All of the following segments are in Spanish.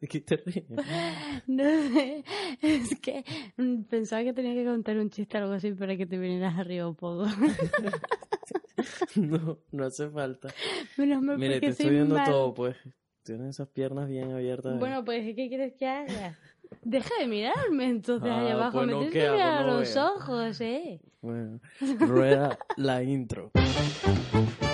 ¿Qué qué te ríes? No sé, es que pensaba que tenía que contar un chiste o algo así para que te vinieras arriba un poco. No, no hace falta. Menos mal Mire, te estoy viendo mal. todo, pues. Tienes esas piernas bien abiertas. Bueno, pues, ¿qué quieres que haga? Deja de mirarme entonces allá Ah, abajo. pues me no, tienes ¿qué que mirar No los veo. ojos, ¿eh? Bueno, rueda la intro.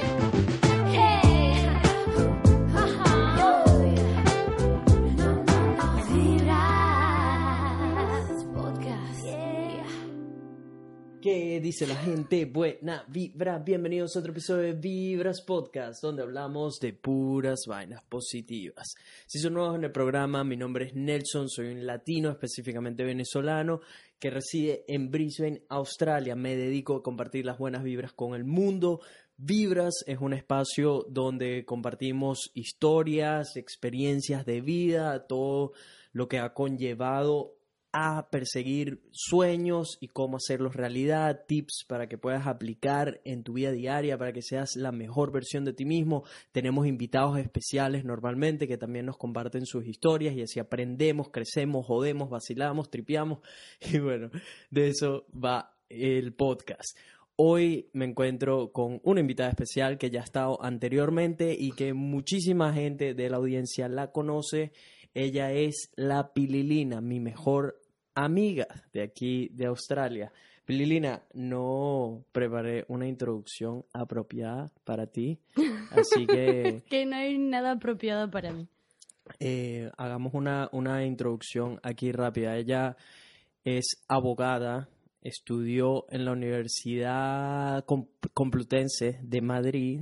¿Qué dice la gente? Buena vibra. Bienvenidos a otro episodio de Vibras Podcast, donde hablamos de puras vainas positivas. Si son nuevos en el programa, mi nombre es Nelson, soy un latino, específicamente venezolano, que reside en Brisbane, Australia. Me dedico a compartir las buenas vibras con el mundo. Vibras es un espacio donde compartimos historias, experiencias de vida, todo lo que ha conllevado a perseguir sueños y cómo hacerlos realidad, tips para que puedas aplicar en tu vida diaria, para que seas la mejor versión de ti mismo. Tenemos invitados especiales normalmente que también nos comparten sus historias y así aprendemos, crecemos, jodemos, vacilamos, tripeamos y bueno, de eso va el podcast. Hoy me encuentro con una invitada especial que ya ha estado anteriormente y que muchísima gente de la audiencia la conoce. Ella es la Pililina, mi mejor amiga de aquí de Australia. Pililina, no preparé una introducción apropiada para ti, así que Que no hay nada apropiado para mí. eh, hagamos una, una introducción aquí rápida. Ella es abogada, estudió en la Universidad Com- Complutense de Madrid,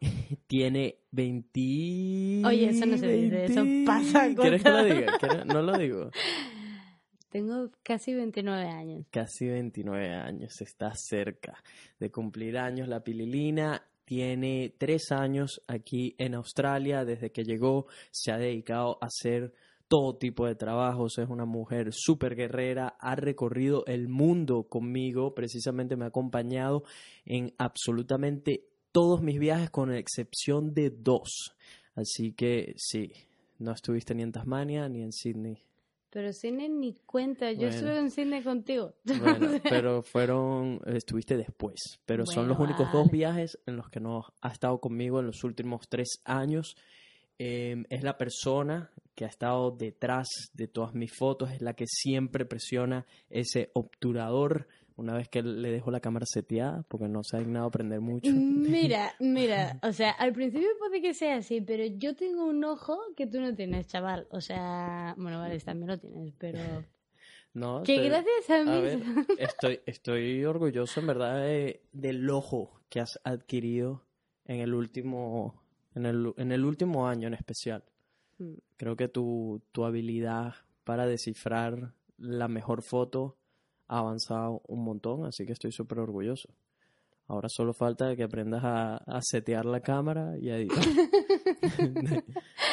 tiene 20... Oye, eso no se dice, eso 20. pasa con ¿Quieres que lo diga? ¿Quieres- No lo digo. Tengo casi 29 años. Casi 29 años, está cerca de cumplir años. La Pililina tiene tres años aquí en Australia. Desde que llegó se ha dedicado a hacer todo tipo de trabajos. Es una mujer súper guerrera. Ha recorrido el mundo conmigo. Precisamente me ha acompañado en absolutamente todos mis viajes con excepción de dos. Así que sí, no estuviste ni en Tasmania ni en Sydney. Pero Cine ni cuenta, yo Bueno. estuve en cine contigo. Bueno, pero fueron, estuviste después, pero son los únicos dos viajes en los que no ha estado conmigo en los últimos tres años. Eh, es la persona que ha estado detrás de todas mis fotos, es la que siempre presiona ese obturador una vez que le dejo la cámara seteada, porque no se ha dignado aprender mucho. Mira, mira, o sea, al principio puede que sea así, pero yo tengo un ojo que tú no tienes, chaval. O sea, bueno, vale, también lo tienes, pero... No, Que te- gracias a A mí... ver, estoy, estoy orgulloso en verdad de- del ojo que has adquirido en el último, en el, en el último año en especial. Mm. Creo que tu, tu habilidad para descifrar la mejor foto ha avanzado un montón, así que estoy súper orgulloso. Ahora solo falta que aprendas a, a setear la cámara y a editar.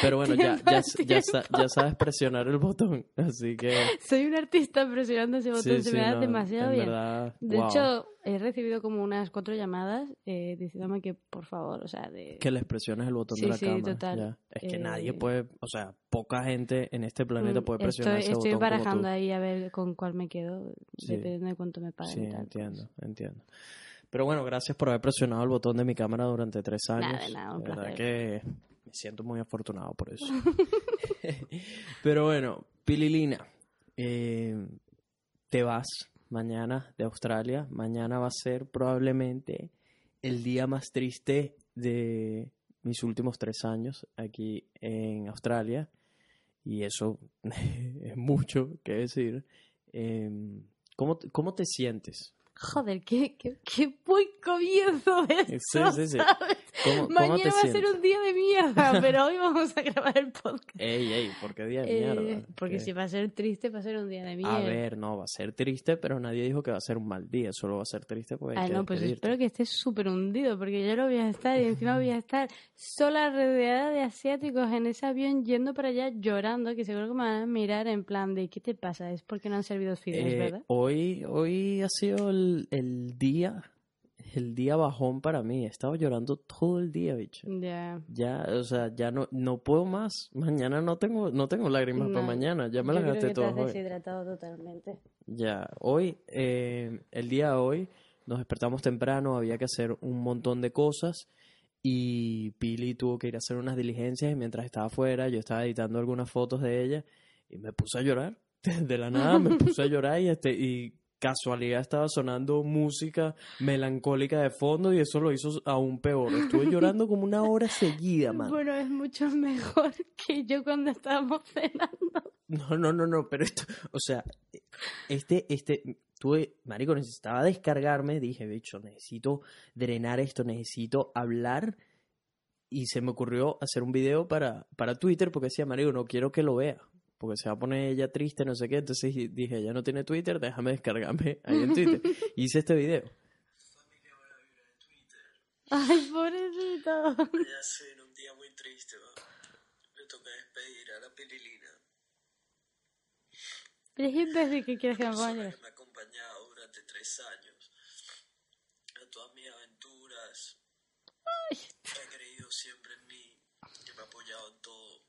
Pero bueno, ya, ya, ya, ya sabes presionar el botón, así que... Soy un artista presionando ese botón, Sí, se sí, me da no, demasiado en bien. verdad, De wow. hecho, he recibido como unas cuatro llamadas eh, diciéndome que, por favor, o sea, de... que les presiones el botón Sí, de la sí, cámara. total. Es que Eh, nadie puede, o sea, poca gente en este planeta Mm, puede presionar estoy, ese estoy botón barajando como tú. ahí a ver con cuál me quedo, dependiendo de cuánto me paguen. Sí, pues. entiendo, entiendo. Pero bueno, gracias por haber presionado el botón de mi cámara durante tres años. Nada, nada, un De verdad que me siento muy afortunado por eso. Pero bueno, Pililina, eh, te vas mañana de Australia. Mañana va a ser probablemente el día más triste de mis últimos tres años aquí en Australia. Y eso es mucho que decir. Eh, ¿cómo, ¿Cómo te sientes? Joder, qué, qué, qué buen comienzo de Sí, esto, sí, sí. ¿sabes? ¿Cómo, cómo Mañana te va a ser sientes? un día de mierda, pero hoy vamos a grabar el podcast. Ey, ey, ¿por qué día de Eh, mierda? porque ¿Qué? si va a ser triste, va a ser un día de mierda. A ver, no, va a ser triste, pero nadie dijo que va a ser un mal día, solo va a ser triste porque hay Ah, que no, pues despedirte. espero que estés súper hundido, porque yo no voy a estar y encima voy a estar sola rodeada de asiáticos en ese avión yendo para allá llorando, que seguro que me van a mirar en plan de ¿qué te pasa? Es porque no han servido fideos, Eh, ¿verdad? hoy, hoy ha sido el, el día el día bajón para mí. He estado llorando todo el día, bicho. Ya. Ya, o sea, ya no, no puedo más. Mañana no tengo, no tengo lágrimas para No, mañana. Ya me Yo las creo gasté que te todas has hoy. deshidratado totalmente. Ya, hoy, eh, el día de hoy, nos despertamos temprano, había que hacer un montón de cosas y Pili tuvo que ir a hacer unas diligencias y mientras estaba afuera yo estaba editando algunas fotos de ella y me puse a llorar. De la nada me puse a llorar y, este, y casualidad estaba sonando música melancólica de fondo y eso lo hizo aún peor. Estuve llorando como una hora seguida, man. Bueno, es mucho mejor que yo cuando estábamos cenando. No, no, no, no, pero esto, o sea, este, este, tuve, marico, necesitaba descargarme, dije, bicho, necesito drenar esto, necesito hablar, y se me ocurrió hacer un video para, para Twitter, porque decía, marico, no quiero que lo vea, porque se va a poner ella triste, no sé qué, entonces dije, ella no tiene Twitter, déjame descargarme ahí en Twitter, hice este video. Ay, pobrecito. Ya sé, en un día muy triste, le toca despedir a la Pililina. Pero es imbécil que quieres que me ponga a persona llorar. que me ha acompañado durante tres años a todas mis aventuras, que ha creído siempre en mí, que me ha apoyado en todo.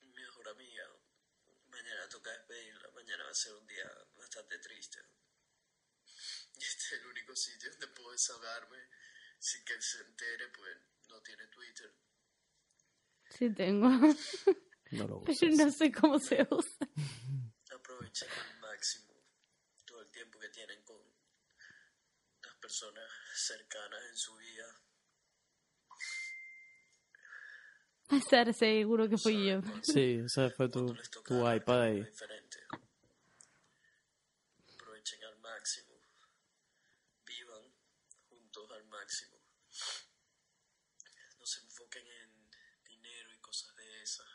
Mi mejor amiga, mañana toca despedirla, mañana va a ser un día bastante triste. Y este es el único sitio donde puedo desahogarme sin que él se entere, pues no tiene Twitter. Sí tengo. No lo Pero no sé cómo se usa. aprovechen al máximo todo el tiempo que tienen con las personas cercanas en su vida. Estar seguro que fui yo. Sí, o sea, fue tu, tu iPad ahí. diferente. Aprovechen al máximo. Vivan juntos al máximo. No se enfoquen en dinero y cosas de esas.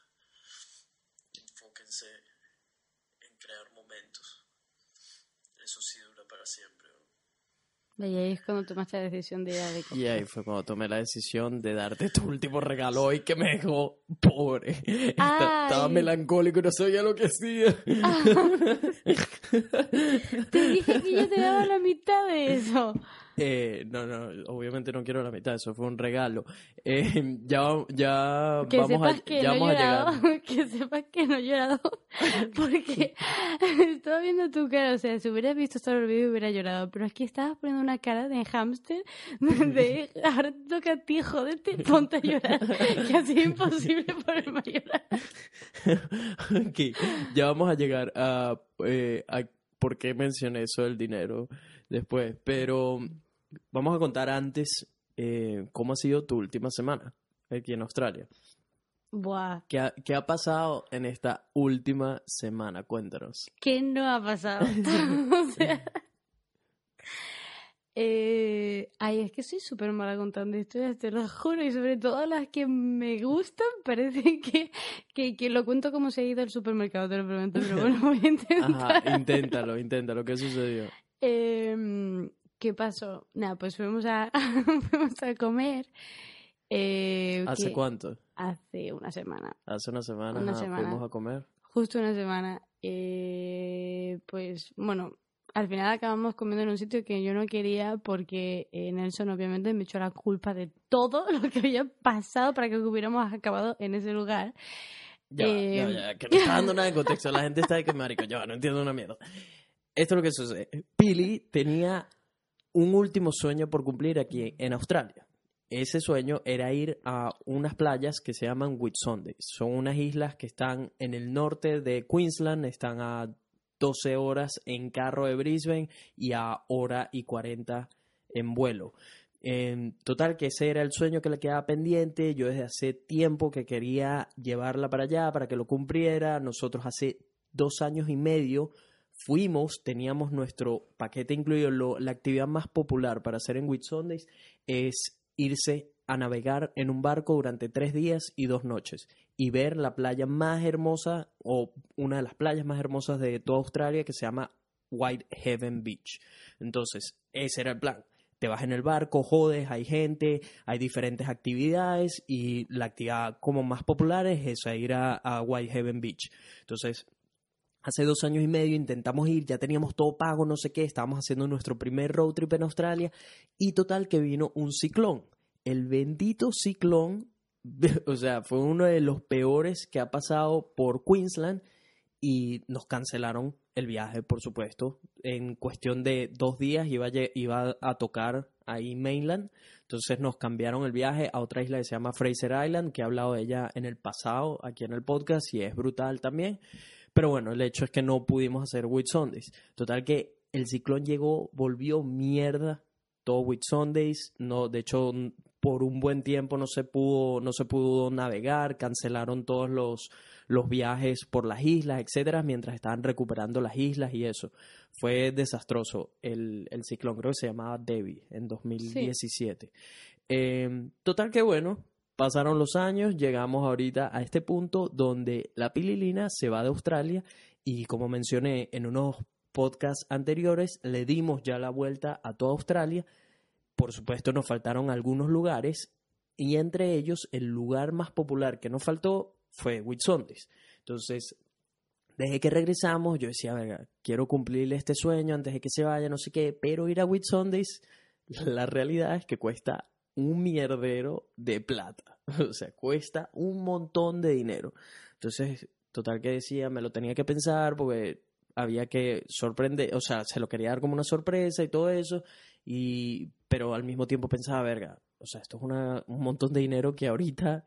Enfóquense en crear momentos. Eso sí dura para siempre. ¿no? Y ahí es cuando tomaste la decisión de ir a. Y ahí fue cuando tomé la decisión de darte tu último regalo hoy que me dejó pobre. Esta- Estaba Ay. melancólico y no sabía lo que hacía. Te dije que yo te daba la mitad de eso. Eh, no, no, obviamente no quiero la mitad, eso fue un regalo. Eh, ya ya Que vamos, sepas a, que ya no vamos a llegar. Que sepas que no he llorado. Porque estaba viendo tu cara. O sea, si hubieras visto solo el vídeo hubiera llorado. Pero es que estabas poniendo una cara de hámster. De ahora te toca a ti, jódete, ponte a llorar. Que ha sido imposible ponerme a llorar. Ok, ya vamos a llegar a, eh, a por qué mencioné eso del dinero después, pero vamos a contar antes eh, cómo ha sido tu última semana aquí en Australia. Buah. ¿Qué ha, qué ha pasado en esta última semana? Cuéntanos. ¿Qué no ha pasado? o sea. Eh, ay, es que soy súper mala contando historias, te lo juro, y sobre todo las que me gustan, parece que, que, que lo cuento como se ha ido al supermercado, te lo prometo, pero bueno, voy a intentar. Ajá, inténtalo, inténtalo. ¿Qué sucedió? Em, ¿Qué pasó? Nada, pues fuimos a, fuimos a comer. eh, ¿Hace que- cuánto? Hace una semana. Hace una semana, Una semana. fuimos a comer. Justo una semana. Eh, pues bueno, al final acabamos comiendo en un sitio que yo no quería porque eh, Nelson obviamente me echó la culpa de todo lo que había pasado para que hubiéramos acabado en ese lugar. Ya, ya, Eh, ya, va, que no está dando nada de contexto. La gente está de que marico, ya, va, no entiendo una mierda. Esto es lo que sucede. Pili tenía un último sueño por cumplir aquí en Australia. Ese sueño era ir a unas playas que se llaman Whitsundays. Son unas islas que están en el norte de Queensland, están a 12 horas en carro de Brisbane y a hora y 40 en vuelo. En total, que ese era el sueño que le quedaba pendiente. Yo desde hace tiempo que quería llevarla para allá, para que lo cumpliera. Nosotros hace dos años y medio fuimos, teníamos nuestro paquete incluido. La actividad más popular para hacer en Whitsundays es irse a navegar en un barco durante tres días y dos noches y ver la playa más hermosa o una de las playas más hermosas de toda Australia que se llama Whitehaven Beach. Entonces, ese era el plan. Te vas en el barco, jodes, hay gente, hay diferentes actividades y la actividad como más popular es esa, ir a, a Whitehaven Beach. Entonces, Hace dos años y medio intentamos ir, ya teníamos todo pago, no sé qué, estábamos haciendo nuestro primer road trip en Australia y total que vino un ciclón. El bendito ciclón, o sea, fue uno de los peores que ha pasado por Queensland y nos cancelaron el viaje, por supuesto. En cuestión de dos días iba a, a tocar ahí mainland, entonces nos cambiaron el viaje a otra isla que se llama Fraser Island, que he hablado de ella en el pasado aquí en el podcast y es brutal también. Pero bueno, el hecho es que no pudimos hacer With Sundays. Total que el ciclón llegó, volvió mierda todo With Sundays. No, de hecho, por un buen tiempo no se pudo, no se pudo navegar, cancelaron todos los, los viajes por las islas, etcétera, mientras estaban recuperando las islas y eso. Fue desastroso el, el ciclón, creo que se llamaba Debbie en 2017. Eh, total que bueno, pasaron los años, llegamos ahorita a este punto donde la pililina se va de Australia y como mencioné en unos podcasts anteriores, le dimos ya la vuelta a toda Australia. Por supuesto, nos faltaron algunos lugares y entre ellos el lugar más popular que nos faltó fue Whitsundays. Entonces, desde que regresamos, yo decía, verga, quiero cumplirle este sueño antes de que se vaya, no sé qué, pero ir a Whitsundays, la realidad es que cuesta un mierdero de plata. O sea, cuesta un montón de dinero. Entonces, total que decía, me lo tenía que pensar porque había que sorprender, o sea, se lo quería dar como una sorpresa y todo eso, y pero al mismo tiempo pensaba, verga, o sea, esto es un montón de dinero que ahorita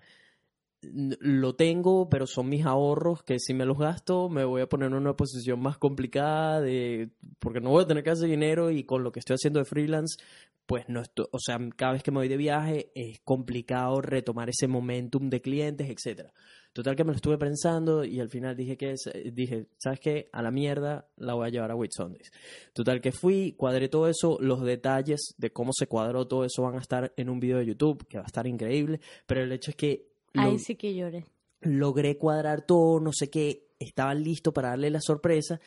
lo tengo, pero son mis ahorros que si me los gasto me voy a poner en una posición más complicada de porque no voy a tener que hacer dinero y con lo que estoy haciendo de freelance, pues no estoy, o sea, cada vez que me voy de viaje es complicado retomar ese momentum de clientes, etcétera. Total que me lo estuve pensando y al final dije que dije, ¿sabes qué? A la mierda la voy a llevar a Whitsundays. Total que fui, cuadré todo eso, los detalles de cómo se cuadró todo eso van a estar en un video de YouTube que va a estar increíble, pero el hecho es que Ahí sí que lloré. logré cuadrar todo, no sé qué, estaba listo para darle la sorpresa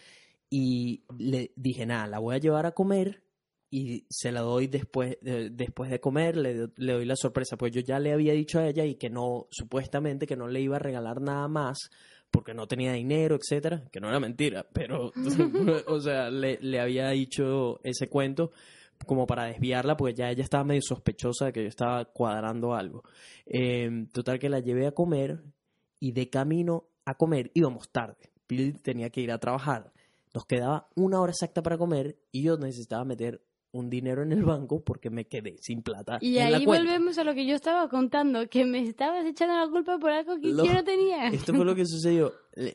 y le dije, nada, la voy a llevar a comer y se la doy después, de, después de comer, le doy la sorpresa, pues yo ya le había dicho a ella y que no, supuestamente que no le iba a regalar nada más porque no tenía dinero, etcétera, que no era mentira, pero, o sea, le, le había dicho ese cuento como para desviarla, porque ya ella estaba medio sospechosa de que yo estaba cuadrando algo. Eh, total que la llevé a comer y de camino a comer íbamos tarde. Bill tenía que ir a trabajar. Nos quedaba una hora exacta para comer y yo necesitaba meter un dinero en el banco porque me quedé sin plata. Y en ahí volvemos a lo que yo estaba contando, que me estabas echando la culpa por algo que Lo- yo no tenía. Esto fue lo que sucedió.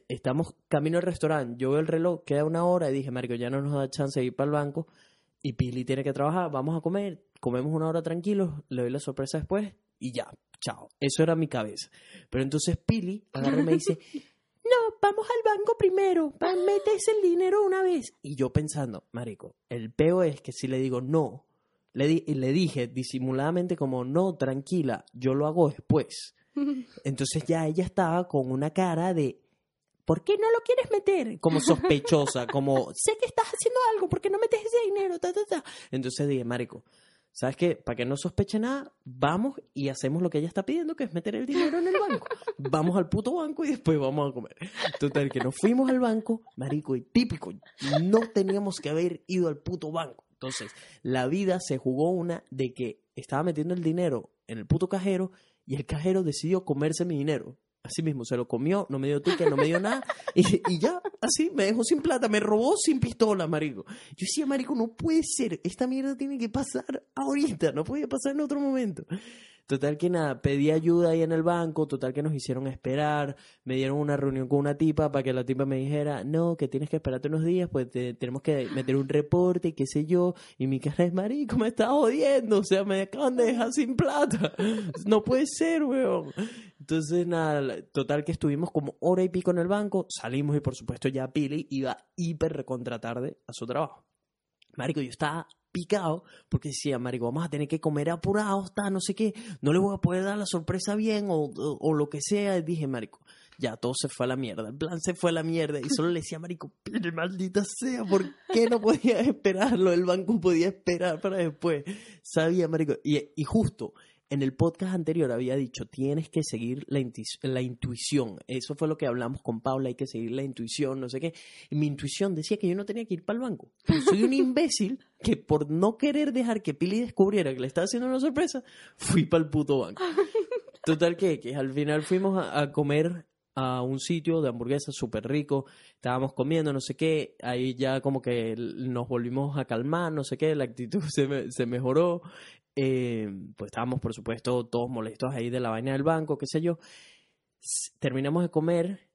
Estamos camino al restaurante. Yo veo el reloj, queda una hora y dije, Marico, ya no nos da chance de ir para el banco. Y Pili tiene que trabajar, vamos a comer. Comemos una hora tranquilos, le doy la sorpresa después y ya, chao. Eso era mi cabeza. Pero entonces Pili agarra y me dice, no, vamos al banco primero, pa- metes el dinero una vez. Y yo pensando, Marico, el peo es que si le digo no, le, di- le dije disimuladamente como, no, tranquila, yo lo hago después. Entonces ya ella estaba con una cara de, ¿por qué no lo quieres meter? Como sospechosa, como, sé que estás haciendo algo, ¿por qué no metes ese dinero? Ta, ta, ta. Entonces dije, Marico, ¿sabes qué? Para que no sospeche nada, vamos y hacemos lo que ella está pidiendo, que es meter el dinero en el banco. Vamos al puto banco y después vamos a comer. Total, que nos fuimos al banco, Marico, y típico, no teníamos que haber ido al puto banco. Entonces, la vida se jugó una de que estaba metiendo el dinero en el puto cajero y el cajero decidió comerse mi dinero. Así mismo, se lo comió, no me dio ticket, no me dio nada. Y, ya, así, me dejó sin plata, me robó sin pistola, marico. Yo decía, marico, no puede ser, esta mierda tiene que pasar ahorita, no puede pasar en otro momento. Total que nada, pedí ayuda ahí en el banco, total que nos hicieron esperar, me dieron una reunión con una tipa para que la tipa me dijera, no, que tienes que esperarte unos días, pues te- tenemos que meter un reporte y qué sé yo, y mi cara es marico, me está jodiendo, o sea, me acaban de dejar sin plata, no puede ser, weón. Entonces, nada, total que estuvimos como hora y pico en el banco, salimos y por supuesto ya Pili iba hiper recontra tarde a su trabajo. Marico, yo estaba picado porque decía, Marico, vamos a tener que comer apurados, está, no sé qué, no le voy a poder dar la sorpresa bien o, o, lo que sea. Dije, Marico, ya todo se fue a la mierda, el plan se fue a la mierda. Y solo le decía, Marico, "Pili, maldita sea, ¿por qué no podía esperarlo? El banco podía esperar para después. Sabía, Marico. Y justo en el podcast anterior había dicho, tienes que seguir la, la intuición. Eso fue lo que hablamos con Paula, hay que seguir la intuición, no sé qué. Y mi intuición decía que yo no tenía que ir para el banco. Soy un imbécil que por no querer dejar que Pili descubriera que le estaba haciendo una sorpresa, fui para el puto banco. Total que, que al final fuimos a, a comer a un sitio de hamburguesas súper rico, estábamos comiendo, no sé qué, ahí ya como que nos volvimos a calmar, no sé qué, la actitud se, me- se mejoró, eh, pues estábamos por supuesto todos molestos ahí de la vaina del banco, qué sé yo, terminamos de comer,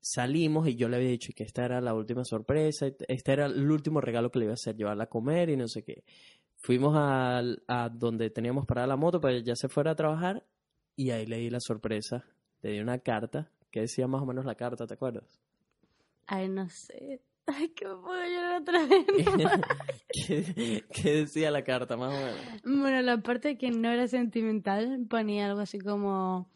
salimos y yo le había dicho que esta era la última sorpresa, este era el último regalo que le iba a hacer, llevarla a comer y no sé qué. Fuimos a, donde teníamos parada la moto para que ya se fuera a trabajar y ahí le di la sorpresa, le di una carta que decía más o menos la carta, ¿te acuerdas? Ay, no sé. Ay, que me puedo llorar otra vez. ¿Qué, qué decía la carta más o menos? Bueno, la parte que no era sentimental ponía algo así como...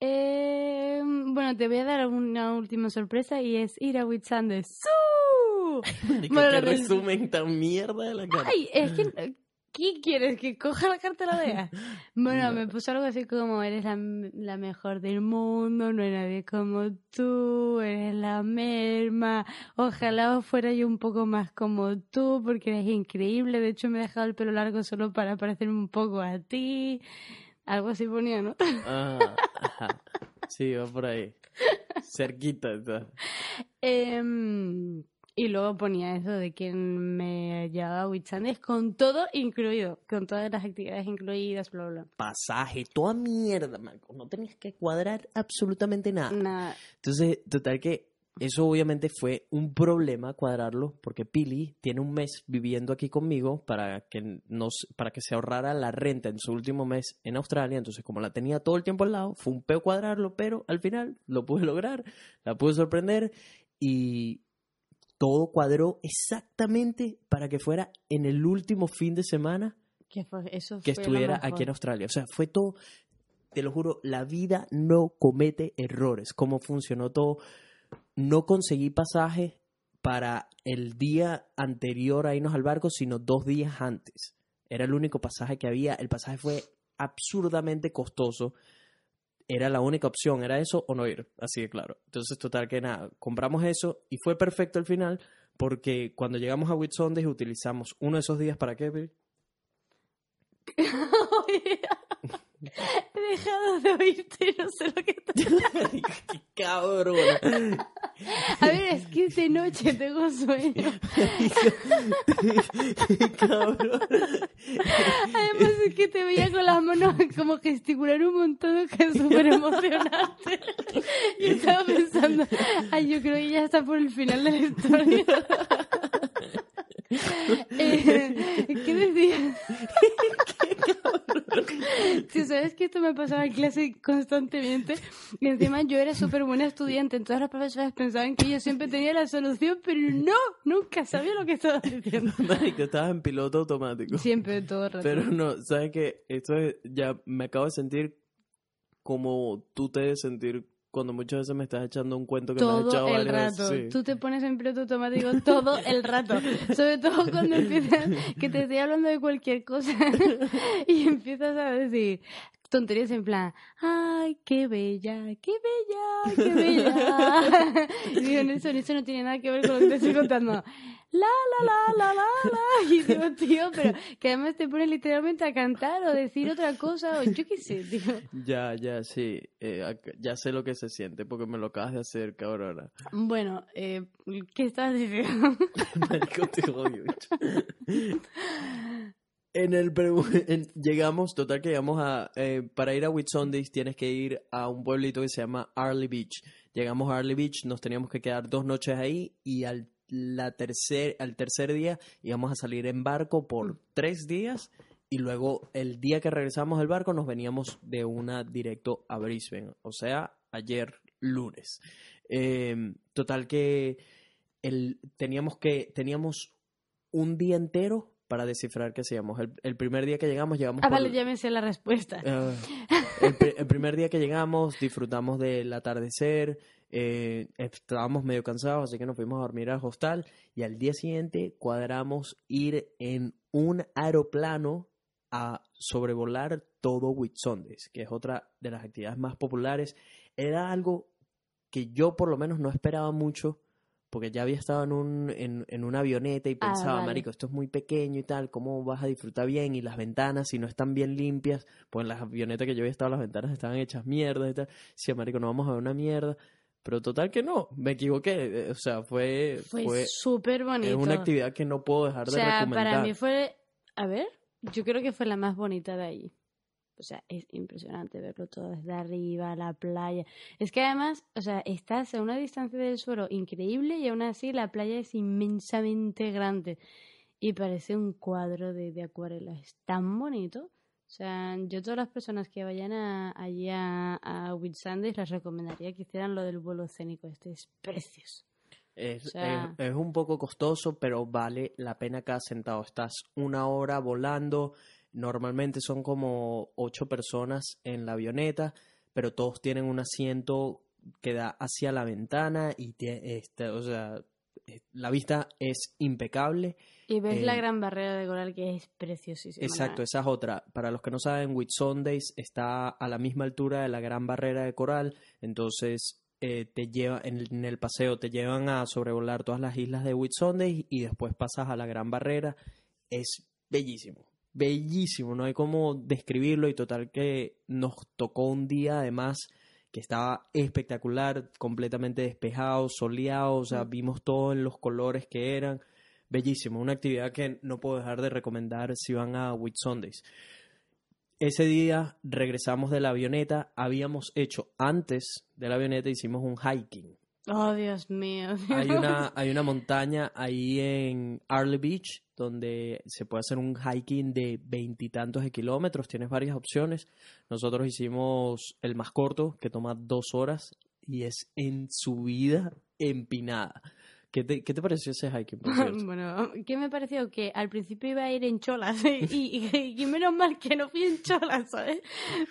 eh, bueno, te voy a dar una última sorpresa y es ir a. Marico, Bueno, del- resumen tan mierda de la carta. Ay, es que... ¿Qué quieres? ¿Que coja la carta y la vea? Bueno, me puso algo así como, eres la, la mejor del mundo, no hay nadie como tú, eres la merma, ojalá fuera yo un poco más como tú, porque eres increíble, de hecho me he dejado el pelo largo solo para parecerme un poco a ti. Algo así ponía, ¿no? Ah, ajá. Sí, va por ahí. Cerquita. está. Em, y luego ponía eso de que me llevaba a Whitsundays con todo incluido, con todas las actividades incluidas, bla, bla. Pasaje, toda mierda, Marco. No tenías que cuadrar absolutamente nada. Nada. Entonces, total que eso obviamente fue un problema cuadrarlo, porque Pili tiene un mes viviendo aquí conmigo para que, nos, para que se ahorrara la renta en su último mes en Australia. Entonces, como la tenía todo el tiempo al lado, fue un peo cuadrarlo, pero al final lo pude lograr, la pude sorprender y todo cuadró exactamente para que fuera en el último fin de semana Que fue, eso que fue lo estuviera aquí en Australia. O sea, fue todo, te lo juro, la vida no comete errores. Cómo funcionó todo. No conseguí pasaje para el día anterior a irnos al barco, sino dos días antes. Era el único pasaje que había. El pasaje fue absurdamente costoso. Era la única opción, era eso o no ir, así de claro. Entonces, total que nada, compramos eso y fue perfecto al final porque cuando llegamos a Whitsundays utilizamos uno de esos días para qué, Pili? He dejado de oírte y no sé lo que te... ¡Qué cabrón! A ver, es que de noche tengo sueño. ¡Qué cabrón! Además es que te veía con las manos como gesticular un montón que es súper emocionante. Y estaba pensando, ay, yo creo que ya está por el final de la historia. Eh, ¿Qué decías? Si sabes que esto me pasaba en clase constantemente y encima yo era súper buena estudiante, entonces los profesores pensaban que yo siempre tenía la solución, pero no, nunca sabía lo que estaba diciendo. Marico, estabas en piloto automático. Siempre, todo el rato. Pero no, ¿sabes qué? Esto es, ya me acabo de sentir como tú te debes sentir cuando muchas veces me estás echando un cuento que me has todo echado el varias rato. veces. Sí. Tú te pones en piloto automático todo el rato. Sobre todo cuando empiezas, que te estoy hablando de cualquier cosa y empiezas a decir tonterías en plan, ay, qué bella, qué bella, qué bella. Y digo, Nelson, eso no tiene nada que ver con lo que te estoy contando. La, la, la, la, la, la. Y digo, tío, pero que además te pones literalmente a cantar o decir otra cosa o yo qué sé, tío. Ya, ya, sí. Eh, ya sé lo que se siente porque me lo acabas de hacer, cabrona. Bueno, eh, ¿qué estabas diciendo? Marico, te odio. En el en- llegamos, total que llegamos a, eh, para ir a Whitsundays tienes que ir a un pueblito que se llama Arley Beach. Llegamos a Arley Beach, nos teníamos que quedar dos noches ahí y al, la tercer, al tercer día íbamos a salir en barco por tres días y luego el día que regresamos del barco nos veníamos de una directo a Brisbane, o sea, ayer lunes. Eh, total que el, teníamos que teníamos un día entero para descifrar qué hacíamos. El, el primer día que llegamos, llegamos Ah, por- vale, ya me sé la respuesta. Ah, el primer día que llegamos, disfrutamos del atardecer, eh, estábamos medio cansados, así que nos fuimos a dormir al hostal y al día siguiente cuadramos ir en un aeroplano a sobrevolar todo Whitsundays, que es otra de las actividades más populares. Era algo que yo por lo menos no esperaba mucho, porque ya había estado en, un, en, en una avioneta y Ah, pensaba, vale. marico, esto es muy pequeño y tal, ¿cómo vas a disfrutar bien? Y las ventanas, si no están bien limpias, pues en las avionetas que yo había estado, las ventanas estaban hechas mierda y tal. Decía, marico, no vamos a ver una mierda. Pero total que no, me equivoqué. eh, O sea, fue, Fue fue súper bonito. es una actividad que no puedo dejar O de sea, recomendar. para mí fue, a ver, yo creo que fue la más bonita de allí. O sea, es impresionante verlo todo desde arriba, la playa. Es que además, o sea, estás a una distancia del suelo increíble y aún así la playa es inmensamente grande. Y parece un cuadro de, de acuarela. Es tan bonito. O sea, yo todas las personas que vayan a, allí a, a Whitsundays les recomendaría que hicieran lo del vuelo escénico. Este es precioso. Es, O sea- es- es un poco costoso, pero vale la pena cada centavo. Estás una hora volando, normalmente son como ocho personas en la avioneta, pero todos tienen un asiento que da hacia la ventana y este, o sea, eh, la vista es impecable. Y ves la Eh, gran barrera de coral que es preciosísima. Exacto, esa es otra. Para los que no saben, Whitsundays está a la misma altura de la Gran Barrera de Coral, entonces eh, te lleva en, el- en el paseo te llevan a sobrevolar todas las islas de Whitsundays y después pasas a la Gran Barrera. Es bellísimo, bellísimo, no hay cómo describirlo y total que nos tocó un día además que estaba espectacular, completamente despejado, soleado, o sea, Mm. vimos todo en los colores que eran. Bellísimo, una actividad que no puedo dejar de recomendar si van a Whitsundays. Ese día regresamos de la avioneta, habíamos hecho antes de la avioneta, hicimos un hiking. Oh, Dios mío. Hay una, hay una montaña ahí en Arley Beach donde se puede hacer un hiking de veintitantos de kilómetros, tienes varias opciones. Nosotros hicimos el más corto, que toma dos horas y es en subida empinada. ¿Qué te, qué te pareció ese hiking? Bueno, ¿qué me pareció? Que al principio iba a ir en cholas y, y, y menos mal que no fui en cholas, ¿sabes?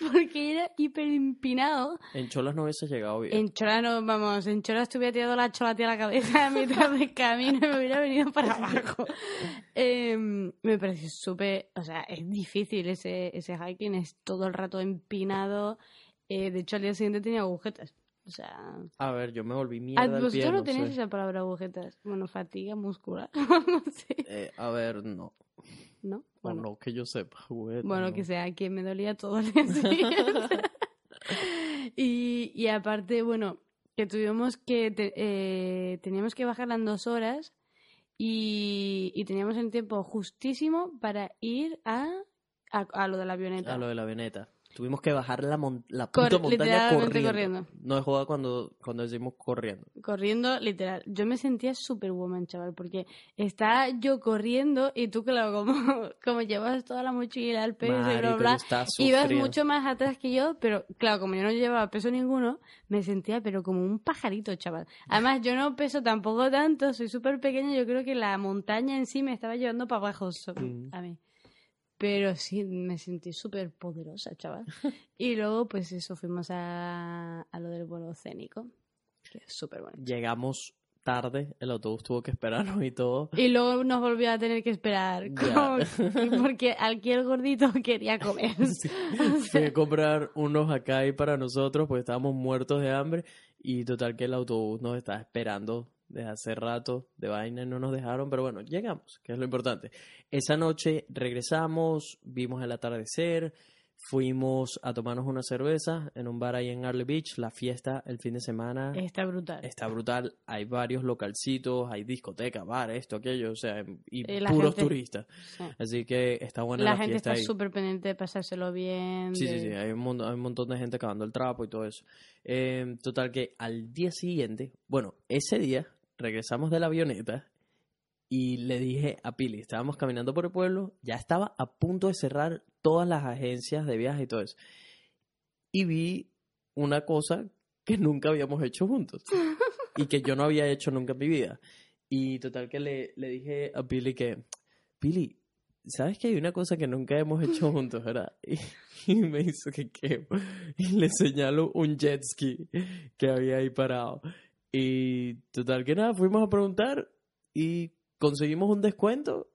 Porque era hiper empinado. En Cholas no hubiese llegado bien. En cholas no, vamos, en cholas te hubiera tirado la chola a la cabeza a mitad del camino y me hubiera venido para abajo. Em, me pareció súper, o sea, es difícil ese, ese hiking, es todo el rato empinado. Eh, de hecho, al día siguiente tenía agujetas. O sea, A ver, yo me volví mierda ¿Vosotros pie, no no tenéis esa palabra agujetas? Bueno, fatiga muscular. no sé. Eh, a ver, no. ¿No? Bueno, no que yo sepa. juguete, bueno no. que sea, que me dolía todo el día y, y aparte, bueno, que tuvimos que. te- eh, teníamos que bajar en dos horas y, y teníamos el tiempo justísimo para ir a, a, a lo de la avioneta. A lo de la avioneta. Tuvimos que bajar la, mon- la Cor- puta montaña literalmente corriendo. corriendo. No es joda cuando, cuando decimos corriendo. Corriendo, literal. Yo me sentía superwoman, chaval, porque estaba yo corriendo y tú, claro, como, como llevas toda la mochila, el peso y bla, bla, estaba ibas mucho más atrás que yo, pero claro, como yo no llevaba peso ninguno, me sentía pero como un pajarito, chaval. Además, yo no peso tampoco tanto, soy súper pequeña, yo creo que la montaña en sí me estaba llevando para abajo so- Mm. a mí. Pero sí, me sentí súper poderosa, chaval. Y luego, pues eso, fuimos a, a lo del vuelo escénico. Súper bonito. Llegamos tarde, el autobús tuvo que esperarnos y todo. Y luego nos volvió a tener que esperar. Como- porque aquí el gordito quería comer. O Fui a comprar unos acá ahí para nosotros, pues estábamos muertos de hambre. Y total que el autobús nos estaba esperando desde hace rato de vaina y no nos dejaron. Pero bueno, llegamos, que es lo importante. Esa noche regresamos, vimos el atardecer, fuimos a tomarnos una cerveza en un bar ahí en Arley Beach. La fiesta el fin de semana está brutal. está brutal. Hay varios localcitos, hay discotecas, bar, esto, aquello, o sea, y Eh, la puros gente- turistas. Sí. Así que está buena la, La gente fiesta está súper pendiente de pasárselo bien. Sí, de- sí, sí, hay un, montón, hay un montón de gente cavando el trapo y todo eso. Eh, total que al día siguiente, bueno, ese día regresamos de la avioneta y le dije a Pili, estábamos caminando por el pueblo, ya estaba a punto de cerrar todas las agencias de viaje y todo eso. Y vi una cosa que nunca habíamos hecho juntos y que yo no había hecho nunca en mi vida. Y total que le, le dije a Pili que, Pili, ¿sabes que hay una cosa que nunca hemos hecho juntos, verdad? Y, y me hizo que qué. Y le señalo un jet ski que había ahí parado. Y total que nada, fuimos a preguntar y conseguimos un descuento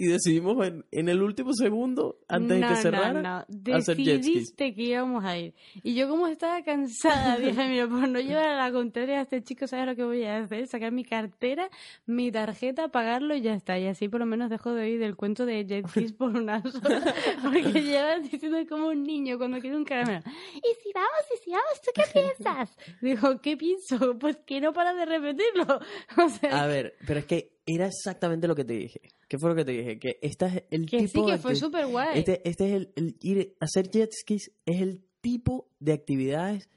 y decidimos en, en el último segundo, antes de que cerrara, No, no, decidiste que íbamos a ir. Y yo como estaba cansada, dije, mira, por no llevar a la contraria a este chico, ¿sabes lo que voy a hacer? Sacar mi cartera, mi tarjeta, pagarlo y ya está. Y así por lo menos dejo de oír del cuento de jet skis por unas horas. Porque llevas diciendo como un niño cuando quiere un caramelo. ¿Y si vamos? ¿Y si vamos? ¿Tú qué piensas? Digo, ¿qué pienso? Pues que no para de repetirlo. O sea, A ver, pero es que era exactamente lo que te dije. ¿Qué fue lo que te dije? Que esta es el que sí, tipo que de fue súper guay. Este, este es el, el ir a hacer jet skis es el tipo de actividades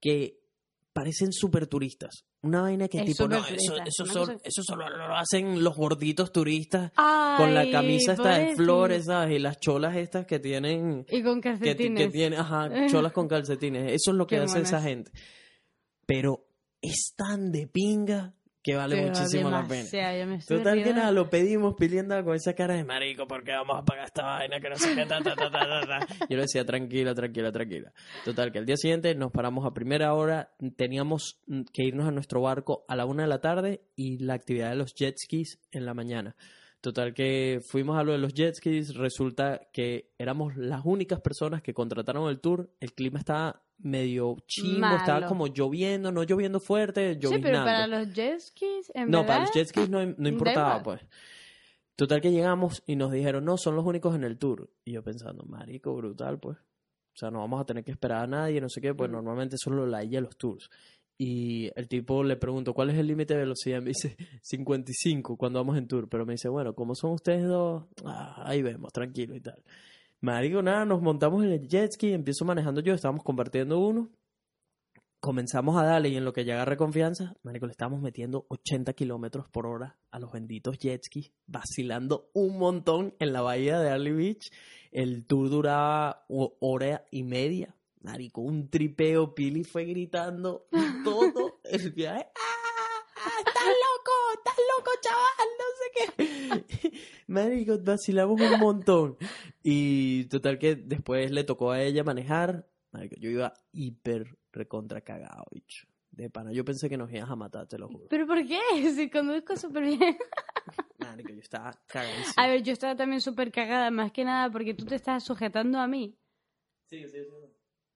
que parecen súper turistas. Una vaina que es tipo, no, eso, eso, son- cosa- eso solo lo hacen los gorditos turistas con la camisa esta de flores, ¿sabes? Y las cholas estas que tienen Y con que, calcetines. que tiene, ajá, cholas con calcetines. Eso es lo que Qué hace esa gente. Pero es tan de pinga que vale Pero muchísimo la pena. Total que nada, lo pedimos pidiendo con esa cara de marico, porque vamos a pagar esta vaina que no sé qué, ta, ta, ta, ta, ta, ta". Yo le decía, tranquila, tranquila, tranquila. Total, que al día siguiente nos paramos a primera hora, teníamos que irnos a nuestro barco a la una de la tarde y la actividad de los jet skis en la mañana. Total que fuimos a lo de los jet skis, resulta que éramos las únicas personas que contrataron el tour, el clima estaba medio chimbo, estaba como lloviendo, no lloviendo fuerte, Sí, lloviznando. pero para los jet skis, en No, verdad... para los jet skis no, no importaba, pues. Total que llegamos y nos dijeron, no, son los únicos en el tour. Y yo pensando, marico, brutal, pues. O sea, no vamos a tener que esperar a nadie, no sé qué, pues Mm. normalmente solo la ella los tours. Y el tipo le pregunto, ¿cuál es el límite de velocidad? Me dice 55 cuando vamos en tour. Pero me dice, bueno, como son ustedes dos, ah, ahí vemos, tranquilo y tal. Marico, nada, nos montamos en el jet ski, empiezo manejando yo, estábamos compartiendo uno. Comenzamos a darle y en lo que ya agarré confianza, marico, le estábamos metiendo 80 kilómetros por hora a los benditos jet skis, vacilando un montón en la bahía de Arley Beach. El tour duraba ho- hora y media. Marico, un tripeo, Pili fue gritando todo el viaje. ¡Ah! ¡Ah! ¡Estás loco! ¡Estás loco, chaval! No sé qué. Marico, vacilamos un montón. Y total que después le tocó a ella manejar. Marico, yo iba hiper recontra cagado, bicho. De pana, yo pensé que nos ibas a matar, te lo juro. ¿Pero por qué? Si conduzco súper bien. Marico, yo estaba cagadísimo. A ver, yo estaba también súper cagada, más que nada porque tú te estás sujetando a mí. Sí, sí, sí.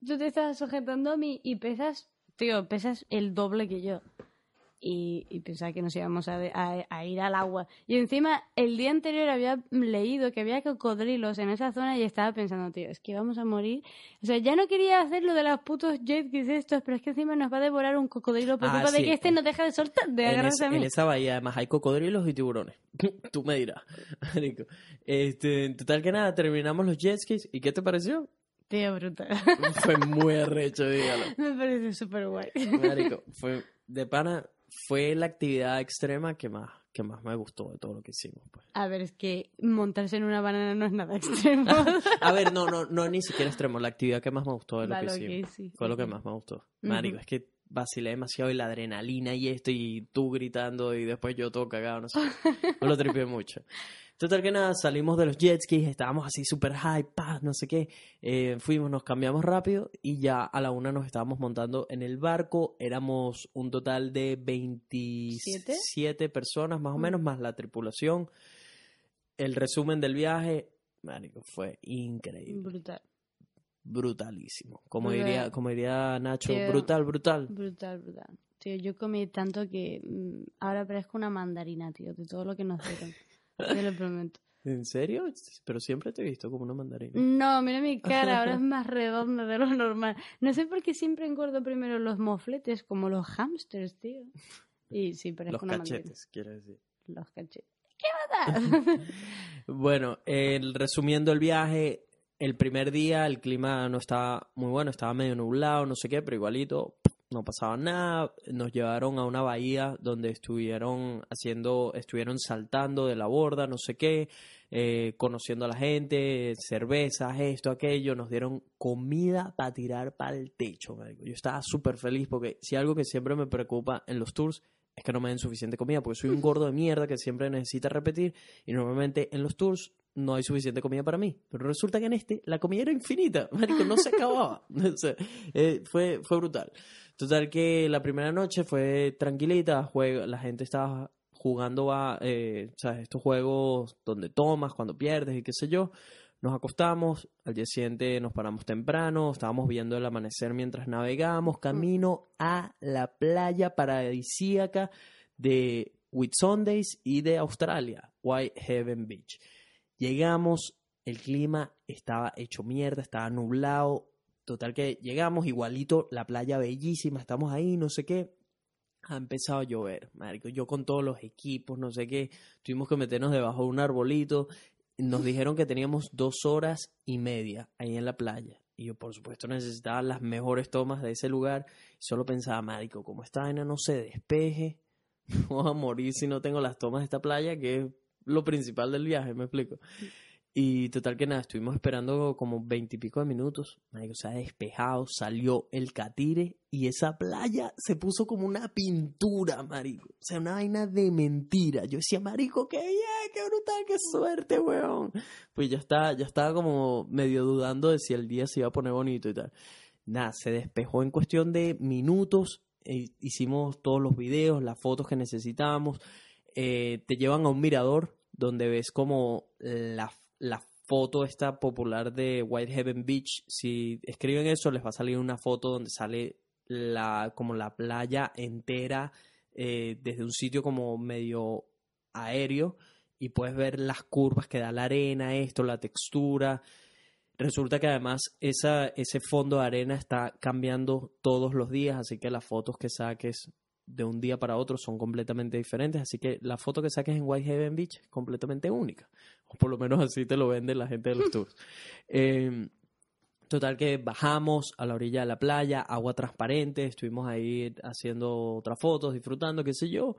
Tú te estás sujetando a mí y pesas, tío, pesas el doble que yo. Y, y pensaba que nos íbamos a, de- a- a ir al agua. Y encima, el día anterior había leído que había cocodrilos en esa zona y estaba pensando, tío, es que vamos a morir. O sea, ya no quería hacer lo de los putos jet skis estos, pero es que encima nos va a devorar un cocodrilo por Ah, culpa de sí. que este no deja de soltar, de en, agarrarse a mí. en esa bahía además hay cocodrilos y tiburones. Tú me dirás. Este, en total que nada, terminamos los jet skis. ¿Y qué te pareció? Tío, brutal. Fue muy arrecho, dígalo. Me parece súper guay. Marico, fue de pana, fue la actividad extrema que más, que más me gustó de todo lo que hicimos. Pues. A ver, es que montarse en una banana no es nada extremo. A ver, no, no, no, ni siquiera extremo. La actividad que más me gustó de lo que hicimos. sí, Fue lo que más me gustó. Marico, Ujú. es que vacilé demasiado y la adrenalina y esto y tú gritando y después yo todo cagado, no sé. No lo tripié mucho. Total que nada, salimos de los jet skis, estábamos así súper high, paz, no sé qué. Eh, fuimos, nos cambiamos rápido y ya a la una nos estábamos montando en el barco. Éramos un total de 27 personas más o Mm. menos, más la tripulación. El resumen del viaje, marico, fue increíble, Brutal, brutalísimo. Como diría, como diría Nacho, Tío. brutal, brutal. brutal, brutal. Tío, yo comí tanto que mm, ahora parezco una mandarina, tío, de todo lo que nos dieron. Te lo prometo. ¿En serio? Pero siempre te he visto como una mandarina. No, mira mi cara, ahora es más redonda de lo normal. No sé por qué siempre engordo primero los mofletes, como los hamsters, tío. Y sí, parezco Los una mandarina. cachetes, quiero decir. Los cachetes. ¿Qué pasa? Bueno, el- resumiendo el viaje, el primer día el clima no estaba muy bueno, estaba medio nublado, no sé qué, pero igualito no pasaba nada. Nos llevaron a una bahía donde estuvieron haciendo, estuvieron saltando de la borda, no sé qué, eh, conociendo a la gente, cervezas, esto, aquello. Nos dieron comida para tirar para el techo, marico. Yo estaba súper feliz porque si algo que siempre me preocupa en los tours es que no me den suficiente comida, porque soy un gordo de mierda que siempre necesita repetir y normalmente en los tours no hay suficiente comida para mí. Pero resulta que en este la comida era infinita, marico, no se acababa. Eh, fue, fue brutal. Total que la primera noche fue tranquilita, juega, la gente estaba jugando a, eh, ¿sabes? estos juegos donde tomas, cuando pierdes y qué sé yo. Nos acostamos, al día siguiente nos paramos temprano, estábamos viendo el amanecer mientras navegamos, camino a la playa paradisíaca de Whitsundays y de Australia, Whitehaven Beach. Llegamos, el clima estaba hecho mierda, estaba nublado, total que llegamos, igualito, la playa bellísima, estamos ahí, no sé qué, ha empezado a llover, marico. Yo con todos los equipos, no sé qué, tuvimos que meternos debajo de un arbolito. Nos dijeron que teníamos dos horas y media ahí en la playa. Y yo, por supuesto, necesitaba las mejores tomas de ese lugar. Solo pensaba, marico, como esta vaina no se despeje, voy a morir si no tengo las tomas de esta playa, que es lo principal del viaje, me explico. Y total que nada, estuvimos esperando como veintipico de minutos. Marico, se ha despejado, salió el catire y esa playa se puso como una pintura, marico. O sea, una vaina de mentira. Yo decía, marico, qué bien, qué brutal, qué suerte, weón. Pues ya estaba, ya estaba como medio dudando de si el día se iba a poner bonito y tal. Nada, se despejó en cuestión de minutos. eh, hicimos todos los videos, las fotos que necesitábamos. Eh, te llevan a un mirador donde ves como la, la foto esta popular de Whitehaven Beach. Si escriben eso, les va a salir una foto donde sale la, como la playa entera eh, desde un sitio como medio aéreo y puedes ver las curvas que da la arena, esto, la textura. Resulta que además esa, ese fondo de arena está cambiando todos los días, así que las fotos que saques de un día para otro son completamente diferentes, así que la foto que saques en Whitehaven Beach es completamente única, o por lo menos así te lo vende la gente de los tours. Eh, total que bajamos a la orilla de la playa, agua transparente, estuvimos ahí haciendo otras fotos, disfrutando, qué sé yo,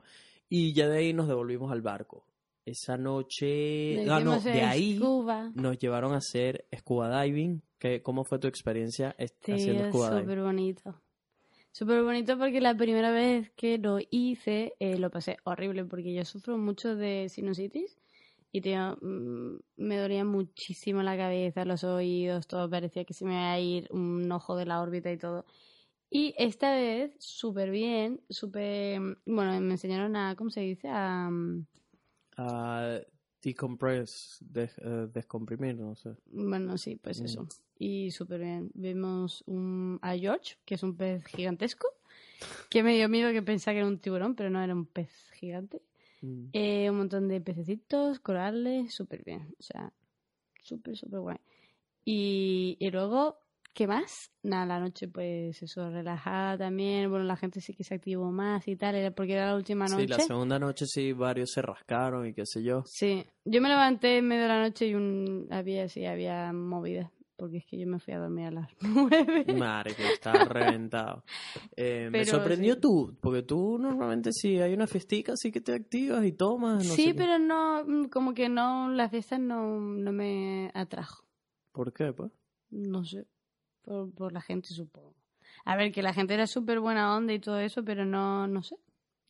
y ya de ahí nos devolvimos al barco. Esa noche, ah, no, de ahí scuba. nos llevaron a hacer scuba diving. ¿Qué, ¿Cómo fue tu experiencia Sí, haciendo scuba diving? súper bonito. Súper bonito porque la primera vez que lo hice eh, lo pasé horrible porque yo sufro mucho de sinusitis y tío, mm, me dolía muchísimo la cabeza, los oídos, todo parecía que se me iba a ir un ojo de la órbita y todo. Y esta vez, súper bien, súper... Bueno, me enseñaron a, ¿cómo se dice? A... mm, decompress, des- eh, descomprimir, no sé. Bueno, sí, pues Mm. eso. Y súper bien. Vimos un, a George, que es un pez gigantesco, que me dio miedo que pensaba que era un tiburón, pero no era un pez gigante. Mm. Eh, un montón de pececitos, corales, súper bien. O sea, súper, súper guay. Y, y luego, ¿qué más? Nada, la noche, pues eso, relajada también. Bueno, la gente sí que se activó más y tal, era porque era la última noche. Sí, la segunda noche sí, varios se rascaron y qué sé yo. Sí, yo me levanté en medio de la noche y un había sí había movida, porque es que yo me fui a dormir a las nueve. Madre, que está reventado. Eh, me sorprendió sí. tú, porque tú normalmente sí hay una festica, sí que te activas y tomas, no sí, sé qué. pero no, mm, como que no, la fiesta no, no me atrajo, ¿Por qué, pues? no sé, por, por la gente supongo. A ver, que la gente era súper buena onda y todo eso, pero no, no sé,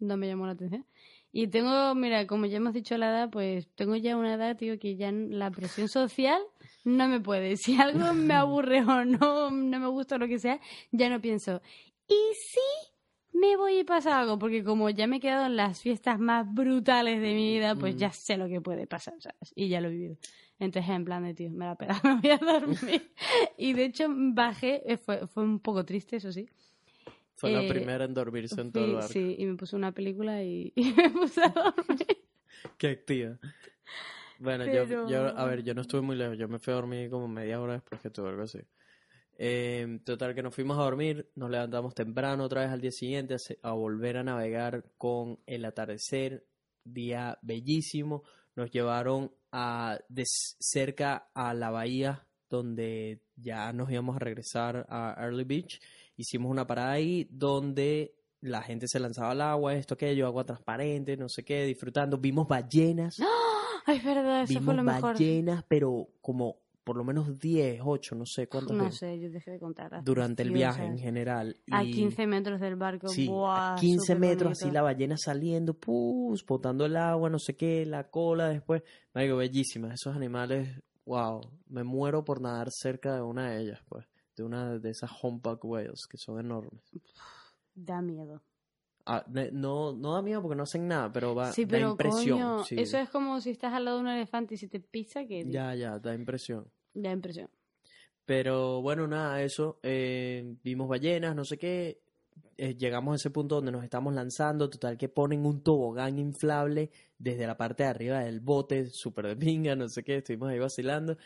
no me llamó la atención. Y tengo, mira, como ya hemos dicho la edad, pues tengo ya una edad, tío, que ya la presión social no me puede. Si algo me aburre o no, no me gusta o lo que sea, ya no pienso. ¿Y si me voy y pasa algo? Porque como ya me he quedado en las fiestas más brutales de mi vida, pues Mm. ya sé lo que puede pasar, ¿sabes? Y ya lo he vivido. Entonces, en plan de, tío, me la pela, me voy a dormir. y de hecho, bajé, eh, fue, fue un poco triste, eso sí. Fue la Eh, primera en dormirse en todo el barco. Sí, y me puse una película y, y me puse a dormir. Qué activa. Bueno, yo, Pero- yo, a ver, yo no estuve muy lejos, yo me fui a dormir como media hora después que tuve algo así. Eh, total, que nos fuimos a dormir, nos levantamos temprano otra vez al día siguiente a, a volver a navegar con el atardecer, día bellísimo. Nos llevaron a de cerca a la bahía donde ya nos íbamos a regresar a Early Beach. Hicimos una parada ahí donde la gente se lanzaba al agua, esto, aquello, agua transparente, no sé qué, disfrutando. Vimos ballenas. Ay, es verdad, eso Vimos fue lo mejor. ballenas, pero como por lo menos 10, 8, no sé cuántas No veces, sé, yo dejé de contar. durante el viaje en general. A Y 15 metros del barco. sí, Buah, a 15 súper metros así la ballena saliendo, pus, botando el agua, no sé qué, la cola después. Marico, bellísimas. Esos animales, wow, me muero por nadar cerca de una de ellas, pues. De una de esas humpback whales que son enormes. Da miedo. ah, no, no da miedo porque no hacen nada, pero va, Sí, da impresión. coño, sí. eso es como si estás al lado de un elefante y se te pisa que Ya, ya, da impresión. Da impresión. Pero bueno, nada, eso. eh, vimos ballenas, no sé qué. eh, llegamos a ese punto donde nos estamos lanzando. Total, que ponen un tobogán inflable desde la parte de arriba del bote, súper de pinga, no sé qué. Estuvimos ahí vacilando.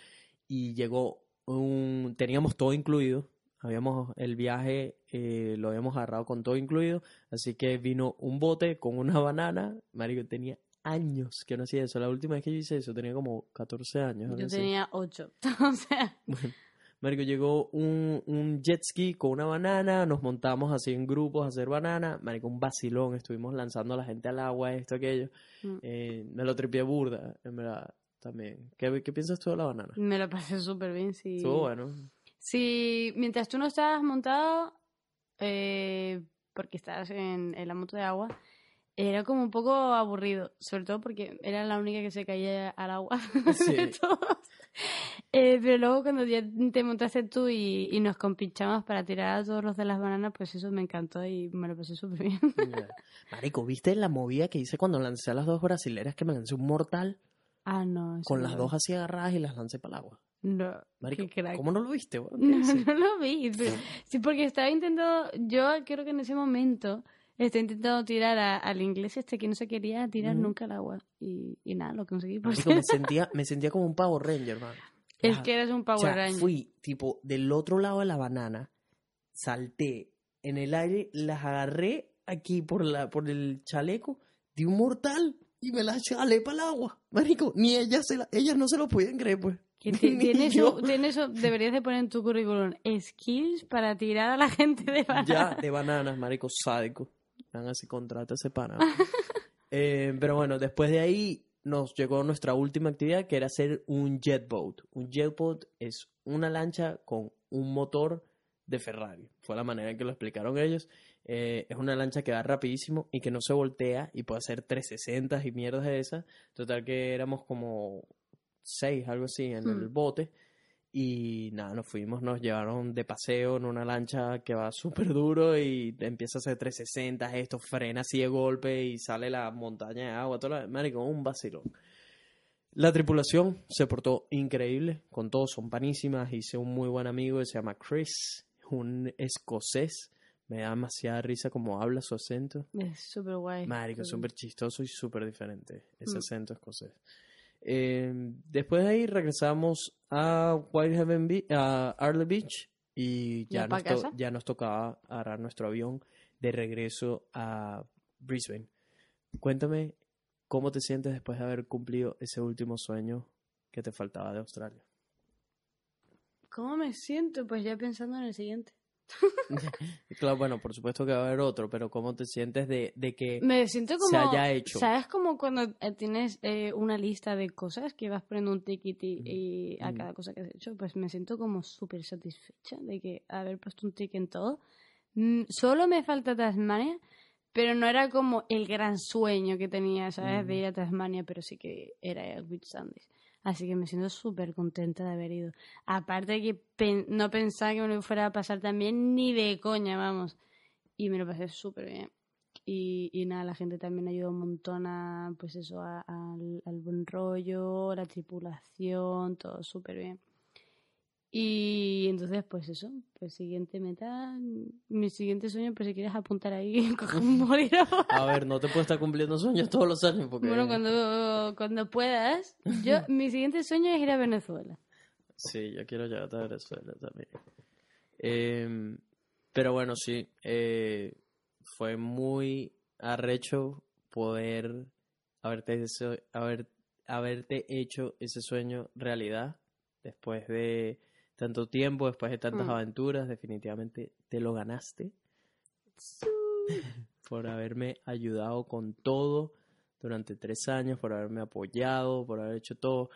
Y llegó un. Teníamos todo incluido. Habíamos el viaje, eh, lo habíamos agarrado con todo incluido. Así que vino un bote con una banana. Marico, tenía años que no hacía eso. La última vez que yo hice eso tenía como 14 años. Yo tenía ocho. o sea, Marico, llegó un, un jet ski con una banana, nos montamos así en grupos a hacer banana, Marico, un vacilón, estuvimos lanzando a la gente al agua, esto, aquello. Mm. Eh, me lo tripié burda, en verdad, también. ¿Qué, qué piensas tú de la banana? me lo pasé súper bien. Sí. Estuvo bueno. Sí, mientras tú no estabas montado, eh, porque estabas en, en la moto de agua, era como un poco aburrido, sobre todo porque era la única que se caía al agua Sí. de todos. Eh, pero luego cuando ya te montaste tú y, y nos compinchamos para tirar a todos los de las bananas, pues eso me encantó y me lo pasé súper bien. Marico, ¿viste la movida que hice cuando lancé a las dos brasileras que me lancé un mortal ah, no. con no las dos así agarradas y las lancé para el agua? No, Marico. ¿cómo no lo viste? No, lo vi. pero- sí, porque estaba intentando, yo creo que en ese momento estaba intentando tirar a- al inglés este que no se quería tirar nunca al agua. Y, y nada, lo conseguí. Por Marico, me sentía, me sentía como un Power Ranger, man. es que eres un Power o sea, Ranger. fui tipo del otro lado de la banana, salté en el aire, las agarré aquí por la por el chaleco, di un mortal y me las jalé para el agua. Marico, ni ellas se la- ellas no se lo podían creer, pues. Tienes, un- deberías de poner en tu currículum skills para tirar a la gente de Ya, banana. de bananas, marico, sádico. Dan así contrata ese pana. Eh, pero bueno, después de ahí nos llegó nuestra última actividad que era hacer un jet boat. Un jet boat es una lancha con un motor de Ferrari. Fue la manera en que lo explicaron ellos. Eh, es una lancha que va rapidísimo y que no se voltea y puede hacer 360 y mierdas de esas. Total que éramos como seis, algo así, en el Hmm. bote. Y nada, nos fuimos, nos llevaron de paseo en una lancha que va súper duro y empieza a hacer 360, esto frena así de golpe y sale la montaña de agua, todo lo marico, un vacilón. La tripulación se portó increíble, con todos son panísimas, hice un muy buen amigo que se llama Chris, un escocés, me da demasiada risa como habla su acento. Es súper guay. Marico, súper chistoso y súper diferente ese Mm. acento escocés. Eh, después de ahí regresamos a Whitehaven Beach, a Arle Beach y ya ¿Ya pa' nos, to- ya nos tocaba agarrar nuestro avión de regreso a Brisbane. Cuéntame cómo te sientes después de haber cumplido ese último sueño que te faltaba de Australia. ¿Cómo me siento? Pues ya pensando en el siguiente. Claro, bueno, por supuesto que va a haber otro, pero cómo te sientes de, de que Me siento como. se haya hecho. ¿Sabes como cuando eh, tienes eh, una lista de cosas que vas poniendo un ticket y, y a Mm. cada cosa que has hecho? Pues me siento como súper satisfecha de que haber puesto un ticket en todo. Mm, solo me falta Tasmania, pero no era como el gran sueño que tenía, ¿sabes? De Mm. ir a Tasmania, pero sí que era el Whitsundays. Así que me siento súper contenta de haber ido. Aparte que no pensaba que me lo fuera a pasar también ni de coña, vamos. Y me lo pasé súper bien. Y, y nada, la gente también ayudó un montón a, pues eso, a- al, al buen rollo, la tripulación, todo súper bien. Y entonces, pues eso, pues siguiente meta, mi siguiente sueño, pues si quieres apuntar ahí, morir a- A ver, no te puedes estar cumpliendo sueños todos los años porque... Bueno, cuando, cuando puedas, yo, mi siguiente sueño es ir a Venezuela. Sí, yo quiero llegar a Venezuela también. Em, pero bueno, sí, eh, fue muy arrecho poder haberte, haber, haberte hecho ese sueño realidad después de tanto tiempo, después de tantas Mm. aventuras, definitivamente te lo ganaste por haberme ayudado con todo durante tres años, por haberme apoyado, por haber hecho todo.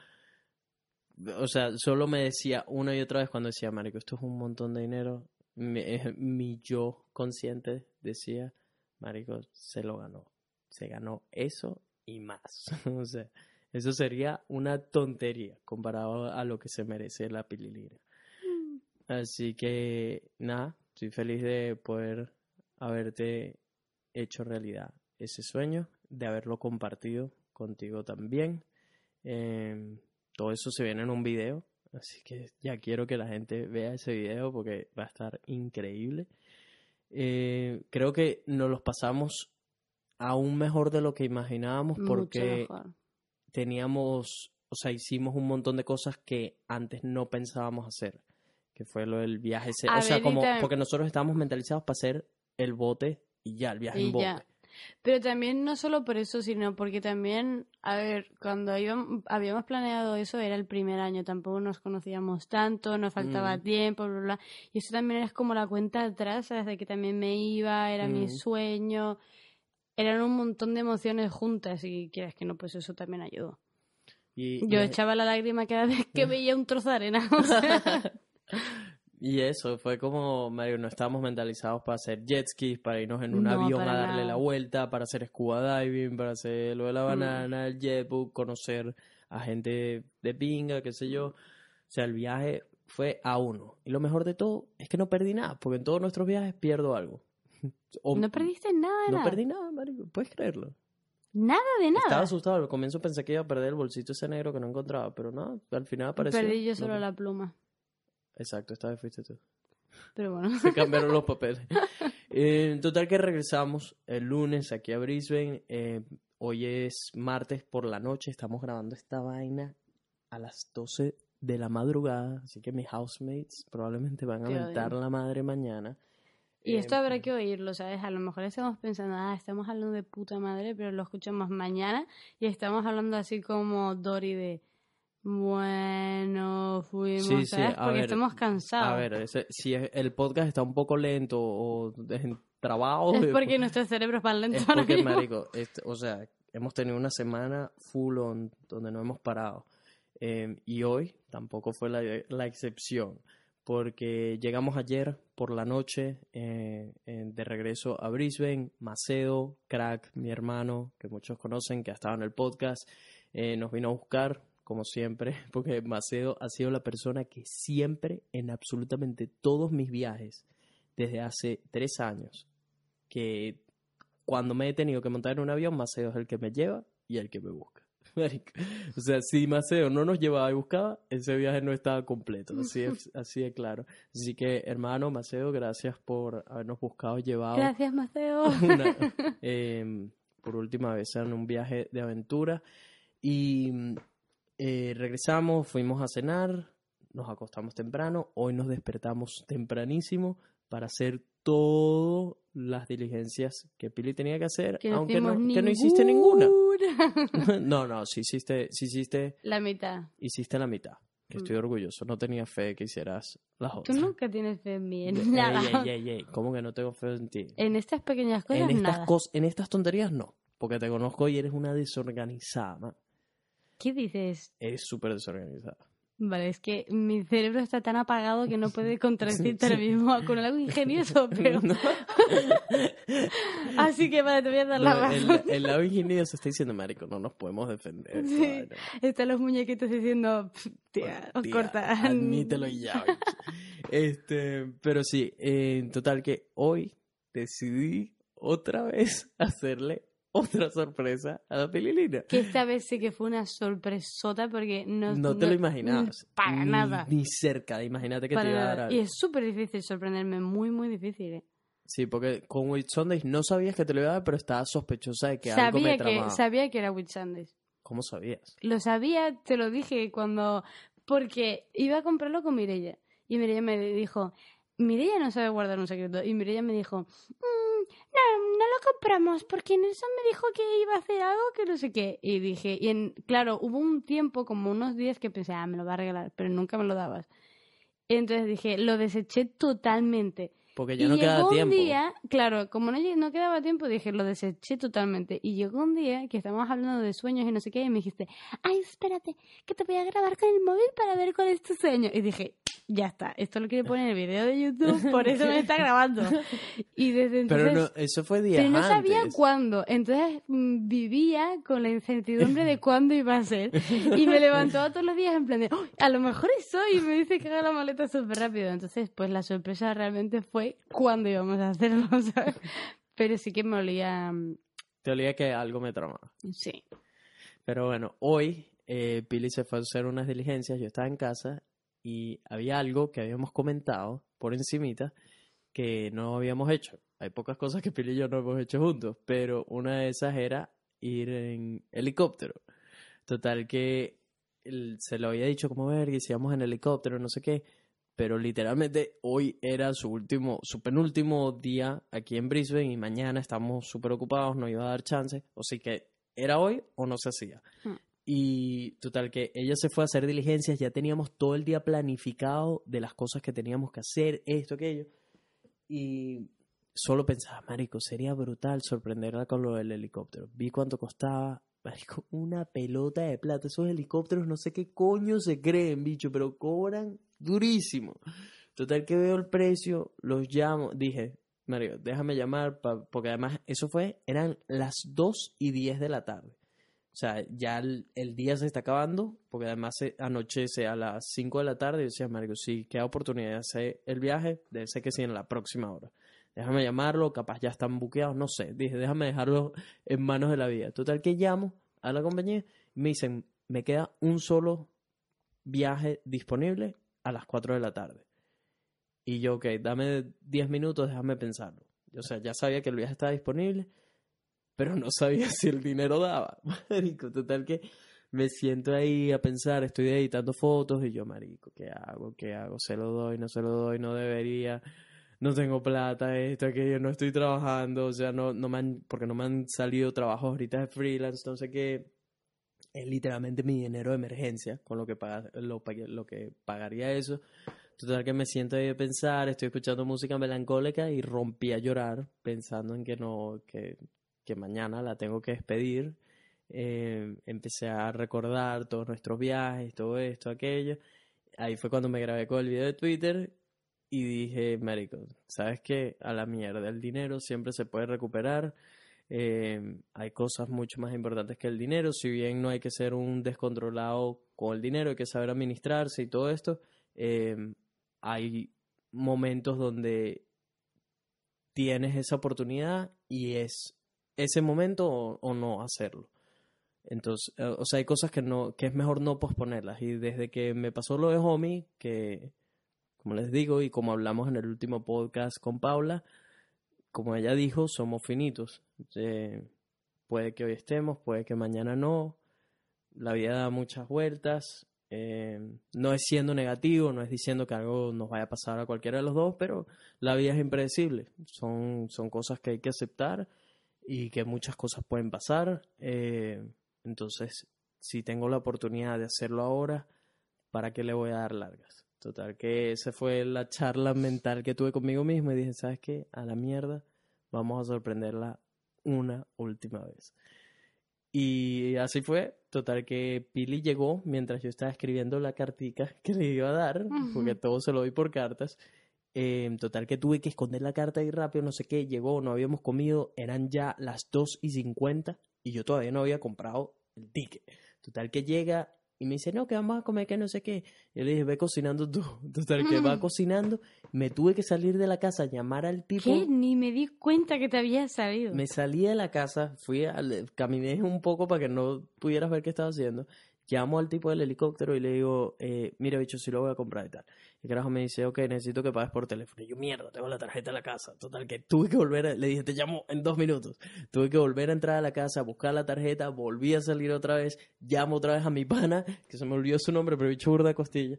O sea, solo me decía una y otra vez cuando decía, Marico, esto es un montón de dinero. Mi, eh, mi yo consciente decía, Marico, se lo ganó. Se ganó eso y más. o sea, eso sería una tontería comparado a lo que se merece la pililira. Así que, nada, estoy feliz de poder haberte hecho realidad ese sueño, de haberlo compartido contigo también. Em, todo eso se viene en un video, así que ya quiero que la gente vea ese video porque va a estar increíble. Eh, creo que nos los pasamos aún mejor de lo que imaginábamos Mucho porque mejor. teníamos, o sea, hicimos un montón de cosas que antes no pensábamos hacer, que fue lo del viaje. ese- o sea, ver, como también- porque nosotros estábamos mentalizados para hacer el bote y ya, el viaje Y en bote. ya. Pero también no solo por eso, sino porque también, a ver, cuando íbamos, habíamos planeado eso era el primer año, tampoco nos conocíamos tanto, nos faltaba Mm. tiempo, bla, bla, bla. Y eso también es como la cuenta atrás, ¿sabes? De que también me iba, era mi Mm. sueño, eran un montón de emociones juntas y quieras que no, pues eso también ayudó. Y, Yo y- echaba la lágrima cada vez que veía un trozo de arena. o sea, Y eso, fue como, Mario, no estábamos mentalizados para hacer jet skis, para irnos en un No, avión a darle nada. la vuelta, para hacer scuba diving, para hacer lo de la Mm. banana, el jetbook, conocer a gente de pinga, qué sé yo. O sea, el viaje fue a uno. Y lo mejor de todo es que no perdí nada, porque en todos nuestros viajes pierdo algo. O- no perdiste nada de No nada. perdí nada, Mario, puedes creerlo. Nada de nada. Estaba asustado, al comienzo pensé que iba a perder el bolsito ese negro que no encontraba, pero no, al final apareció. Perdí yo No, solo la pluma. Exacto, esta vez fuiste tú. Pero bueno. Se cambiaron los papeles. Eh, en total que regresamos el lunes aquí a Brisbane. Eh, hoy es martes por la noche. Estamos grabando esta vaina a las 12 de la madrugada. Así que mis housemates probablemente van a mentar la madre mañana. Y Eh, esto habrá que oírlo, ¿sabes? A lo mejor estamos pensando, ah, estamos hablando de puta madre, pero lo escuchamos mañana y estamos hablando así como Dory de, bueno, fuimos, Sí, sí, Porque ver, estamos cansados. A ver, ese- si es- el podcast está un poco lento o trabado. es porque nuestros cerebros van lentos Es porque, marico, este, o sea, hemos tenido una semana full on donde no hemos parado. Eh, y hoy tampoco fue la, la excepción, porque llegamos ayer por la noche eh, eh, de regreso a Brisbane. Macedo, crack, mi hermano, que muchos conocen, que ha estado en el podcast, eh, nos vino a buscar, como siempre, porque Macedo ha sido la persona que siempre, en absolutamente todos mis viajes, desde hace tres años, que cuando me he tenido que montar en un avión, Maceo es el que me lleva y el que me busca. O sea, si Maceo no nos llevaba y buscaba, ese viaje no estaba completo. Así es, así de claro. Así que, hermano Maceo, gracias por habernos buscado y llevado Gracias, Maceo. una- em, por última vez en un viaje de aventura. Y eh, regresamos, fuimos a cenar, nos acostamos temprano, hoy nos despertamos tempranísimo para hacer todas las diligencias que Pili tenía que hacer, Que aunque no, que no hiciste ninguna. no, no, sí hiciste, sí hiciste, La mitad. hiciste la mitad. Que estoy orgulloso, no tenía fe que hicieras las Tú otras. nunca tienes fe en mí, Ey, en nada. ey, ey, ey, ¿Cómo que no tengo fe en ti? En estas pequeñas cosas, en estas nada. cos- en estas tonterías no, porque te conozco y eres una desorganizada, man. ¿Qué dices? Eres súper desorganizada. Vale, es que mi cerebro está tan apagado que no puede contradecirte ahora mismo con algo ingenioso, pero... No. Así que vale, te voy a dar la No, razón. el, el lado ingenioso se está diciendo, marico, no nos podemos defender. Sí. Están los muñequitos diciendo, "Pff, tía, os Tía, corta. Admítelo ya. este, pero sí, eh, en total que hoy decidí otra vez hacerle otra sorpresa a la pelilina. Que esta vez sí que fue una sorpresota porque no... No te lo imaginabas. Para Ni- nada. Ni cerca imagínate que Para te iba a dar Y algo. es súper difícil sorprenderme, muy, muy difícil. ¿eh? Sí, porque con Witch Sundays no sabías que te lo iba a dar, pero estabas sospechosa de que algo me Sabía que, tramaba. sabía que era Witch Sundays. ¿Cómo sabías? Lo sabía, te lo dije cuando... Porque iba a comprarlo con Mirella. Y Mirella me dijo, Mirella no sabe guardar un secreto. Y Mirella me dijo, "Mm, no, no lo compramos porque Nelson me dijo que iba a hacer algo que no sé qué. Y dije, y en, claro, hubo un tiempo, como unos días que pensé, ah, me lo va a regalar, pero nunca me lo dabas. Entonces dije, lo deseché totalmente. Porque ya y no llegó queda un tiempo. día, claro, como no, no quedaba tiempo, dije, lo deseché totalmente. Y llegó un día que estábamos hablando de sueños y no sé qué, y me dijiste, ay, espérate, que te voy a grabar con el móvil para ver cuál es tu sueño. Y dije, ya está, esto lo quiere poner en el video de YouTube, por eso me está grabando. Y desde entonces... Pero no, eso fue días pero no sabía cuándo, entonces mm, vivía con la incertidumbre de cuándo iba a ser. Y me levantaba todos los días en plan de, "Oh, a lo mejor es hoy, y me dice que haga la maleta súper rápido. Entonces, pues la sorpresa realmente fue cuándo íbamos a hacerlo, ¿sabes? Pero sí que me olía. mm, Te olía que algo me tramaba. Sí. Pero bueno, hoy eh, Pili se fue a hacer unas diligencias, yo estaba en casa y había algo que habíamos comentado por encimita que no habíamos hecho. Hay pocas cosas que Pili y yo no hemos hecho juntos, pero una de esas era ir en helicóptero. Total que él se lo había dicho como ver que si íbamos en helicóptero, no sé qué, pero literalmente hoy era su último, su penúltimo día aquí en Brisbane y mañana estamos súper ocupados, no iba a dar chance, o sea que era hoy o no se hacía. Hmm. Y total que ella se fue a hacer diligencias, ya teníamos todo el día planificado de las cosas que teníamos que hacer, esto, aquello. Y solo pensaba, marico, sería brutal sorprenderla con lo del helicóptero. Vi cuánto costaba, marico, una pelota de plata. Esos helicópteros no sé qué coño se creen, bicho, pero cobran durísimo. Total que veo el precio, los llamo, dije, Mario, déjame llamar, pa- porque además eso fue, eran las 2 y 10 de la tarde. O sea, ya el, día se está acabando, porque además se anochece a las 5 de la tarde. Y yo decía, Mario, si queda oportunidad de hacer el viaje, debe ser que sí en la próxima hora. Déjame llamarlo, capaz ya están buqueados, no sé. Dije, déjame dejarlo en manos de la vida. Total que llamo a la compañía me dicen, me queda un solo viaje disponible a las 4 de la tarde. Y yo, ok, dame 10 minutos, déjame pensarlo. O sea, ya sabía que el viaje estaba disponible, pero no sabía si el dinero daba. Marico, total que me siento ahí a pensar, estoy editando fotos y yo, marico, ¿qué hago? ¿Qué hago? ¿Se lo doy? ¿No se lo doy? ¿No debería? No tengo plata, esto, aquello, no estoy trabajando, o sea, no, no me han, porque no me han salido trabajos ahorita de freelance, entonces que es literalmente mi dinero de emergencia con lo que, paga- lo, lo que pagaría eso. Total que me siento ahí a pensar, estoy escuchando música melancólica y rompí a llorar pensando en que no, que, que mañana la tengo que despedir. Eh, empecé a recordar todos nuestros viajes, todo esto, aquello. Ahí fue cuando me grabé con el video de Twitter y dije, marico, ¿sabes qué? A la mierda, el dinero siempre se puede recuperar. Eh, hay cosas mucho más importantes que el dinero. Si bien no hay que ser un descontrolado con el dinero, hay que saber administrarse y todo esto. eh, hay momentos donde tienes esa oportunidad y es ese momento o, o no hacerlo. Entonces, eh, o sea, hay cosas que no, que es mejor no posponerlas. Y desde que me pasó lo de Homie, que como les digo, y como hablamos en el último podcast con Paula, como ella dijo, somos finitos. Eh, puede que hoy estemos, puede que mañana no. La vida da muchas vueltas. eh, no es siendo negativo, no es diciendo que algo nos vaya a pasar a cualquiera de los dos, pero la vida es impredecible. Son, son cosas que hay que aceptar y que muchas cosas pueden pasar. eh, entonces, si tengo la oportunidad de hacerlo ahora, ¿para qué le voy a dar largas? Total, que esa fue la charla mental que tuve conmigo mismo y dije, ¿sabes qué? A la mierda, vamos a sorprenderla una última vez. Y así fue. Total que Pili llegó mientras yo estaba escribiendo la cartica que le iba a dar, porque todo se lo doy por cartas. Eh, total que tuve que esconder la carta ahí rápido, no sé qué, llegó, no habíamos comido, eran ya las 2 y 50 y yo todavía no había comprado el ticket. Total que llega y me dice, no, que vamos a comer, que no sé qué. Yo le dije, ve cocinando tú. Total que va Mm. cocinando, me tuve que salir de la casa, llamar al tipo. ¿Qué? Ni me di cuenta que te había salido. Me salí de la casa, fui al, caminé un poco para que no pudieras ver qué estaba haciendo. Llamo al tipo del helicóptero y le digo, eh, mira, bicho, si lo voy a comprar y tal. Y carajo me dice, ok, necesito que pagues por teléfono. Y yo, mierda, tengo la tarjeta en la casa. Total, que tuve que volver, a- le dije, te llamo en dos minutos. Tuve que volver a entrar a la casa, buscar la tarjeta, volví a salir otra vez, llamo otra vez a mi pana, que se me olvidó su nombre, pero bicho burda costilla.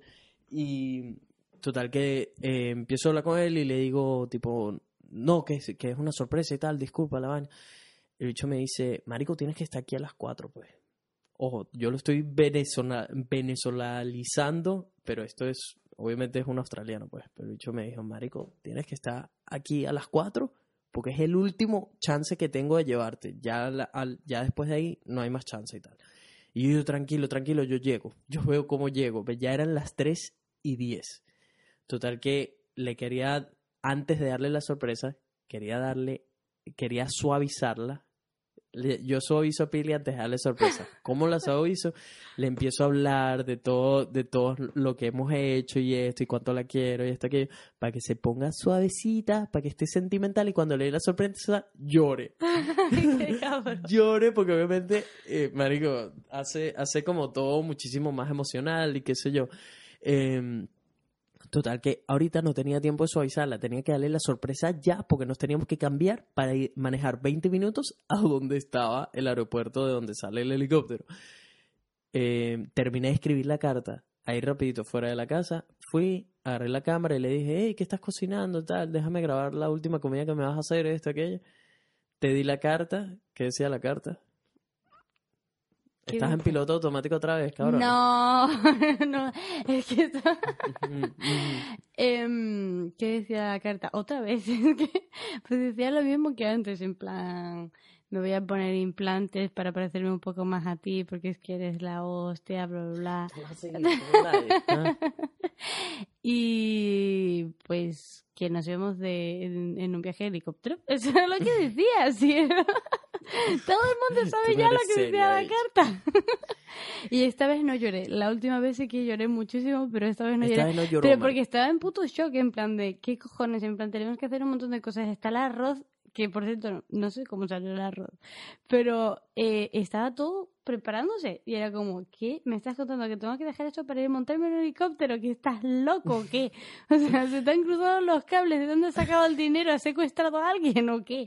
Y total que eh, empiezo a hablar con él y le digo, tipo, no, que, es- que es una sorpresa y tal, disculpa la vaina. El bicho me dice, Marico, tienes que estar aquí a las 4, pues. Ojo, yo lo estoy venezola- venezolalizando, pero esto es, obviamente es un australiano, pues. Pero el bicho me dijo, Marico, tienes que estar aquí a las 4 porque es el último chance que tengo de llevarte. Ya, al- ya después de ahí no hay más chance y tal. Y yo, tranquilo, tranquilo, yo llego. Yo veo cómo llego. Ya eran las 3 y 10. Total que le quería, antes de darle la sorpresa, quería darle, quería suavizarla le- yo suavizo a Pili antes de darle sorpresa. ¿Cómo la suavizo? Le empiezo a hablar de todo, de todo lo que hemos hecho y esto, y cuánto la quiero y esto, aquello, para que se ponga suavecita, para que esté sentimental y cuando le dé la sorpresa llore. Llore porque obviamente, eh, marico, hace, hace como todo muchísimo más emocional y qué sé yo. Em, Total, que ahorita no tenía tiempo de suavizarla, tenía que darle la sorpresa ya porque nos teníamos que cambiar para ir- manejar 20 minutos a donde estaba el aeropuerto de donde sale el helicóptero. Eh, terminé de escribir la carta, ahí rapidito fuera de la casa, fui, agarré la cámara y le dije, hey, ¿qué estás cocinando? Tal, déjame grabar la última comida que me vas a hacer, esto, aquello. Te di la carta, ¿qué decía la carta? ¿Qué Estás en piloto automático otra vez, cabrón. No, no, es que. Em, ¿Qué decía la carta? Otra vez, es que pues decía lo mismo que antes, en plan, me voy a poner implantes para parecerme un poco más a ti porque es que eres la hostia, bla, bla, bla. ¿ah? Y pues que nos íbamos de, en, en un viaje de helicóptero. Eso era lo que decía, sí. Todo el mundo sabe ya lo que decía la seria, carta. y esta vez no lloré. La última vez sí que lloré muchísimo, pero esta vez no Esta lloré. vez no lloró, Pero man. porque estaba en puto shock, en plan de, ¿qué cojones? En plan, tenemos que hacer un montón de cosas. Está el arroz, que por cierto, no sé cómo salió el arroz, pero eh, estaba todo preparándose. Y era como, ¿qué? ¿Me estás contando que tengo que dejar esto para ir a montarme en un helicóptero? ¿Que estás loco o qué? O sea, ¿se te han cruzado los cables? ¿De dónde has sacado el dinero? ¿Has secuestrado a alguien o qué?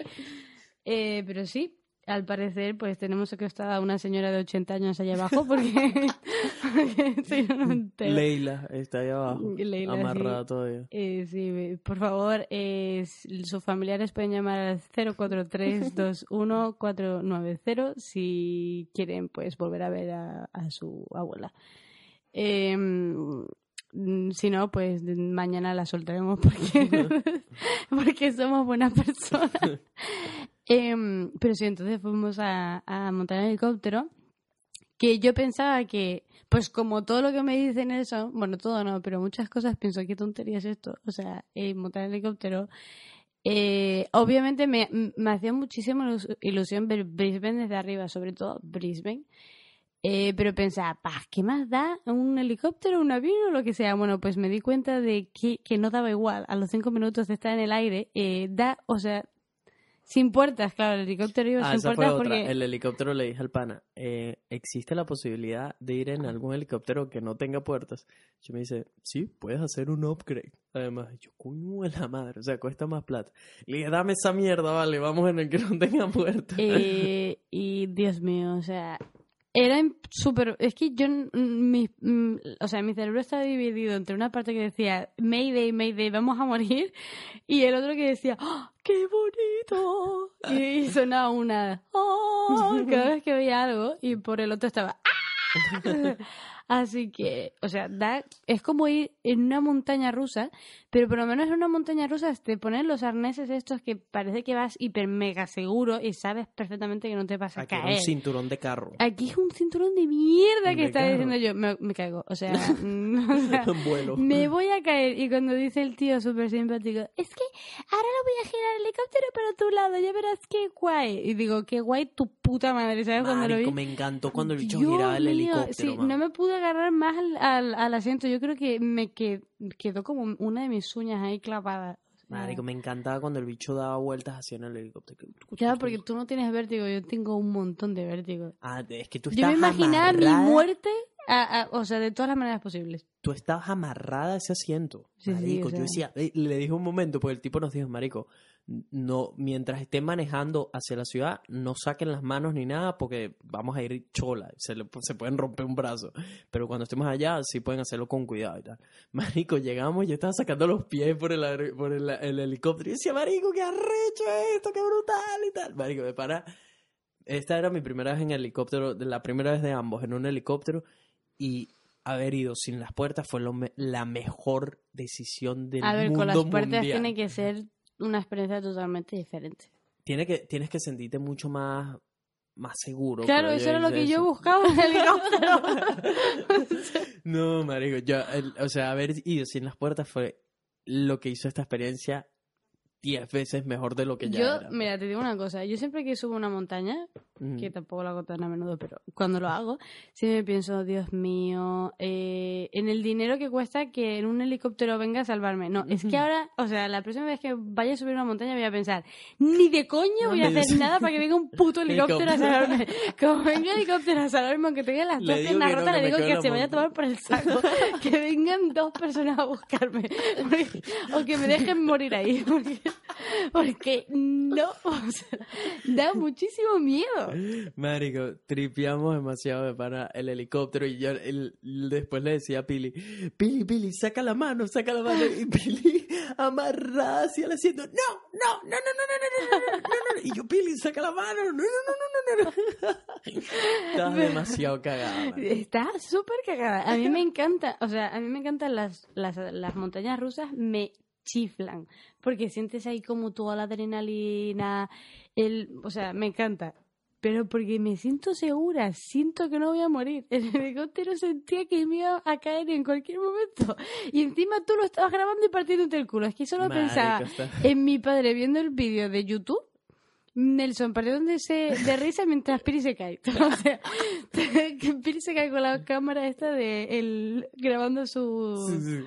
Eh, pero sí. Al parecer, pues tenemos secuestrada a una señora de 80 años allá abajo porque, no. Leila está ahí abajo, Leila, amarrada sí. todavía. Eh, sí, por favor, eh, sus familiares pueden llamar al 043-21-490 si quieren pues volver a ver a, a su abuela. Eh, mm, si no, pues mañana la soltaremos porque, porque somos buenas personas. Em, pero sí, entonces fuimos a, montar el helicóptero que yo pensaba que, pues como todo lo que me dicen eso, bueno, todo no, pero muchas cosas pienso, qué tontería es esto, o sea, eh, montar el helicóptero. Eh, obviamente me, me hacía muchísima ilus- ilusión ver Brisbane desde arriba, sobre todo Brisbane. Eh, pero pensaba, "Pa, ¿qué más da un helicóptero, un avión o lo que sea? Bueno, pues me di cuenta de que, que no daba igual. A los cinco minutos de estar en el aire, eh, da, o sea, sin puertas, claro, el helicóptero iba Ah, sin esa fue puertas otra. porque... El helicóptero le dije al pana, eh, ¿existe la posibilidad de ir en algún helicóptero que no tenga puertas? Yo me dice, sí, puedes hacer un upgrade. Además, yo, coño de la madre, o sea, cuesta más plata. Le dije, dame esa mierda, vale, vamos en el que no tenga puertas. Eh, y Dios mío, o sea, era súper. Es que yo. Mi, mm, o sea, mi cerebro estaba dividido entre una parte que decía Mayday, Mayday, vamos a morir. Y el otro que decía ¡Ah, ¡Qué bonito! Y, sonaba una. ¡Oh! Cada vez que veía algo. Y por el otro estaba. ¡Ah! Así que, o sea, da, es como ir en una montaña rusa, pero por lo menos en una montaña rusa te ponen los arneses estos que parece que vas hiper mega seguro y sabes perfectamente que no te vas a Aquí era caer. un cinturón de carro. Aquí es un cinturón de mierda que está carro. diciendo yo. Me, me caigo. O sea, o sea, Vuelo. me voy a caer. Y cuando dice el tío súper simpático, es que ahora lo voy a girar el helicóptero para tu lado, ya verás qué guay. Y digo, qué guay tu puta madre, ¿sabes? Cuando lo Marico, vi. me encantó cuando el bicho giraba el mío, helicóptero, Sí, no me pude agarrar más al, al, al asiento. Yo creo que me que- quedó como una de mis uñas ahí clavada. O Marico, me encantaba cuando el bicho daba vueltas hacia el helicóptero. Claro, porque tú no tienes vértigo, yo tengo un montón de vértigo. Ah, es que tú Yo me imaginaba mi amarrada- muerte, a- a- o sea, de todas las maneras posibles. tú estabas amarrada a ese asiento. Sí, sí, marico, o yo sea. decía, eh, le dije un momento, porque el tipo nos dijo, marico, no, mientras estén manejando hacia la ciudad, no saquen las manos ni nada, porque vamos a ir chola, se, le, se pueden romper un brazo. Pero cuando estemos allá, sí pueden hacerlo con cuidado y tal. Marico, llegamos, yo estaba sacando los pies por el, por el, el helicóptero y decía, marico, qué arrecho esto, qué brutal y tal. Marico, me para. Esta era mi primera vez en helicóptero, la primera vez de ambos, en un helicóptero, y haber ido sin las puertas fue lo me- la mejor decisión del A ver, mundo con las puertas mundial. tiene que ser una experiencia totalmente diferente. Tiene que, tienes que sentirte mucho más, más seguro. Claro, eso era lo que yo buscaba en el helicóptero. No, marico, yo, el- o sea, haber ido sin las puertas fue lo que hizo esta experiencia diez veces mejor de lo que ya yo, era. mira, te digo una cosa. Yo siempre que subo una montaña, Mm. que tampoco lo hago tan a menudo, pero cuando lo hago, me pienso, Dios mío, eh, en el dinero que cuesta que en un helicóptero venga a salvarme. No, es que ahora, o sea, la próxima vez que vaya a subir una montaña voy a pensar, ni de coño voy a hacer nada para que venga un puto helicóptero a salvarme. Como venga el helicóptero a salvarme, aunque tenga las dos piernas que no, rotas, que le digo quedo en que se vaya a tomar por el saco, que vengan dos personas a buscarme, o que me dejen morir ahí, porque, porque no, o sea, da muchísimo miedo. Marico, tripeamos demasiado de para el helicóptero y yo el- después le decía a Pili, Pili, Pili, saca la mano, saca la mano y Pili amarrada hacia el asiento, no, no, no, no, no, no, no, no, no, no, no, y yo, Pili, saca la mano, no, no, no, no, no, no, no. Estás demasiado cagada. marico. Está súper cagada. A mí me encanta, o sea, a mí me encantan las, las, las montañas rusas, me chiflan, porque sientes ahí como toda la adrenalina, el, o sea, me encanta. Pero porque me siento segura, siento que no voy a morir. El helicóptero sentía que me iba a caer en cualquier momento. Y encima tú lo estabas grabando y partiéndote el culo. Es que solo pensaba en mi padre viendo el vídeo de YouTube Nelson partiéndose de risa mientras Piri se cae. O sea, que Piri se cae con la cámara esta de él grabando su... Sí, sí.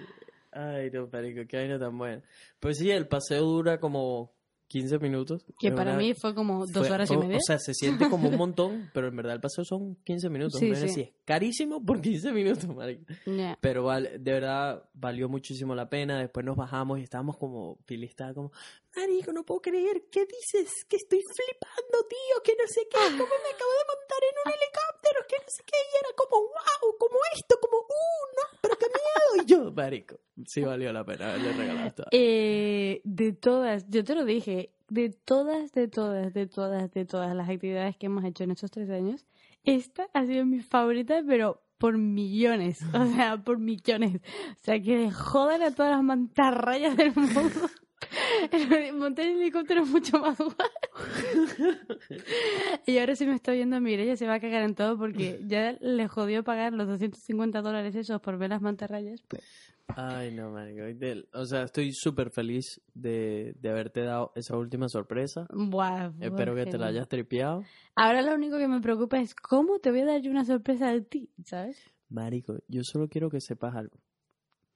Ay, no, marico, qué vaina tan buena. Pues sí, el paseo dura como 15 minutos. Que para una- mí fue como dos Fue- horas y media. O sea, se siente como un montón, pero en verdad el paseo son 15 minutos. Sí, sí. así, es carísimo por 15 minutos, marico. Ya. Pero vale, de verdad valió muchísimo la pena. Después nos bajamos y estábamos como, Pili estaba como, marico, no puedo creer, ¿qué dices? Que estoy flipando, tío, que no sé qué, cómo me acabo de montar en un helicóptero, que no sé qué. Y era como, wow, como esto, como, uh, no, pero qué miedo. Y yo, marico, sí valió la pena haberle regalado esto. Eh, de todas, yo te lo dije, de todas, de todas, de todas, de todas las actividades que hemos hecho en estos tres años, esta ha sido mi favorita, pero por millones, o sea, por millones. O sea, que le jodan a todas las mantarrayas del mundo. El montar en helicóptero es mucho más guay. Y ahora si me está viendo Mireia se va a cagar en todo porque ya le jodió pagar los 250 dólares esos por ver las mantarrayas. Ay, no, marico. O sea, estoy súper feliz de, de haberte dado esa última sorpresa. buah, Espero que te la hayas tripeado. Ahora lo único que me preocupa es cómo te voy a dar yo una sorpresa de ti, ¿sabes? Marico, yo solo quiero que sepas algo.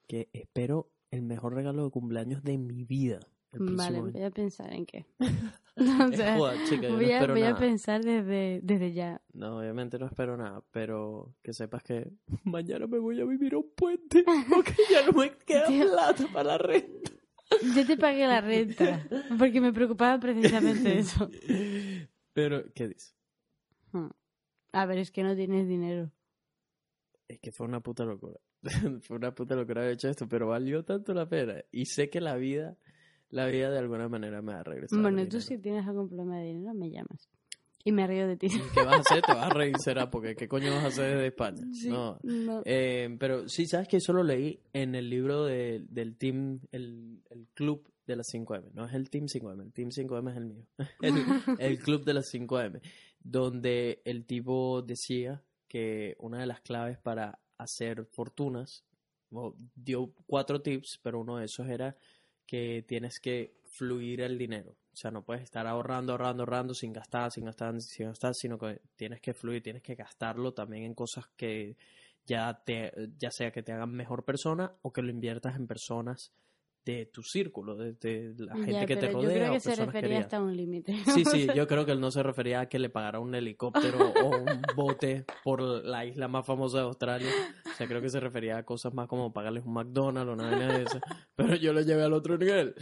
Que espero el mejor regalo de cumpleaños de mi vida. Vale, voy a pensar en qué. o Es sea, joda, chica, yo no voy, a, voy a pensar desde, desde ya. No, obviamente no espero nada, pero que sepas que mañana me voy a vivir a un puente porque ya no me queda plata para la renta. Yo te pagué la renta porque me preocupaba precisamente eso. Pero, ¿qué dices? Hmm. A ver, es que no tienes dinero. Es que fue una puta locura. fue una puta locura haber hecho esto, pero valió tanto la pena. Y sé que la vida, la vida de alguna manera me va a regresar. Bueno, tú dinero. si tienes algún problema de dinero, me llamas. Y me río de ti. ¿Y ¿Qué vas a hacer? Te vas a reír, será, porque ¿qué coño vas a hacer desde España? Sí, No. no. Eh, pero sí, ¿sabes que Eso lo leí en el libro de- del team, el, el club de las 5M. No es el team 5M, el team 5M es el mío. El, el club de las 5M. Donde el tipo decía que una de las claves para hacer fortunas, dio cuatro tips, pero uno de esos era que tienes que fluir el dinero. O sea, no puedes estar ahorrando, ahorrando, ahorrando sin gastar, sin gastar, sin gastar, sino que tienes que fluir, tienes que gastarlo también en cosas que ya te ya sea que te hagan mejor persona o que lo inviertas en personas de tu círculo, de, de la gente Ya, que te rodea Yo creo o que se refería queridas. hasta un límite. Sí, sí, yo creo que él no se refería a que le pagara un helicóptero o un bote por la isla más famosa de Australia. O sea, creo que se refería a cosas más como pagarles un McDonald's o vaina de eso. Pero yo lo llevé al otro nivel.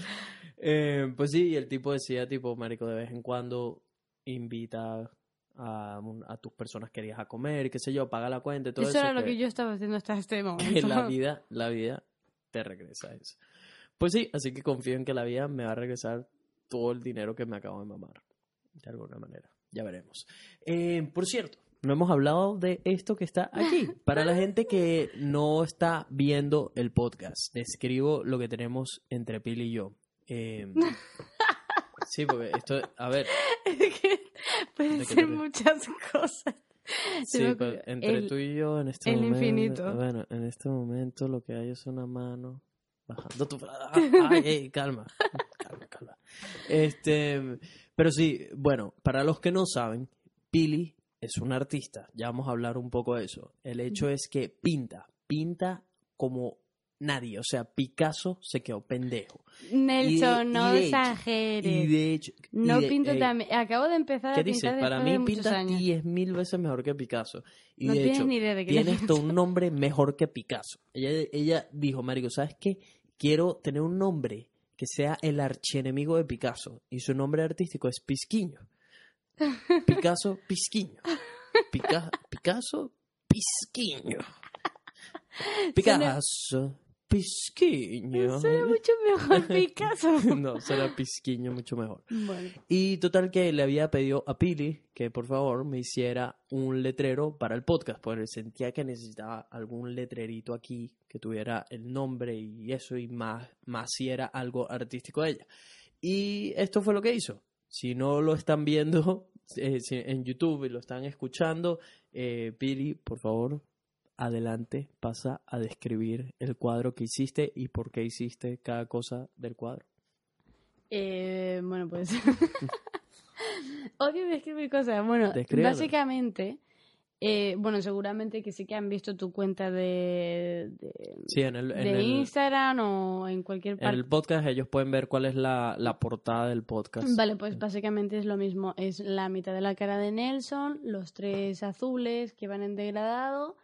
Eh, pues sí, y el tipo decía, tipo, marico, de vez en cuando invita a, a tus personas queridas a comer, qué sé yo, paga la cuenta y todo Eso eso. era lo que- que yo estaba haciendo hasta este que momento. la vida, la vida te regresa eso. Pues sí, así que confío en que la vida me va a regresar todo el dinero que me acabo de mamar. De alguna manera. Ya veremos. Eh, por cierto, no hemos hablado de esto que está aquí. Para la gente que no está viendo el podcast, describo lo que tenemos entre Pili y yo. Eh, sí, porque esto, a ver, Es que pueden ¿De qué ser muchas cosas. Sí, ocurrió- entre el- tú y yo en este el momento. infinito. Bueno, en este momento lo que hay es una mano bajando tu. Ay, ey, calma, calma, calma. Este, pero sí, bueno, para los que no saben, Pili es un artista, ya vamos a hablar un poco de eso. El hecho es que pinta, pinta como nadie, o sea, Picasso se quedó pendejo. Nelson, no exageres. Y de hecho, no de- pinto ey, también. Acabo de empezar ¿Qué a pintar dices? Para mí muchos pinta años. 10 mil veces mejor que Picasso. Y No de tienes hecho, ni idea de qué tiene le esto un nombre mejor que Picasso. Ella, ella dijo, Marico, ¿sabes qué? Quiero tener un nombre que sea el archienemigo de Picasso. Y su nombre artístico es Pisquiño. Picasso, Pisquiño. Pica- Picasso, Pisquiño. Picasso, Pisquiño. Suena mucho mejor Picasso. No, será Pisquiño mucho mejor. bueno. Y total que le había pedido a Pili que por favor me hiciera un letrero para el podcast, porque sentía que necesitaba algún letrerito aquí que tuviera el nombre y eso y más, más si era algo artístico de ella. Y esto fue lo que hizo. Si no lo están viendo eh, si- en YouTube y lo están escuchando, eh, Pili, por favor, adelante, pasa a describir el cuadro que hiciste y por qué hiciste cada cosa del cuadro. Eh, bueno, pues. Odio describir cosas. Bueno, básicamente. eh, bueno, seguramente que sí que han visto tu cuenta de, de, Sí, en el, en de el- Instagram o en cualquier En parte. el podcast ellos pueden ver cuál es la, la portada del podcast. Vale, pues básicamente es lo mismo. Es la mitad de la cara de Nelson, los tres azules que van en degradado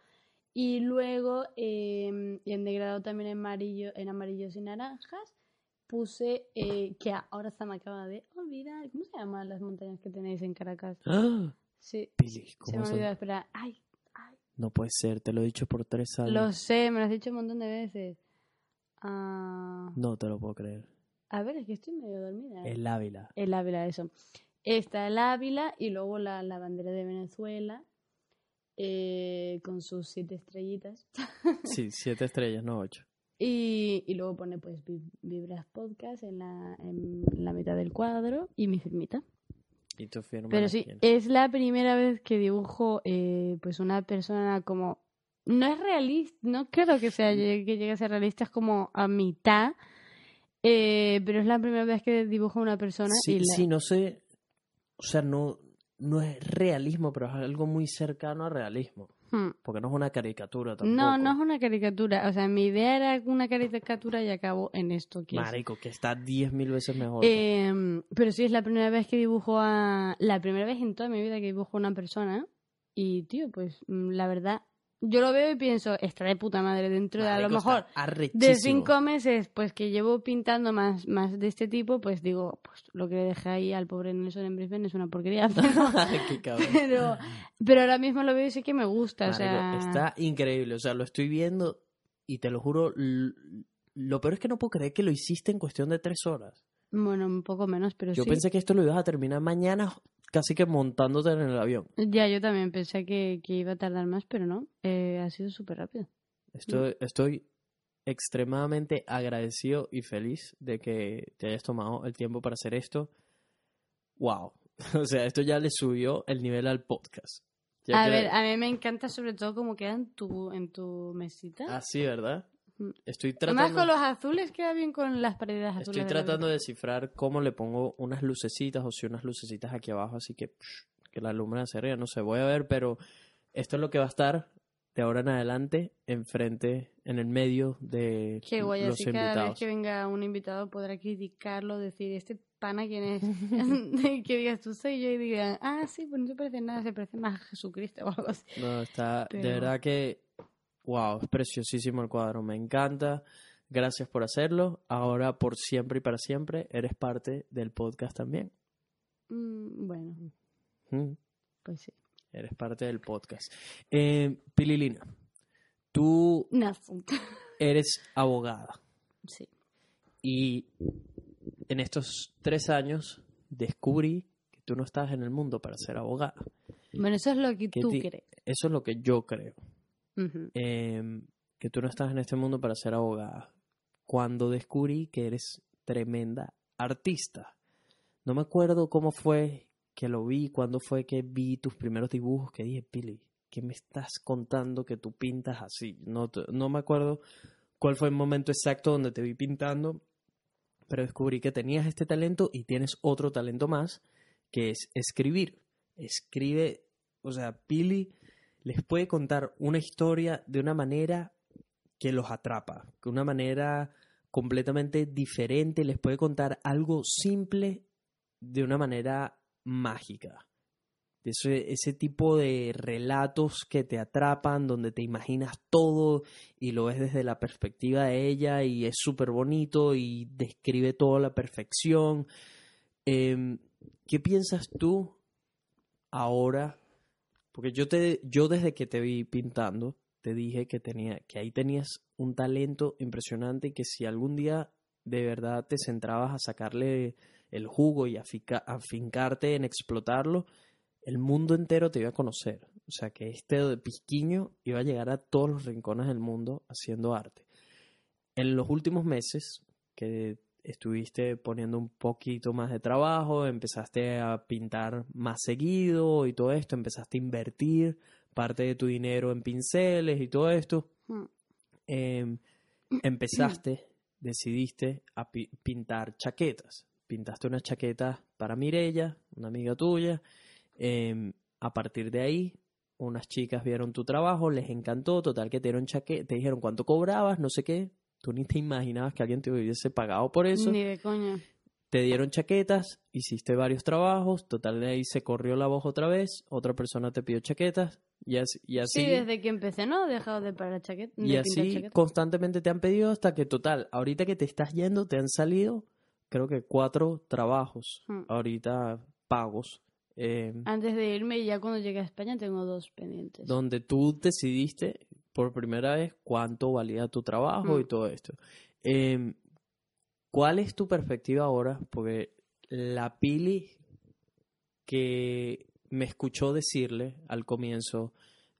y luego eh, en degradado también en amarillo, en amarillos y naranjas puse eh, que ahora se me acaba de olvidar. ¿Cómo se llaman las montañas que tenéis en Caracas? ¡Ah! Sí, Pili, se ¿cómo me olvidó. Espera, ay, ay, No puede ser, te lo he dicho por tres años. lo sé, me lo has dicho un montón de veces. Ah, No te lo puedo creer. a ver, es que estoy medio dormida. El Ávila. El Ávila, eso. Está el Ávila y luego la, la bandera de Venezuela eh, con sus siete estrellitas. Sí, siete estrellas, no ocho. Y, y luego pone pues Vi- Vibras Podcast en la, en la mitad del cuadro y mi firmita. Y tu firma. Pero sí, es la primera vez que dibujo eh, pues una persona como... No es realista, no creo que sea que llegue a ser realista, es como a mitad. eh, pero es la primera vez que dibujo una persona Sí, y la- sí, no sé. O sea, no, no es realismo, pero es algo muy cercano a realismo. Hmm. Porque no es una caricatura tampoco. No, no es una caricatura. O sea, mi idea era una caricatura y acabo en esto que es. Marico, que está diez mil veces mejor. Em, pero sí, es la primera vez que dibujo a... La primera vez en toda mi vida que dibujo a una persona. Y, tío, pues, mm, la verdad... Yo lo veo y pienso, está de puta madre dentro de a lo mejor... De cinco meses, pues que llevo pintando más, más de este tipo, pues digo, pues lo que le dejé ahí al pobre Nelson en Brisbane es una porquería. Pero, pero ahora mismo lo veo y sé que me gusta. o sea, Está increíble. O sea, lo estoy viendo y te lo juro. Lo peor es que no puedo creer que lo hiciste en cuestión de tres horas. Bueno, un poco menos, pero Yo sí. pensé que esto lo ibas a terminar mañana, casi que montándote en el avión. Ya, yo también pensé que, que iba a tardar más, pero no. Eh, ha sido súper rápido. Estoy, estoy extremadamente agradecido y feliz de que te hayas tomado el tiempo para hacer esto. Wow. O sea, esto ya le subió el nivel al podcast. Ya a que- ver, a mí me encanta sobre todo cómo queda en tu, en tu mesita. Así, ¿verdad? Estoy Además, tratando, con los azules queda bien con las paredes azules. estoy de tratando de mesita. descifrar cómo le pongo unas lucecitas o si unas lucecitas aquí abajo, así que psh, que la alumbran hacia arriba. No sé, voy a ver, pero esto es lo que va a estar de ahora en adelante enfrente, en el medio de Qué guay, los así cada vez invitados. que venga un invitado podrá criticarlo, decir, este pana quién es. que digas, tú soy yo y digan, ah, sí, pues no se parece nada, se parece más a Jesucristo o algo así. No, está, de verdad que, wow, es preciosísimo el cuadro, me encanta. Gracias por hacerlo. Ahora, por siempre y para siempre, eres parte del podcast también. Mm, bueno, Mm, pues sí. Eres parte del podcast. Eh, Pililina, tú No, eres abogada sí. y en estos tres años descubrí que tú no estás en el mundo para ser abogada. Bueno, eso es lo que ¿Qué tú crees. Eso es lo que yo creo. Eh, que tú no estás en este mundo para ser abogada. Cuando descubrí que eres tremenda artista. No me acuerdo cómo fue que lo vi, cuándo fue que vi tus primeros dibujos, que dije, Pili, ¿qué me estás contando que tú pintas así? No, no me acuerdo cuál fue el momento exacto donde te vi pintando, pero descubrí que tenías este talento y tienes otro talento más, que es escribir. escribe, o sea, Pili les puede contar una historia de una manera que los atrapa, de una manera completamente diferente, les puede contar algo simple de una manera mágica. Ese, ese tipo de relatos que te atrapan, donde te imaginas todo y lo ves desde la perspectiva de ella y es súper bonito y describe todo a la perfección. Em, ¿Qué piensas tú ahora? Porque yo, te, yo desde que te vi pintando, te dije que, tenía, que ahí tenías un talento impresionante y que si algún día de verdad te centrabas a sacarle el jugo y a afincarte en explotarlo, el mundo entero te iba a conocer. O sea, que este pisquiño iba a llegar a todos los rincones del mundo haciendo arte. En los últimos meses que estuviste poniendo un poquito más de trabajo, empezaste a pintar más seguido y todo esto, empezaste a invertir parte de tu dinero en pinceles y todo esto. Em, empezaste, decidiste a pintar chaquetas. Pintaste una chaqueta para Mirella, una amiga tuya, Em, a partir de ahí, unas chicas vieron tu trabajo, les encantó, total que te dieron chaque te dijeron cuánto cobrabas, no sé qué. Tú ni te imaginabas que alguien te hubiese pagado por eso. Ni de coña. Te dieron chaquetas, hiciste varios trabajos, total de ahí se corrió la voz otra vez, otra persona te pidió chaquetas, y así. Y así sí, desde que empecé, ¿no? He dejado de parar chaquetas. Y así constantemente te han pedido hasta que, total, ahorita que te estás yendo, te han salido, creo que cuatro trabajos, hmm. ahorita pagos. Em, Antes de irme, ya cuando llegué a España, tengo dos pendientes. Donde tú decidiste por primera vez cuánto valía tu trabajo y mm. todo esto. Em, ¿Cuál es tu perspectiva ahora? Porque la Pili que me escuchó decirle al comienzo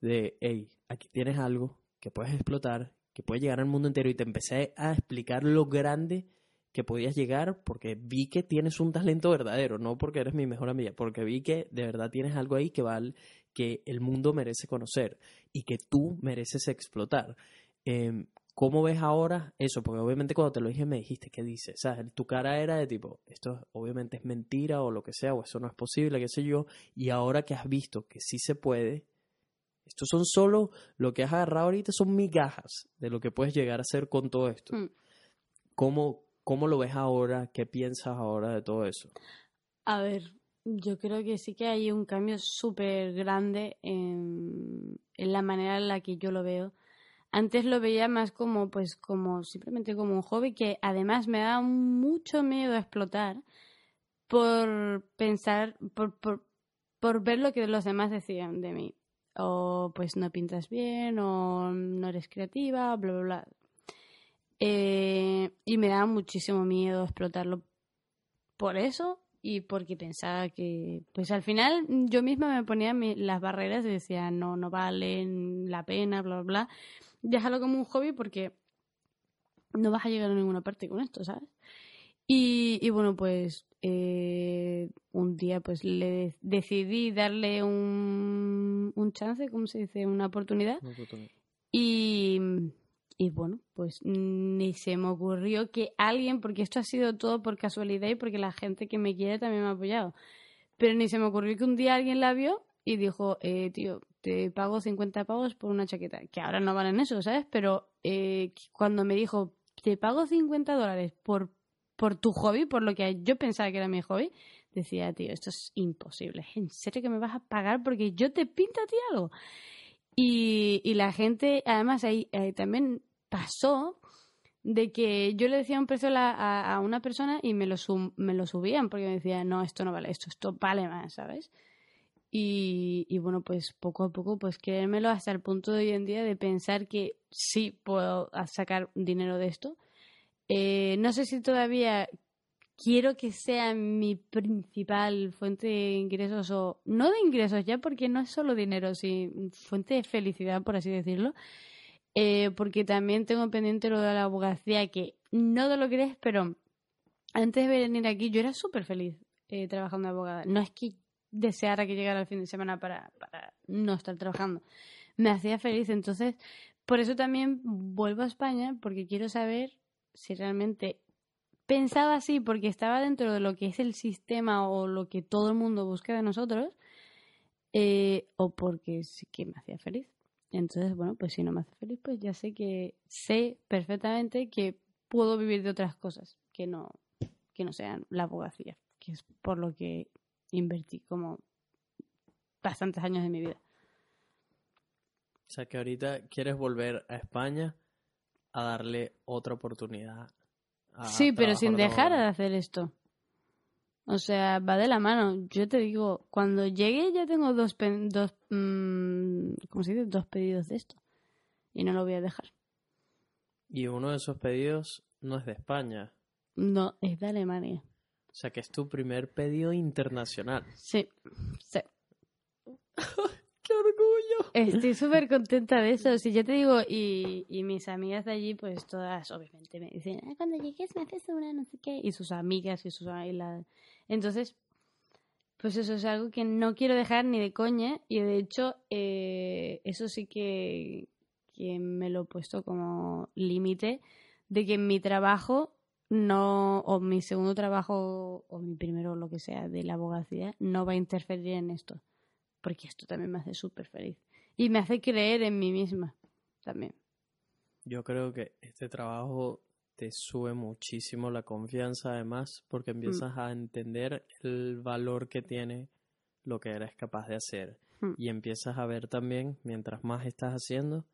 de, hey, aquí tienes algo que puedes explotar, que puede llegar al mundo entero y te empecé a explicar lo grande que podías llegar porque vi que tienes un talento verdadero, no porque eres mi mejor amiga, porque vi que de verdad tienes algo ahí que val, que el mundo merece conocer y que tú mereces explotar. Em, ¿Cómo ves ahora eso? Porque obviamente cuando te lo dije me dijiste, ¿qué dices? ¿Sabes? Tu cara era de tipo, esto obviamente es mentira o lo que sea, o eso no es posible, qué sé yo. Y ahora que has visto que sí se puede, estos son solo, lo que has agarrado ahorita son migajas de lo que puedes llegar a hacer con todo esto. Mm. ¿Cómo, ¿Cómo lo ves ahora? ¿Qué piensas ahora de todo eso? A ver, yo creo que sí que hay un cambio súper grande en, la manera en la que yo lo veo. Antes lo veía más como, pues, como simplemente como un hobby que además me da mucho miedo a explotar por pensar, por, por, por ver lo que los demás decían de mí. O pues no pintas bien, o no eres creativa, bla, bla, bla. Eh, y me daba muchísimo miedo explotarlo por eso y porque pensaba que, pues al final yo misma me ponía las barreras y decía, no, no valen la pena, bla, bla, bla. Déjalo como un hobby porque no vas a llegar a ninguna parte con esto, ¿sabes? Y, y bueno, pues eh, un día pues le decidí darle un, un chance, ¿cómo se dice? Una oportunidad. Una oportunidad. Y y bueno, pues ni se me ocurrió que alguien, porque esto ha sido todo por casualidad y porque la gente que me quiere también me ha apoyado, pero ni se me ocurrió que un día alguien la vio y dijo, eh, tío, te pago 50 pavos por una chaqueta, que ahora no valen eso, ¿sabes? Pero eh, cuando me dijo, te pago 50 dólares por, por tu hobby, por lo que yo pensaba que era mi hobby, decía, tío, esto es imposible. ¿En serio que me vas a pagar porque yo te pinto a ti algo? Y, y la gente, además, ahí, también pasó de que yo le decía un precio a, a, una persona y me lo, me lo subían porque me decían, no, esto no vale esto, esto vale más, ¿sabes? Y, y, bueno, pues poco a poco, pues creérmelo hasta el punto de hoy en día de pensar que sí puedo sacar dinero de esto. Eh, no sé si todavía quiero que sea mi principal fuente de ingresos o no de ingresos ya porque no es solo dinero, sino fuente de felicidad, por así decirlo. Eh, porque también tengo pendiente lo de la abogacía, que no te lo crees, pero antes de venir aquí yo era súper feliz eh, trabajando de abogada. No es que deseara que llegara el fin de semana para, no estar trabajando. Me hacía feliz, entonces por eso también vuelvo a España, porque quiero saber si realmente pensaba así porque estaba dentro de lo que es el sistema o lo que todo el mundo busca de nosotros, eh, o porque sí que me hacía feliz. Entonces, bueno, pues si no me hace feliz, pues ya sé que sé perfectamente que puedo vivir de otras cosas que no, que no sean la abogacía, que es por lo que invertí como bastantes años de mi vida. O sea que ahorita quieres volver a España a darle otra oportunidad. a Sí, pero sin dejar de hacer esto. O sea, va de la mano. Yo te digo, cuando llegue ya tengo dos, dos, mm, ¿cómo se dice? Dos pedidos de esto. Y no lo voy a dejar. Y uno de esos pedidos no es de España. No, es de Alemania. O sea que es tu primer pedido internacional. Sí, sí. ¡Qué orgullo! Estoy súper contenta de eso. Si ya te digo, y, y mis amigas de allí, pues todas, obviamente, me dicen, "Ah, cuando llegues me haces una, no sé qué. Y sus amigas y sus y la- Entonces, pues eso es algo que no quiero dejar ni de coña. Y de hecho, eh, eso sí que, me lo he puesto como límite de que mi trabajo no, o mi segundo trabajo, o mi primero, lo que sea, de la abogacía, no va a interferir en esto porque esto también me hace súper feliz. Y me hace creer en mí misma también. Yo creo que este trabajo te sube muchísimo la confianza, además, porque empiezas a entender el valor que tiene lo que eres capaz de hacer. Mm. Y empiezas a ver también, mientras más estás haciendo,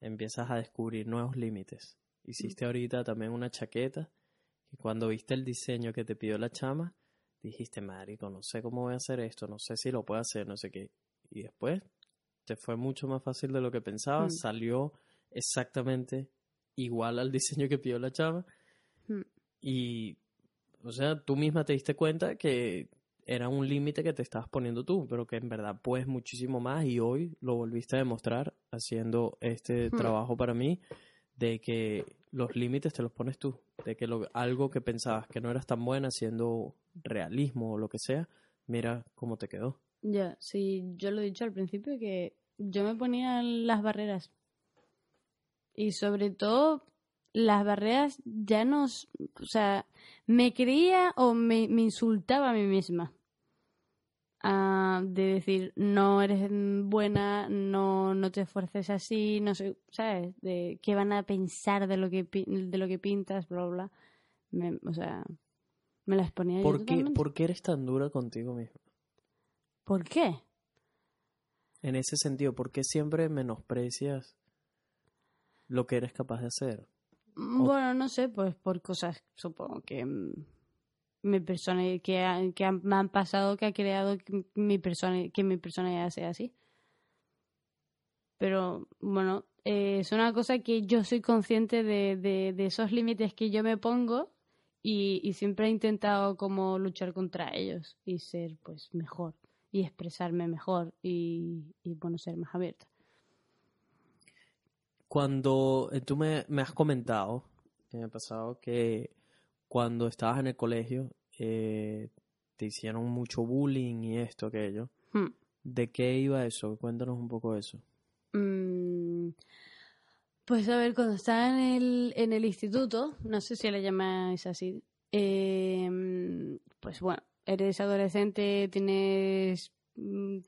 empiezas a descubrir nuevos límites. Hiciste ahorita también una chaqueta que cuando viste el diseño que te pidió la chama, dijiste, marico, no sé cómo voy a hacer esto, no sé si lo puedo hacer, no sé qué. Y después te fue mucho más fácil de lo que pensabas, Mm. salió exactamente igual al diseño que pidió la chava. Mm. Y, o sea, tú misma te diste cuenta que era un límite que te estabas poniendo tú, pero que en verdad puedes muchísimo más y hoy lo volviste a demostrar haciendo este Hmm. trabajo para mí de que los límites te los pones tú, de que lo, algo que pensabas que no eras tan buena haciendo realismo o lo que sea, mira cómo te quedó. Ya, sí, yo lo he dicho al principio que yo me ponía las barreras. Y sobre todo, las barreras ya no. O sea, me creía o me, me insultaba a mí misma. Ah, de decir, no eres buena, no, no te esfuerces así, no sé, ¿sabes? De qué van a pensar de lo que, pi- de lo que pintas, bla, bla. Me- o sea, me las ponía yo ¿Por qué. ¿Por qué eres tan dura contigo misma? ¿Por qué? En ese sentido, ¿por qué siempre menosprecias lo que eres capaz de hacer? Mm, O- Bueno, no sé, pues por cosas, supongo que mm, mi persona que, que me han pasado que ha creado que mi persona que mi personalidad sea así. Pero bueno, eh, es una cosa que yo soy consciente de, de, de esos límites que yo me pongo y, y siempre he intentado como luchar contra ellos y ser pues mejor y expresarme mejor y, y bueno, ser más abierta. Cuando eh, tú me, me has comentado en el pasado que cuando estabas en el colegio eh, te hicieron mucho bullying y esto, aquello. Hmm. ¿De qué iba eso? Cuéntanos un poco de eso. Mm, Pues a ver, cuando estaba en el, en el instituto, no sé si le llamáis así, eh, pues bueno, eres adolescente, tienes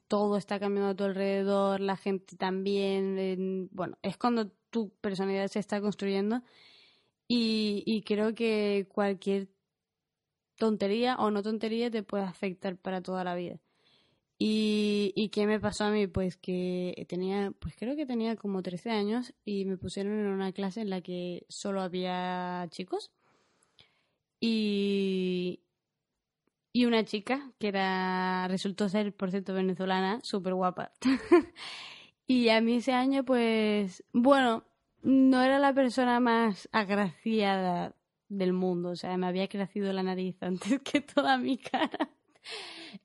todo está cambiando a tu alrededor, la gente también, en- bueno, es cuando tu personalidad se está construyendo y, y creo que cualquier tontería o no tontería te puede afectar para toda la vida. ¿Y, ¿Y qué me pasó a mí? Pues que tenía, pues creo que tenía como 13 años y me pusieron en una clase en la que solo había chicos y, y una chica que era, resultó ser, por cierto, venezolana, súper guapa. y a mí ese año, pues, bueno, no era la persona más agraciada del mundo, o sea, me había crecido la nariz antes que toda mi cara.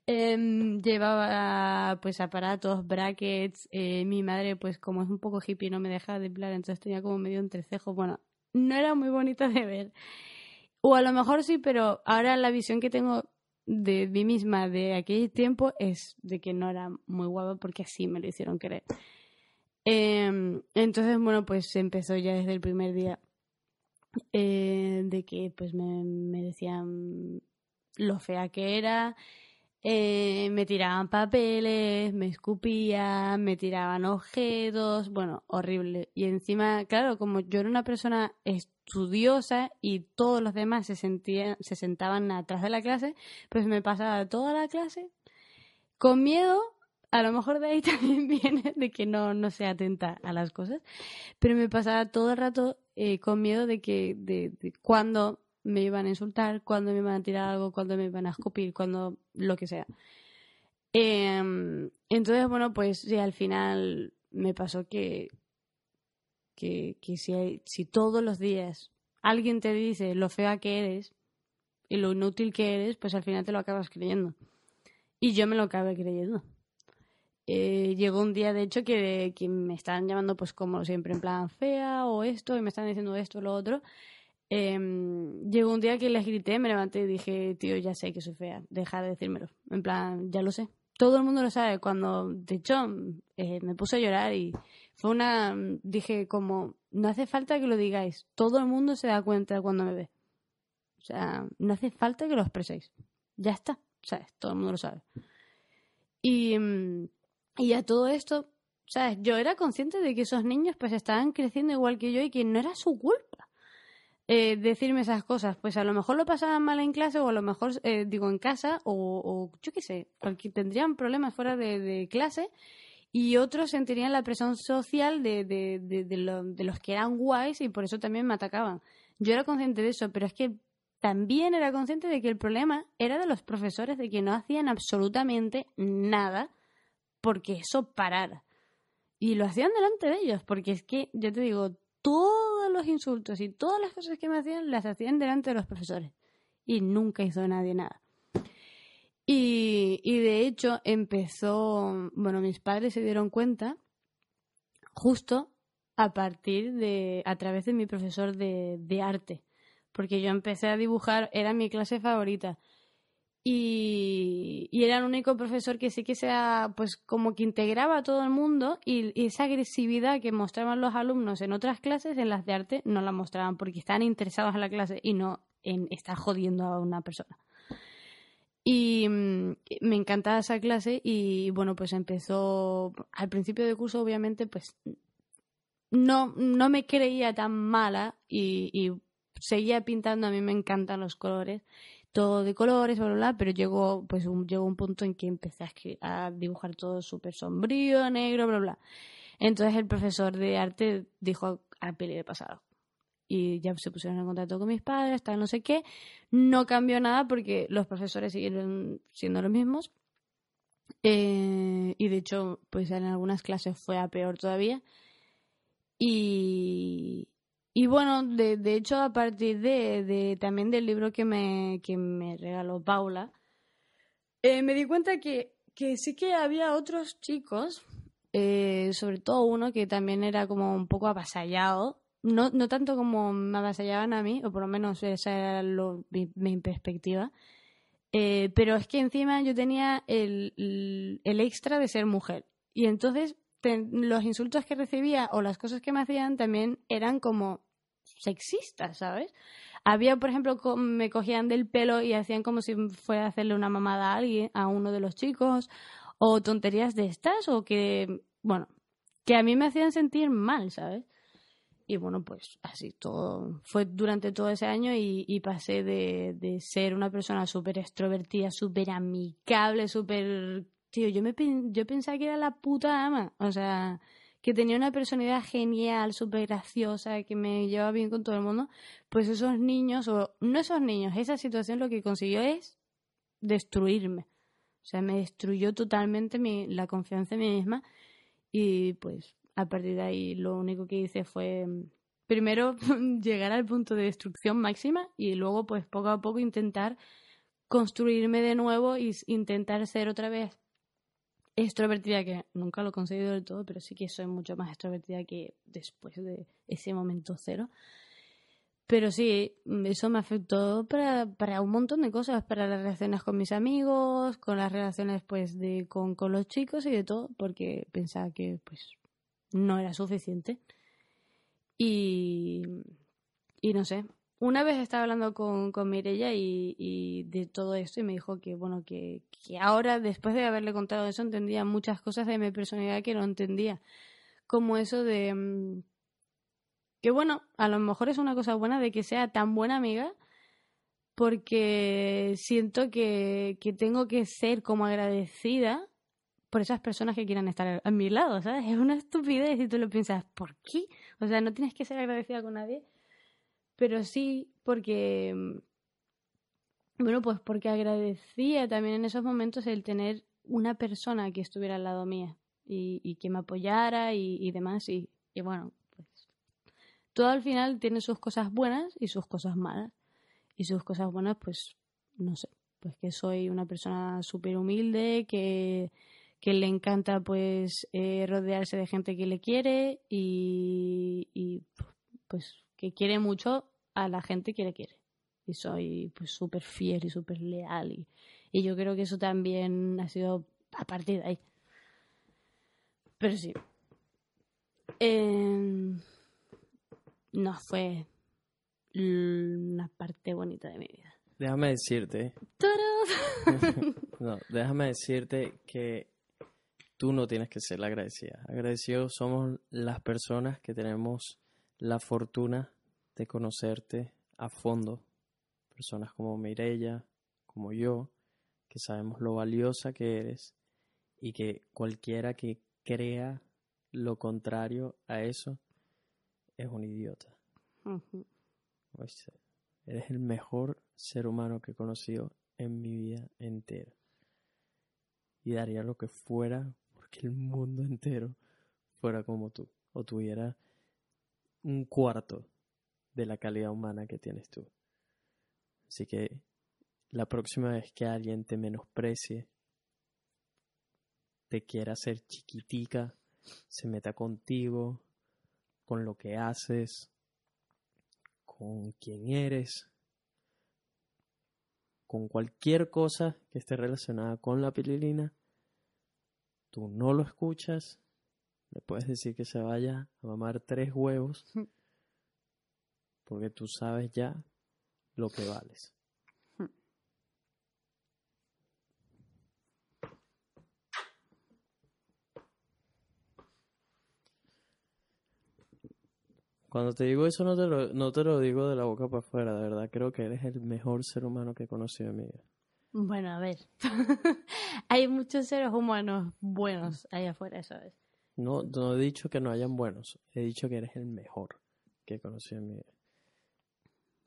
Em, llevaba pues aparatos, brackets. eh, mi madre, pues como es un poco hippie, no me dejaba depilar, entonces tenía como medio entrecejo. Bueno, no era muy bonita de ver. O a lo mejor sí, pero ahora la visión que tengo de mí misma de aquel tiempo es de que no era muy guapa porque así me lo hicieron creer. Em, entonces, bueno, pues empezó ya desde el primer día eh, de que pues me, me decían lo fea que era, eh, me tiraban papeles, me escupían, me tiraban objetos, bueno, horrible. Y encima, claro, como yo era una persona estudiosa y todos los demás se, sentían, se sentaban atrás de la clase, pues me pasaba toda la clase con miedo. A lo mejor de ahí también viene de que no, no sea atenta a las cosas, pero me pasaba todo el rato eh, con miedo de que de cuando me iban a insultar, cuando me iban a tirar algo, cuando me iban a escupir, cuando lo que sea. Em, entonces, bueno, pues sí, al final me pasó que, que, que si, si todos los días alguien te dice lo fea que eres y lo inútil que eres, pues al final te lo acabas creyendo. Y yo me lo acabé creyendo. Eh, llegó un día, de hecho, que, que me estaban llamando, pues como siempre, en plan fea o esto, y me están diciendo esto o lo otro. Em, llegó un día que les grité, me levanté y dije, tío, ya sé que soy fea, deja de decírmelo. En plan, ya lo sé. Todo el mundo lo sabe. Cuando, de hecho, eh, me puse a llorar y fue una, dije como, no hace falta que lo digáis. Todo el mundo se da cuenta cuando me ve. O sea, no hace falta que lo expreséis. Ya está. ¿Sabes? Todo el mundo lo sabe. Y, mm, y a todo esto, ¿sabes? Yo era consciente de que esos niños pues estaban creciendo igual que yo y que no era su culpa eh, decirme esas cosas. Pues a lo mejor lo pasaban mal en clase o a lo mejor, eh, digo, en casa o, o yo qué sé, tendrían problemas fuera de, clase y otros sentirían la presión social de, de, de los que eran guays y por eso también me atacaban. Yo era consciente de eso, pero es que también era consciente de que el problema era de los profesores, de que no hacían absolutamente nada porque eso parara. Y lo hacían delante de ellos, porque es que, yo te digo, todos los insultos y todas las cosas que me hacían las hacían delante de los profesores. Y nunca hizo nadie nada. Y, de hecho empezó, bueno, mis padres se dieron cuenta justo a partir de, a través de mi profesor de, de arte, porque yo empecé a dibujar, era mi clase favorita. Y, y, era el único profesor que sí que sea, pues como que integraba a todo el mundo y, esa agresividad que mostraban los alumnos en otras clases, en las de arte, no la mostraban porque estaban interesados en la clase y no en estar jodiendo a una persona. Y mm, me encantaba esa clase y bueno, pues empezó al principio del curso, obviamente, pues no, no me creía tan mala y, y seguía pintando, a mí me encantan los colores todo de colores, bla, bla, bla, pero llegó, pues, un, llegó un punto en que empecé a, a dibujar todo súper sombrío, negro, bla, bla. Entonces el profesor de arte dijo a peli de pasado. Y ya se pusieron en contacto con mis padres, tal, no sé qué. No cambió nada porque los profesores siguieron siendo los mismos. Eh, y de hecho, pues en algunas clases fue a peor todavía. Y, y bueno, de, de hecho, a partir de, de, también del libro que me, que me regaló Paula, eh, me di cuenta que, que sí que había otros chicos, eh, sobre todo uno que también era como un poco avasallado, no, no tanto como me avasallaban a mí, o por lo menos esa era lo, mi, perspectiva, eh, pero es que encima yo tenía el, el extra de ser mujer. Y entonces los insultos que recibía o las cosas que me hacían también eran como sexistas, ¿sabes? Había, por ejemplo, me cogían del pelo y hacían como si fuera a hacerle una mamada a alguien, a uno de los chicos, o tonterías de estas, o que, bueno, que a mí me hacían sentir mal, ¿sabes? Y bueno, pues así todo fue durante todo ese año y, pasé de, de, ser una persona súper extrovertida, súper amigable, súper tío, yo, me, yo pensaba que era la puta ama. O sea, que tenía una personalidad genial, súper graciosa, que me llevaba bien con todo el mundo. Pues esos niños, o no esos niños, esa situación lo que consiguió es destruirme. O sea, me destruyó totalmente mi, la confianza en mí misma. Y pues a partir de ahí lo único que hice fue primero llegar al punto de destrucción máxima y luego pues poco a poco intentar construirme de nuevo y intentar ser otra vez extrovertida, que nunca lo he conseguido del todo, pero sí que soy mucho más extrovertida que después de ese momento cero. Pero sí, eso me afectó para, para un montón de cosas, para las relaciones con mis amigos, con las relaciones pues de con, con los chicos y de todo, porque pensaba que pues no era suficiente. Y, y no sé, una vez estaba hablando con, con Mirella y, y de todo esto y me dijo que, bueno, que, que ahora, después de haberle contado eso, entendía muchas cosas de mi personalidad que no entendía. Como eso de... mm, Que bueno, a lo mejor es una cosa buena de que sea tan buena amiga porque siento que, que tengo que ser como agradecida por esas personas que quieran estar a mi lado, ¿sabes? Es una estupidez si tú lo piensas, ¿por qué? O sea, no tienes que ser agradecida con nadie, pero sí porque, mm, bueno, pues porque agradecía también en esos momentos el tener una persona que estuviera al lado mía y, que me apoyara y, demás, y, bueno, pues todo al final tiene sus cosas buenas y sus cosas malas. Y sus cosas buenas, pues, no sé, pues que soy una persona súper humilde, que, que le encanta pues eh, rodearse de gente que le quiere y, y, pues que quiere mucho a la gente que le quiere. Y soy pues súper fiel y súper leal y, y yo creo que eso también ha sido a partir de ahí. Pero sí. Em, no fue una parte bonita de mi vida. Déjame decirte, no, déjame decirte que tú no tienes que ser la agradecida. Agradecidos somos las personas que tenemos la fortuna de conocerte a fondo. Personas como Mireya, como yo, que sabemos lo valiosa que eres y que cualquiera que crea lo contrario a eso es un idiota. Eres el mejor ser humano que he conocido en mi vida entera. Y daría lo que fuera porque el mundo entero fuera como tú. O tuviera un cuarto de la calidad humana que tienes tú. Así que la próxima vez que alguien te menosprecie, te quiera hacer chiquitica, se meta contigo, con lo que haces, con quién eres, con cualquier cosa que esté relacionada con la pililina, tú no lo escuchas, le puedes decir que se vaya a mamar tres huevos, porque tú sabes ya lo que vales. Cuando te digo eso no te lo, no te lo digo de la boca para afuera, de verdad creo que eres el mejor ser humano que he conocido en mi vida. Bueno, a ver. Hay muchos seres humanos buenos ahí afuera, ¿sabes? No, no he dicho que no hayan buenos, he dicho que eres el mejor que he conocido en mi vida.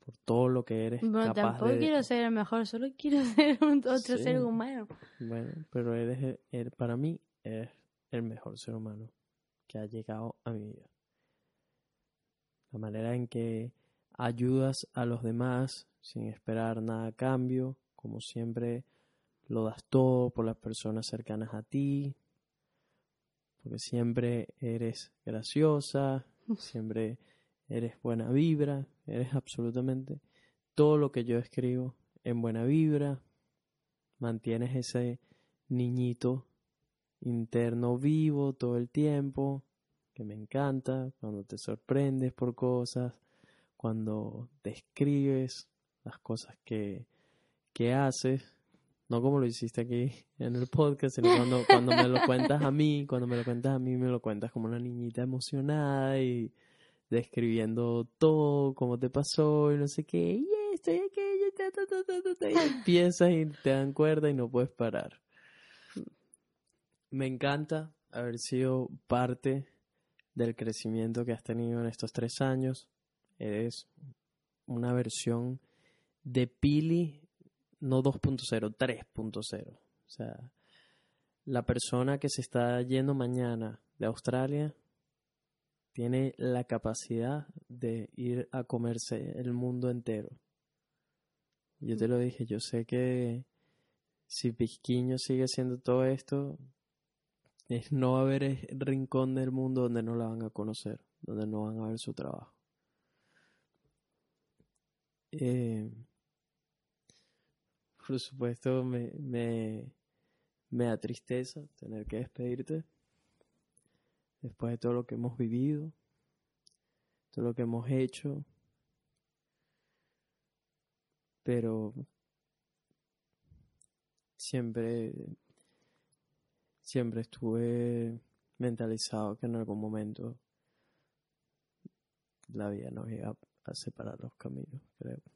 Por todo lo que eres Bueno, capaz tampoco de... quiero ser el mejor, solo quiero ser un, otro Sí. ser humano. Bueno, pero eres, el- el- para mí, eres el mejor ser humano que ha llegado a mi vida. La manera en que ayudas a los demás sin esperar nada a cambio, como siempre lo das todo por las personas cercanas a ti, porque siempre eres graciosa, siempre eres buena vibra, eres absolutamente todo lo que yo escribo en buena vibra, mantienes ese niñito interno vivo todo el tiempo, que me encanta, cuando te sorprendes por cosas, cuando describes las cosas que, que haces, no como lo hiciste aquí en el podcast, sino cuando, cuando me lo cuentas a mí, cuando me lo cuentas a mí, me lo cuentas como una niñita emocionada y describiendo todo, cómo te pasó y no sé qué, y esto y aquello, y ta, ta, ta, ta, ta, ta, y empiezas y te dan cuerda y no puedes parar. Me encanta haber sido parte del crecimiento que has tenido en estos tres años. Eres una versión de Pili, no 2.0, 3.0. O sea, la persona que se está yendo mañana de Australia tiene la capacidad de ir a comerse el mundo entero. Yo te lo dije, yo sé que si Pisquiño sigue haciendo todo esto, es no va a haber rincón del mundo donde no la van a conocer, donde no van a ver su trabajo. Eh, por supuesto, me, me, me da tristeza tener que despedirte después de todo lo que hemos vivido, todo lo que hemos hecho. pero siempre, siempre estuve mentalizado que en algún momento la vida nos iba a separar los caminos, creo.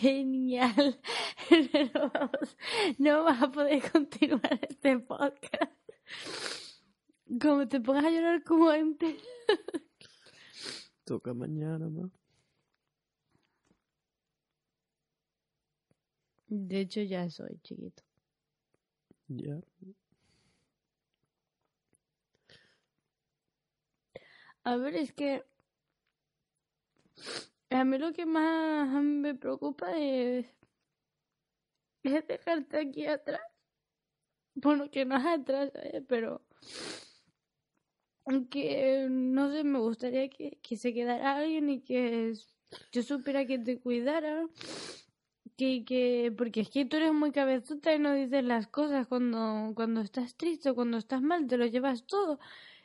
Genial. No vamos, no vas a poder continuar este podcast. Como te pongas a llorar como antes. Toca mañana más. De hecho, ya soy chiquito. Ya. A ver, es que a mí lo que más me preocupa es, es dejarte aquí atrás. Bueno, que no es atrás, ¿sabes? pero que no sé, me gustaría que, que se quedara alguien y que yo supiera que te cuidara. Que, que, porque es que tú eres muy cabezota y no dices las cosas cuando, cuando estás triste o cuando estás mal, te lo llevas todo.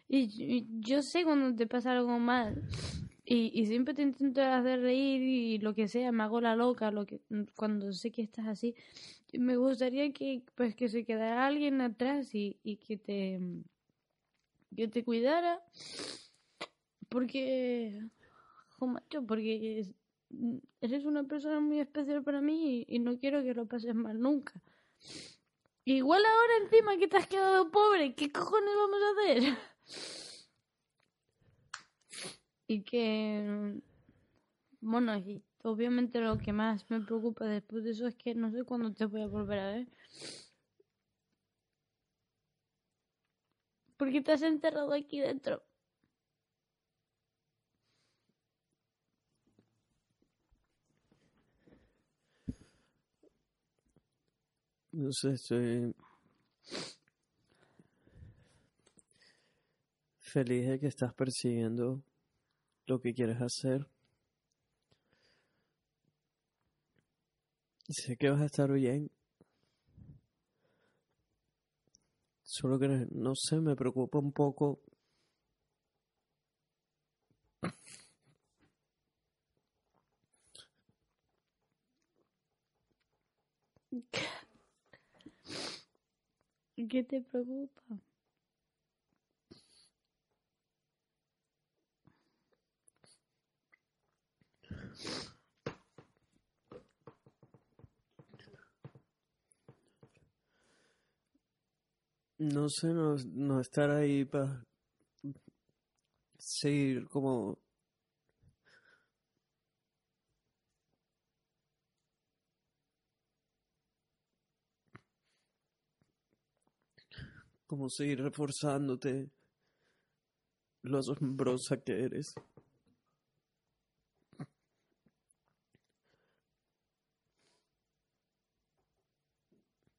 Y yo sé cuando te pasa algo mal. Y, y siempre te intento hacer reír y lo que sea, me hago la loca lo que, cuando sé que estás así. Me gustaría que, pues, que se quedara alguien atrás y, y que te que te cuidara porque jo, porque eres una persona muy especial para mí y, y, no quiero que lo pases mal nunca. Igual ahora encima que te has quedado pobre, ¿qué cojones vamos a hacer? Y que bueno, y obviamente lo que más me preocupa después de eso es que no sé cuándo te voy a volver a ver. ¿Por qué te has enterrado aquí dentro? No sé, estoy feliz de que estás persiguiendo lo que quieres hacer. Sé que vas a estar bien. Solo que no sé, me preocupa un poco. ¿Qué te preocupa? No sé, no, no estar ahí para seguir como como seguir reforzándote lo asombrosa que eres.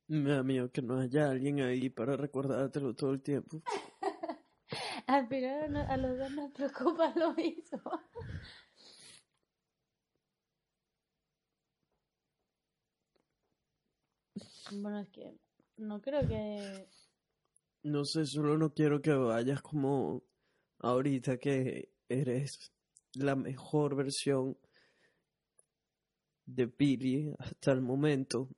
Me da miedo que no haya alguien ahí para recordártelo todo el tiempo. Al final a los dos nos preocupa lo mismo. Bueno, es que no creo que... No sé, solo no quiero que vayas como ahorita que eres la mejor versión de Billy hasta el momento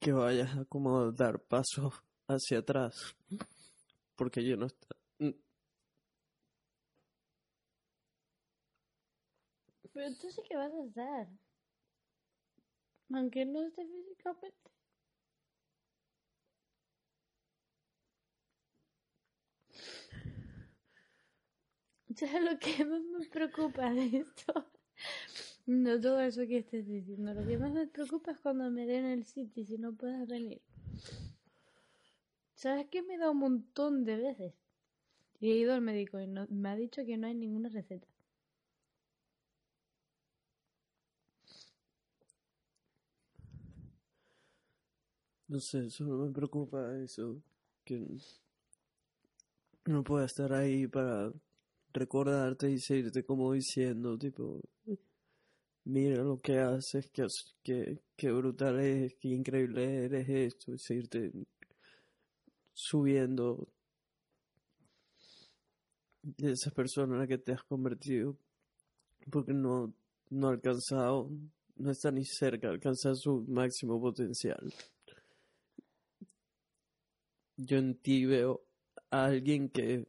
que vayas a como dar pasos hacia atrás porque yo no está pero tú sí que vas a estar aunque no esté físicamente ¿Sabes lo que más me preocupa de esto? No todo eso que estés diciendo. Lo que más me preocupa es cuando me den el sitio si no puedas venir. ¿Sabes que me da un montón de veces? Y he ido al médico y no, me ha dicho que no hay ninguna receta. No sé, solo me preocupa eso. Que no pueda estar ahí para recordarte y seguirte como diciendo, tipo, mira lo que haces, que, que, que brutal es, qué increíble eres esto, es irte subiendo de esa persona en la que te has convertido porque no, no ha alcanzado, no está ni cerca de alcanzar su máximo potencial. Yo en ti veo a alguien que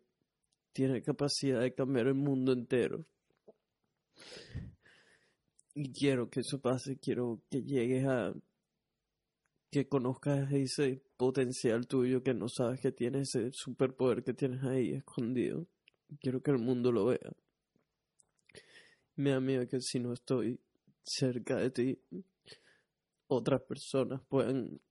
tiene capacidad de cambiar el mundo entero. Y quiero que eso pase, quiero que llegues a que conozcas ese potencial tuyo que no sabes que tienes, ese superpoder que tienes ahí escondido. Quiero que el mundo lo vea. Me da miedo que si no estoy cerca de ti, otras personas puedan...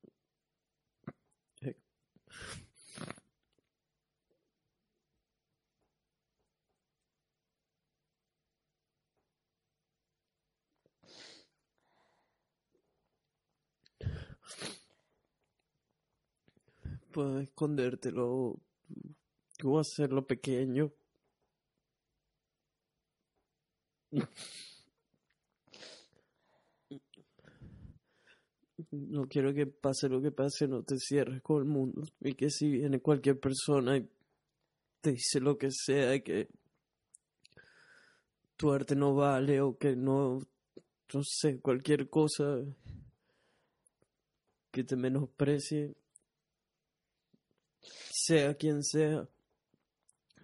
escondértelo, tú hacerlo pequeño. No quiero que pase lo que pase, no te cierres con el mundo. Y que si viene cualquier persona y te dice lo que sea, que tu arte no vale o que no, no sé, cualquier cosa que te menosprecie, sea quien sea,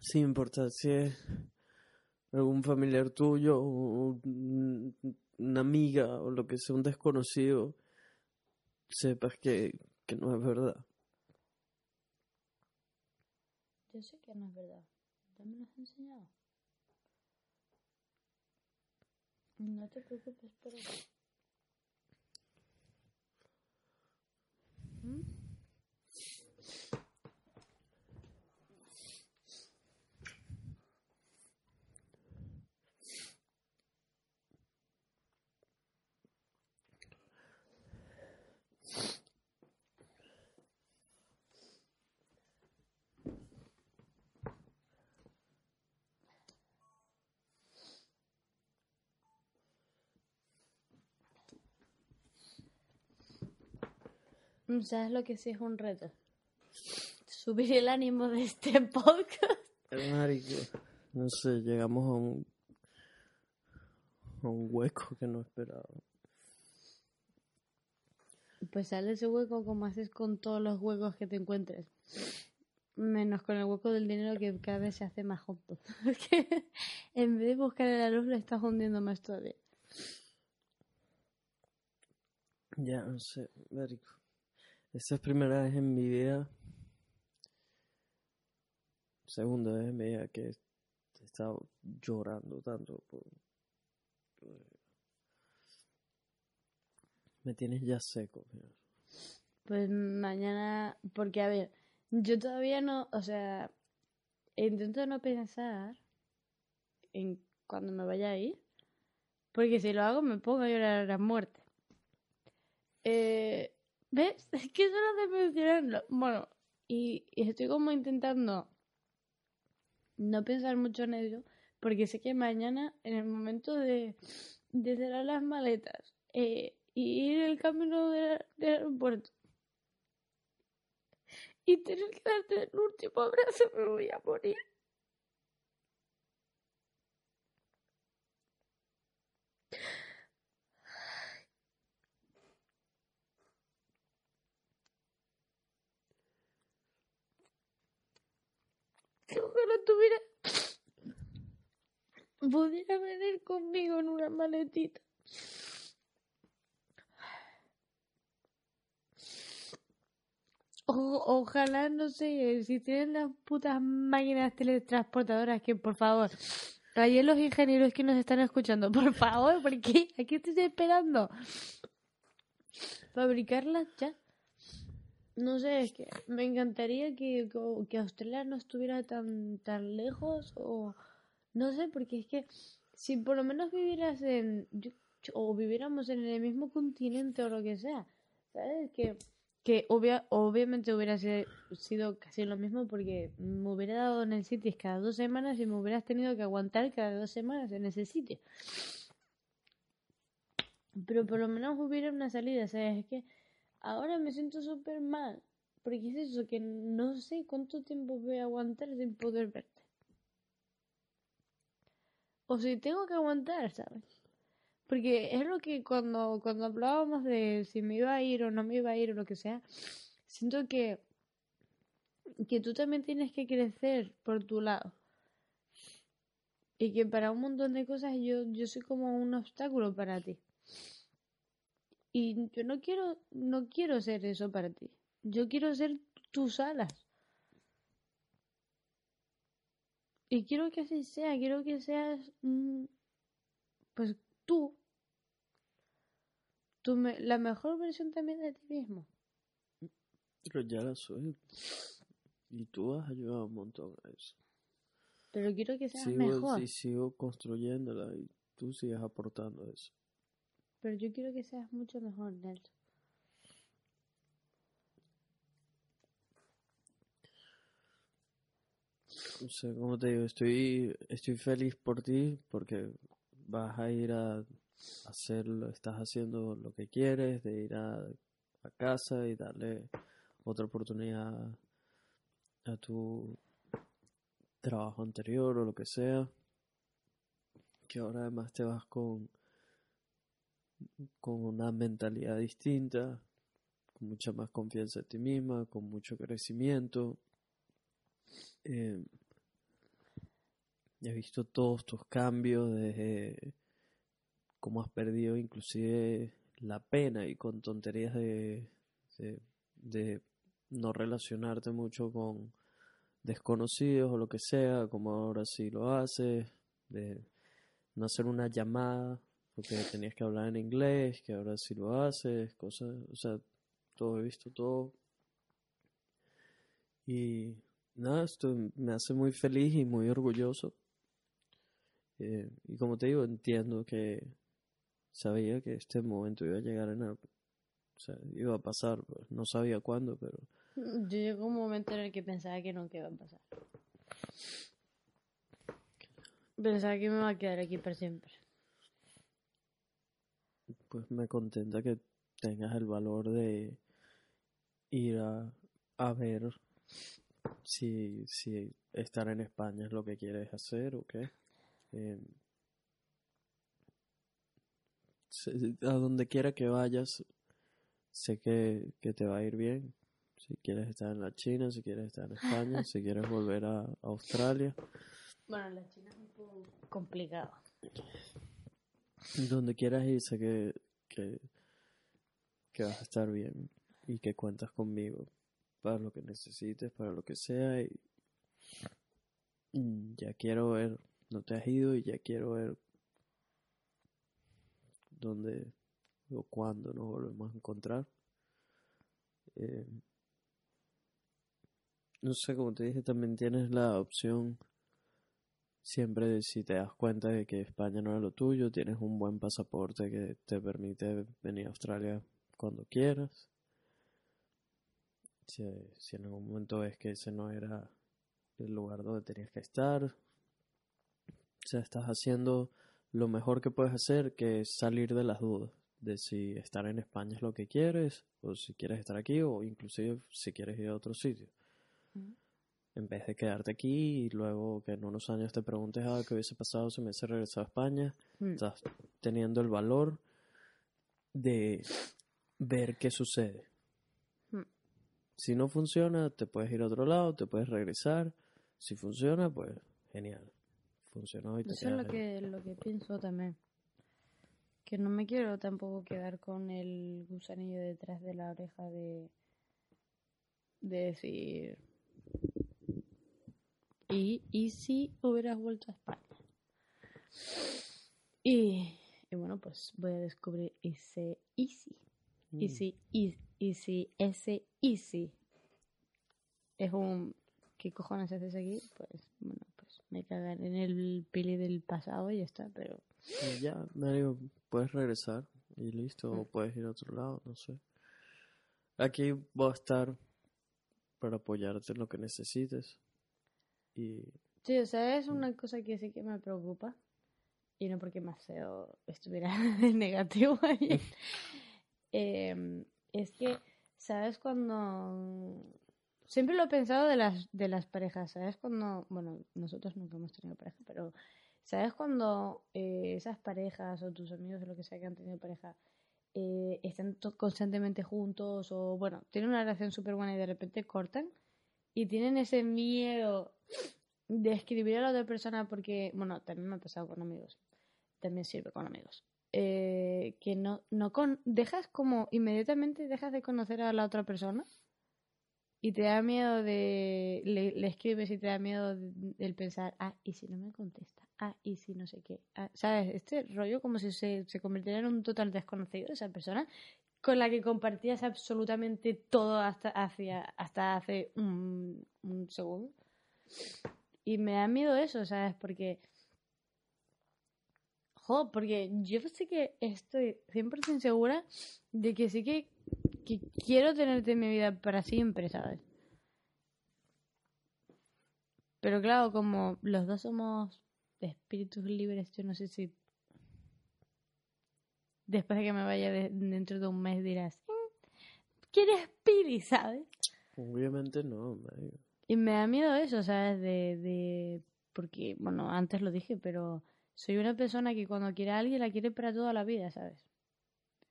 sin importar si es algún familiar tuyo o un- una amiga o lo que sea, un desconocido, sepas que, que no es verdad. Yo sé que no es verdad. Ya me lo has enseñado. No te preocupes por eso. ¿Mm? ¿Sabes lo que sí es un reto? Subir el ánimo de este podcast. Marico, no sé, llegamos a un, a un hueco que no esperaba. Pues sale ese hueco como haces con todos los huecos que te encuentres. Menos con el hueco del dinero que cada vez se hace más. Porque en vez de buscar la luz lo estás hundiendo más todavía. Ya, no sé, marico. Esta es primera vez en mi vida, segunda vez en mi vida que he estado llorando tanto. Me tienes ya seco. Pues mañana, porque a ver, yo todavía no, o sea, intento no pensar en cuando me vaya a ir, porque si lo hago me pongo a llorar a la muerte. Eh, ¿Ves? Es que solo de mencionarlo. Bueno, y, estoy como intentando no pensar mucho en ello, porque sé que mañana, en el momento de, de cerrar las maletas eh, y ir el camino de- del aeropuerto y tener que darte el último abrazo, me voy a morir. ojalá tuviera. pudiera venir conmigo en una maletita. Ojalá, no sé, si tienen las putas máquinas teletransportadoras, que por favor, ayer los ingenieros que nos están escuchando, por favor, porque aquí estoy esperando. Fabricarlas ya. No sé, es que me encantaría que, que- Australia no estuviera tan, tan lejos o no sé, porque es que si por lo menos vivieras en o viviéramos en el mismo continente o lo que sea, ¿sabes? Que, que obvia- obviamente hubiera sido casi lo mismo porque me hubiera dado en el sitio cada dos semanas y me hubieras tenido que aguantar cada dos semanas en ese sitio. Pero por lo menos hubiera una salida, ¿sabes? Es que ahora me siento súper mal. Porque es eso, que no sé cuánto tiempo voy a aguantar sin poder verte. O si tengo que aguantar, ¿sabes? Porque es lo que cuando, cuando hablábamos de si me iba a ir o no me iba a ir o lo que sea, siento que, que tú también tienes que crecer por tu lado. Y que para un montón de cosas yo, yo soy como un obstáculo para ti. Y yo no quiero, no quiero ser eso para ti. Yo quiero ser tus alas. Y quiero que así sea, quiero que seas, mm, pues tú, tú me- la mejor versión también de ti mismo. Pero ya la soy. Y tú has ayudado un montón a eso. Pero quiero que seas Sigo, mejor. sí, sigo construyéndola y tú sigues aportando eso. Pero yo quiero que seas mucho mejor, Nelson. No sé, como te digo, estoy, estoy feliz por ti porque vas a ir a hacerlo, estás haciendo lo que quieres, de ir a casa y darle otra oportunidad a tu trabajo anterior o lo que sea. Que ahora además te vas con, con una mentalidad distinta, con mucha más confianza en ti misma, con mucho crecimiento. Eh, he visto todos tus cambios desde cómo has perdido inclusive la pena y con tonterías de, de, de no relacionarte mucho con desconocidos o lo que sea, como ahora sí lo haces, de no hacer una llamada porque tenías que hablar en inglés, que ahora sí lo haces, cosas, o sea, todo he visto todo. Y nada, esto me hace muy feliz y muy orgulloso. Eh, y como te digo, entiendo que sabía que este momento iba a llegar en algo. O sea, iba a pasar, pues, no sabía cuándo, pero Yo llegó un momento en el que pensaba que nunca iba a pasar. Pensaba que me iba a quedar aquí para siempre. Pues me contenta que tengas el valor de ir a, a ver si, si estar en España es lo que quieres hacer o qué. Eh, se- a donde quiera que vayas, sé que, que te va a ir bien. Si quieres estar en la China, si quieres estar en España, si quieres volver a, a Australia, Bueno, la China es un poco complicado. donde quieras ir, sé que, que, vas a estar bien y que cuentas conmigo para lo que necesites, para lo que sea. Y, y ya quiero ver, no te has ido y ya quiero ver dónde o cuándo nos volvemos a encontrar. Eh, no sé, como te dije, también tienes la opción siempre si te das cuenta de que España no es lo tuyo, tienes un buen pasaporte que te permite venir a Australia cuando quieras. Si, si en algún momento ves que ese no era el lugar donde tenías que estar, o sea, estás haciendo lo mejor que puedes hacer, que es salir de las dudas de si estar en España es lo que quieres, o si quieres estar aquí, o inclusive si quieres ir a otro sitio. Ujú. En vez de quedarte aquí y luego que en unos años te preguntes, ah, ¿qué hubiese pasado si me hubiese regresado a España? Mm. Estás teniendo el valor de ver qué sucede. Mm. Si no funciona, te puedes ir a otro lado, te puedes regresar. Si funciona, pues genial. Funcionó y te Eso es lo que, lo que pienso también. Que no me quiero tampoco quedar con el gusanillo detrás de la oreja de, de decir... ¿Y, ¿Y si hubieras vuelto a España? Y, y bueno, pues voy a descubrir ese easy. Y Mm. si, y, y si ese easy es un... ¿Qué cojones haces aquí? Pues bueno, pues me cagan en el pili del pasado y ya está, pero... Y ya, me digo, puedes regresar y listo, o Mm. puedes ir a otro lado, no sé. Aquí voy a estar para apoyarte en lo que necesites. Y Sí, o sea, es una cosa que sí que me preocupa. y no porque Maceo estuviera negativo ayer, em, es que, ¿sabes cuando... Siempre lo he pensado de las, de las parejas, ¿sabes? Cuando, bueno, nosotros nunca hemos tenido pareja, pero ¿sabes cuando eh, esas parejas o tus amigos o lo que sea que han tenido pareja eh, están constantemente juntos o, bueno, tienen una relación súper buena y de repente cortan y tienen ese miedo de escribir a la otra persona porque, bueno, también me ha pasado con amigos, también sirve con amigos, eh, que no, no con, dejas como inmediatamente dejas de conocer a la otra persona y te da miedo de, le, escribes y te da miedo de- del pensar, ah, y si no me contesta, ah, y si no sé qué, ah, ¿sabes? Este rollo como si se, se convirtiera en un total desconocido esa persona con la que compartías absolutamente todo hasta, hacia, hasta hace un, un segundo. Y me da miedo eso, ¿sabes? Porque... Jo, porque yo sí que estoy 100% segura de que sí que, quiero tenerte en mi vida para siempre, ¿sabes? Pero claro, como los dos somos espíritus libres, yo no sé si después de que me vaya de- dentro de un mes dirás, "Mm, ¿quieres Pili, sabes? Obviamente no, marico. Y me da miedo eso, ¿sabes? De, de... Porque, bueno, antes lo dije, pero soy una persona que cuando quiere a alguien la quiere para toda la vida, ¿sabes?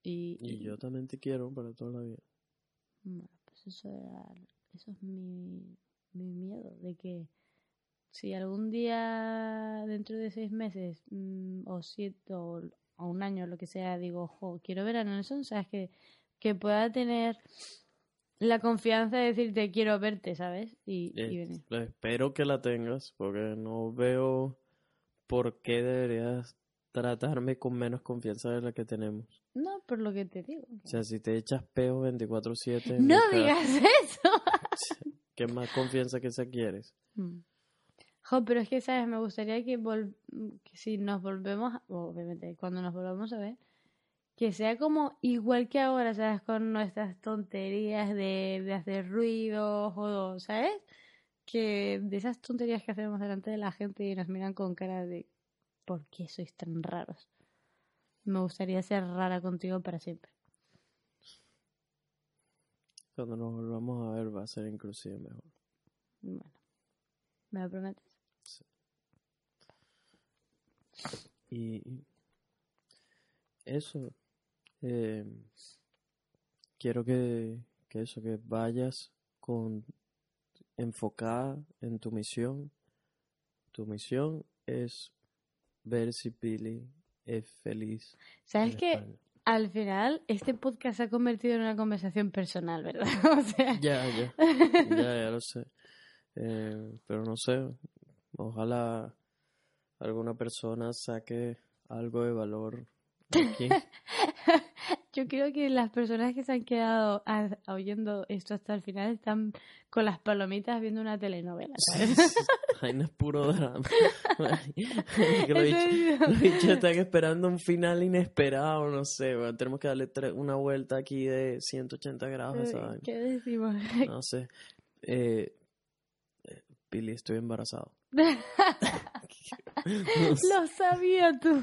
Y, Y yo también te quiero para toda la vida. Bueno, pues eso era, eso es mi, mi miedo, de que si algún día dentro de seis meses mm, o siete o, o un año, lo que sea, digo, jo, quiero ver a Nelson, sabes que, que pueda tener la confianza de decirte quiero verte, ¿sabes? Y, y Eh, venir. espero que la tengas, porque no veo por qué deberías tratarme con menos confianza de la que tenemos. No, por lo que te digo. O sea, si te echas peo 24/7, en no cara, digas eso. ¿qué más confianza que esa quieres? Mm. Jo, pero es que, ¿sabes? Me gustaría que, vol- que si nos volvemos, a- obviamente, cuando nos volvamos a ver, que sea como igual que ahora, ¿sabes? Con nuestras tonterías de, de hacer ruidos o, ¿sabes? Que de esas tonterías que hacemos delante de la gente y nos miran con cara de ¿por qué sois tan raros? Me gustaría ser rara contigo para siempre. Cuando nos volvamos a ver va a ser inclusive mejor. Bueno, ¿me lo prometes? Y eso, eh, quiero que, que eso, que vayas con enfocada en tu misión. Tu misión es ver si Pili es feliz. ¿Sabes que España. al final este podcast se ha convertido en una conversación personal, ¿verdad? o sea, Ya, ya, ya, ya lo sé. Eh, pero no sé, ojalá alguna persona saque algo de valor aquí. yo creo que las personas que se han quedado a- oyendo esto hasta el final están con las palomitas viendo una telenovela, ¿sabes? Jaina es puro drama. Los bichos- están esperando un final inesperado, no sé, weón. tenemos que darle una vuelta aquí de 180 grados. ¿Qué decimos? No sé. Eh, eh, Pili, estoy embarazado. Lo sabía tú.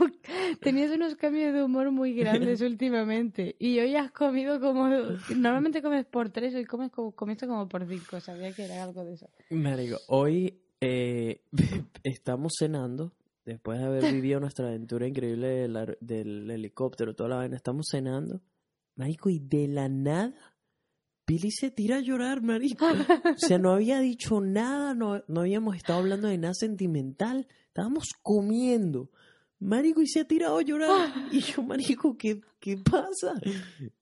Tenías unos cambios de humor muy grandes últimamente. Y hoy has comido como. Normalmente comes por tres, hoy comes como, comiste como por cinco. Sabía que era algo de eso. Marico, hoy eh, estamos cenando, después de haber vivido nuestra aventura increíble del, helicóptero, toda la vaina, estamos cenando, marico, y de la nada, Pili se tira a llorar, marico. O sea, no había dicho nada, no, no habíamos estado hablando de nada sentimental, estábamos comiendo. Marico, y se ha tirado a llorar. Y yo, marico, ¿qué, qué pasa?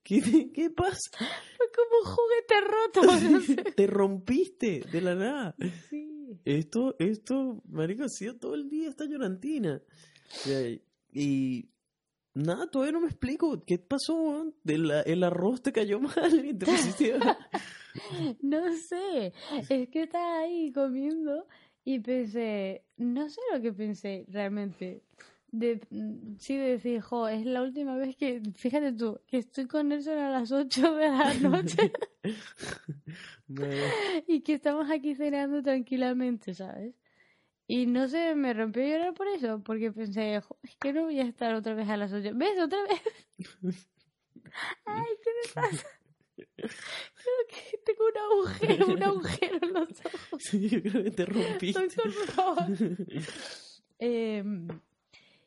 ¿Qué, qué pasa? Fue como un juguete roto. Te rompiste de la nada. Sí. Esto, esto, marico, ha sido todo el día esta llorantina. O sea, y nada, todavía no me explico. ¿Qué pasó? la- el arroz te cayó mal y te pusiste a- No sé. Es que estaba ahí comiendo y pensé. No sé lo que pensé realmente. De, mm, sí, de decir, jo, es la última vez que. Fíjate tú, que estoy con Nelson a las 8 de la noche. No, y que estamos aquí cenando tranquilamente, ¿sabes? Y no sé, me rompió a llorar por eso, porque pensé, "Jo, es que no voy a estar otra vez a las 8. ¿Ves? Otra vez. Ay, ¿qué me pasa? Creo que tengo un agujero, un agujero en los ojos. Sí, yo creo que te rompiste. Em,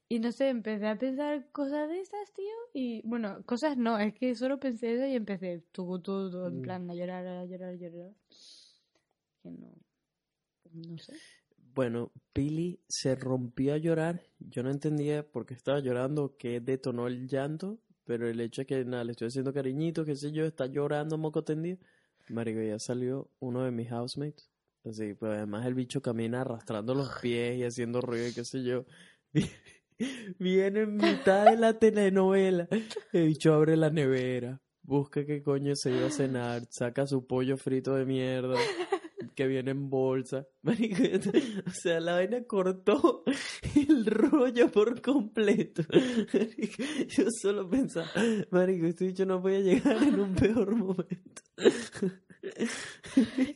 y no sé, empecé a pensar cosas de estas, tío. Y bueno, cosas no, es que solo pensé eso y empecé tu, tu, tu, en Mm. plan a llorar, a llorar, a llorar. Que no. No sé. Bueno, Pili se rompió a llorar. Yo no entendía por qué estaba llorando, qué detonó el llanto, pero el hecho es que nada, le estoy haciendo cariñito, qué sé yo, está llorando moco tendido. Marico, ya salió uno de mis housemates. Así, pues además el bicho camina arrastrando los pies y haciendo ruido y qué sé yo. Viene en mitad de la telenovela. El bicho abre la nevera, busca qué coño se iba a cenar, saca su pollo frito de mierda que viene en bolsa. Marico, o sea, la vaina cortó el rollo por completo. Yo solo pensaba, marico, este bicho no voy a llegar en un peor momento.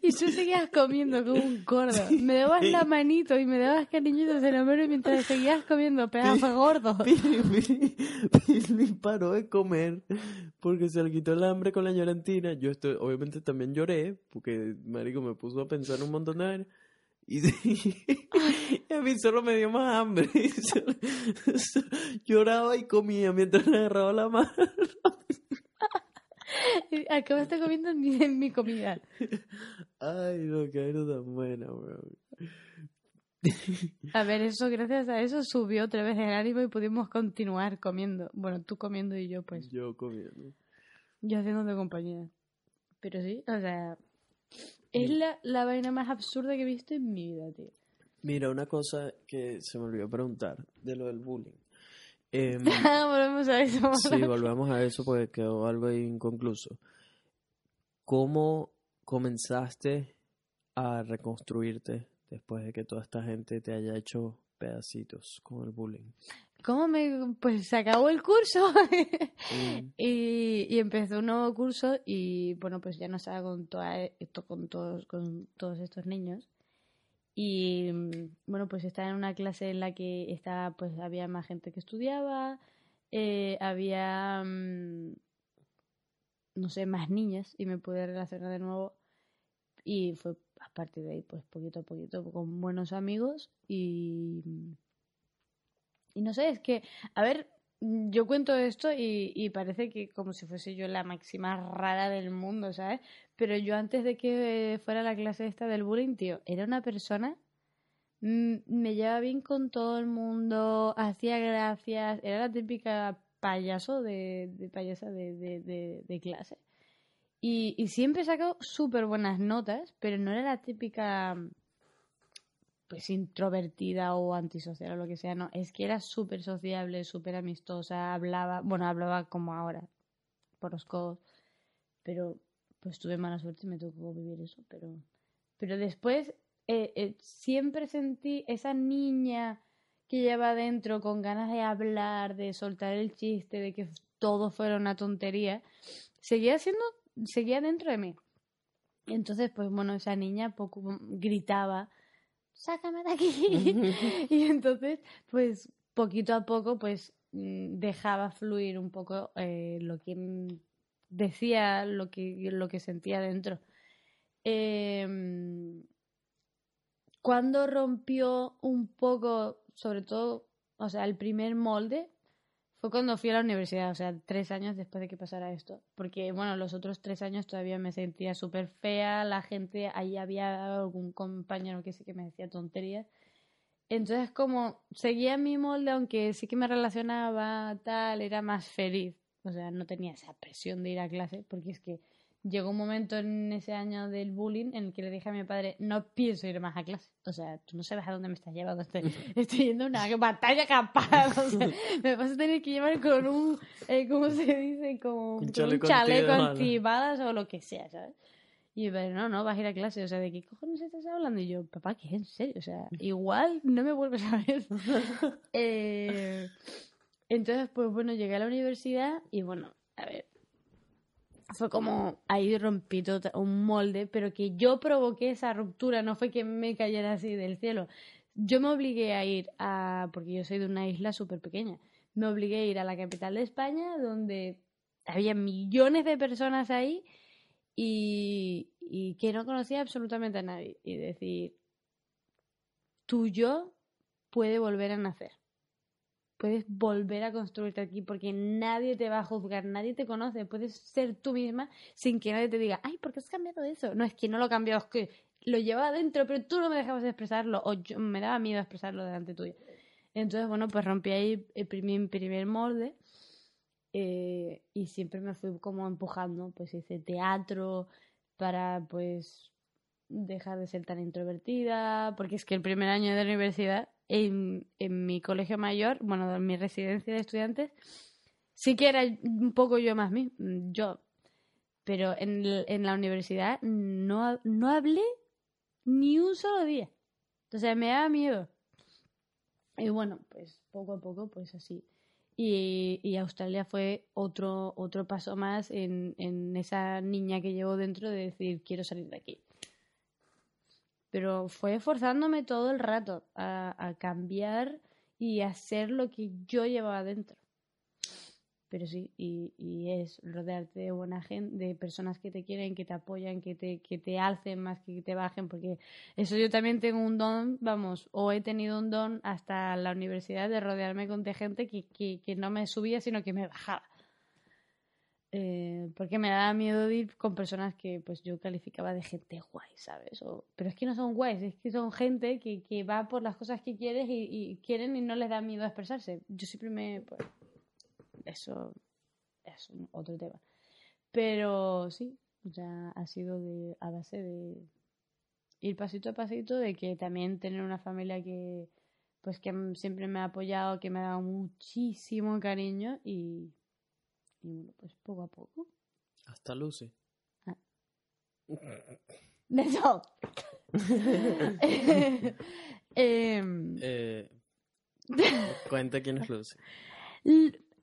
Y tú seguías comiendo como un gordo. Me dabas la manito y me dabas cariñitos en la mano mientras seguías comiendo pedazo gordo. Pili, Pili, Pili paró de comer porque se le quitó el hambre con la llorantina. Yo estoy, obviamente también lloré porque, marico, me puso a pensar un montón de vainas. Y, y a mí solo me dio más hambre. Solo- solo lloraba y comía mientras le agarraba la mano. Acabaste comiendo en mi comida. Ay, no, qué vaina tan buena, weón. A ver, eso, gracias a eso subió otra vez el ánimo y pudimos continuar comiendo. Bueno, tú comiendo y yo, pues, Yo comiendo. yo haciéndote compañía. Pero sí, o sea, es la, la vaina más absurda que he visto en mi vida, tío. Mira, una cosa que se me olvidó preguntar de lo del bullying. Em, Volvemos a eso. Sí, volvamos a eso porque quedó algo inconcluso. ¿Cómo comenzaste a reconstruirte después de que toda esta gente te haya hecho pedacitos con el bullying? ¿Cómo me...? Pues se acabó el curso. Mm, y, y empezó un nuevo curso y, bueno, pues ya no estaba con, toda, esto, con, todos, con todos estos niños. Y, mm, bueno, pues estaba en una clase en la que estaba, pues había más gente que estudiaba, eh, había, mm, no sé, más niñas y me pude relacionar de nuevo. Y fue a partir de ahí, pues poquito a poquito, con buenos amigos y... Y no sé, es que, a ver, yo cuento esto y, parece que como si fuese yo la máxima rara del mundo, ¿sabes? Pero yo antes de que fuera la clase esta del bullying, tío, era una persona, mm, me llevaba bien con todo el mundo, hacía gracias, era la típica payaso de, payasa de, clase. Y, y siempre sacado súper buenas notas, pero no era la típica pues introvertida o antisocial o lo que sea, no, es que era súper sociable, súper amistosa, hablaba, bueno, hablaba como ahora, por los codos, pero pues tuve mala suerte y me tocó vivir eso, pero, pero después eh, eh, siempre sentí esa niña que lleva adentro con ganas de hablar, de soltar el chiste, de que todo fuera una tontería, seguía siendo, seguía dentro de mí. Entonces, pues bueno, esa niña poco gritaba, sácame de aquí. y entonces, pues poquito a poco, pues mm, dejaba fluir un poco eh, lo que mm, decía, lo que, lo que sentía dentro. Eh, cuando rompió un poco, sobre todo, o sea, el primer molde, fue cuando fui a la universidad, o sea, tres años después de que pasara esto. Porque, bueno, los otros tres años todavía me sentía súper fea, la gente, ahí había algún compañero que sí que me decía tonterías. Entonces, como seguía mi molde, aunque sí que me relacionaba, tal, era más feliz. O sea, no tenía esa presión de ir a clase, porque es que llegó un momento en ese año del bullying en el que le dije a mi padre, no pienso ir más a clase. O sea, tú no sabes a dónde me estás llevando. Estoy, estoy yendo a una batalla campal. O sea, me vas a tener que llevar con un, eh, ¿cómo se dice? Como, Un chaleco antibalas. o lo que sea, ¿sabes? Y mi padre, no, no, vas a ir a clase. O sea, ¿de qué cojones estás hablando? Y yo, papá, es en serio. O sea, igual no me vuelves a ver. eh, entonces, pues bueno, llegué a la universidad y bueno, a ver, fue como ahí rompí todo un molde, pero que yo provoqué esa ruptura, no fue que me cayera así del cielo. Yo me obligué a ir a, porque yo soy de una isla súper pequeña, me obligué a ir a la capital de España, donde había millones de personas ahí y, que no conocía absolutamente a nadie. Y decir, tu yo puede volver a nacer. Puedes volver a construirte aquí porque nadie te va a juzgar, nadie te conoce. Puedes ser tú misma sin que nadie te diga, ay, ¿por qué has cambiado eso? No es que no lo cambiado, es que lo llevaba adentro, pero tú no me dejabas expresarlo o yo, me daba miedo expresarlo delante tuyo. Entonces, bueno, pues rompí ahí el primer, primer molde eh, y siempre me fui como empujando, pues hice teatro para pues dejar de ser tan introvertida, porque es que el primer año de la universidad en, en mi colegio mayor, bueno, en mi residencia de estudiantes, sí que era un poco yo más mí, yo, pero en, en la universidad no, no hablé ni un solo día. Sea, me daba miedo. Y bueno, pues poco a poco, pues así. Y, y Australia fue otro, otro paso más en, en esa niña que llevo dentro de decir, quiero salir de aquí. Pero fue forzándome todo el rato a, cambiar y hacer lo que yo llevaba dentro. Pero sí, y, y es rodearte de buena gente, de personas que te quieren, que te apoyan, que te, que te alcen más que que te bajen, porque eso yo también tengo un don, vamos, o he tenido un don hasta la universidad de rodearme con gente que, que, que no me subía, sino que me bajaba. Eh, porque me daba miedo ir con personas que pues yo calificaba de gente guay, ¿sabes? O, pero es que no son guays, es que son gente que, que va por las cosas que quieres y, quieren y no les da miedo a expresarse. Yo siempre me... Pues, eso es otro tema. Pero sí, o sea, ha sido de, a base de ir pasito a pasito, de que también tener una familia que pues que siempre me ha apoyado, que me ha dado muchísimo cariño y, y bueno, pues poco a poco. Hasta Lucy. Eso. Em, Eh, cuenta quién es Lucy.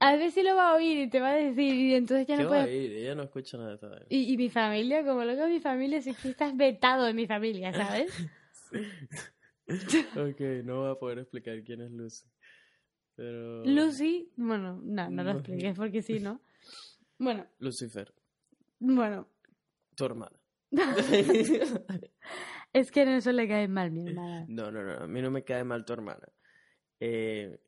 a ver si lo va a oír y te va a decir y entonces ya ¿Qué no va a puede... Ella no escucha nada vaina. Y, y mi familia, como loco mi familia, si que estás vetado de mi familia, ¿sabes? Ok, no voy a poder explicar quién es Lucy. Pero... Lucy, bueno, no, no lo No. expliques porque sí, ¿no? Bueno, Lucifer, bueno, tu hermana. es que en eso le cae mal mi hermana. No, no, no, a mí no me cae mal tu hermana. Eh,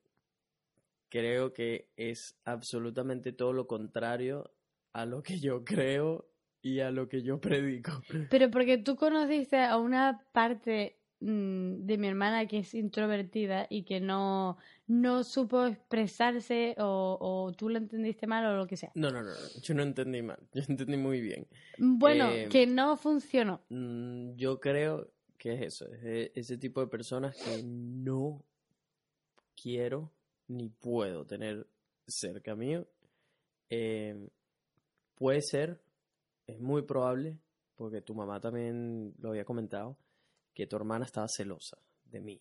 creo que es absolutamente todo lo contrario a lo que yo creo y a lo que yo predico. Pero porque tú conociste a una parte de mi hermana que es introvertida y que no, no supo expresarse o, o tú lo entendiste mal o lo que sea. No, no, no, yo no entendí mal, yo entendí muy bien. Bueno, Eh, que no funcionó. Mm, Yo creo que es eso, es ese tipo de personas que no quiero ni puedo tener cerca mío. Eh, puede ser, es muy probable, porque tu mamá también lo había comentado, que tu hermana estaba celosa de mí.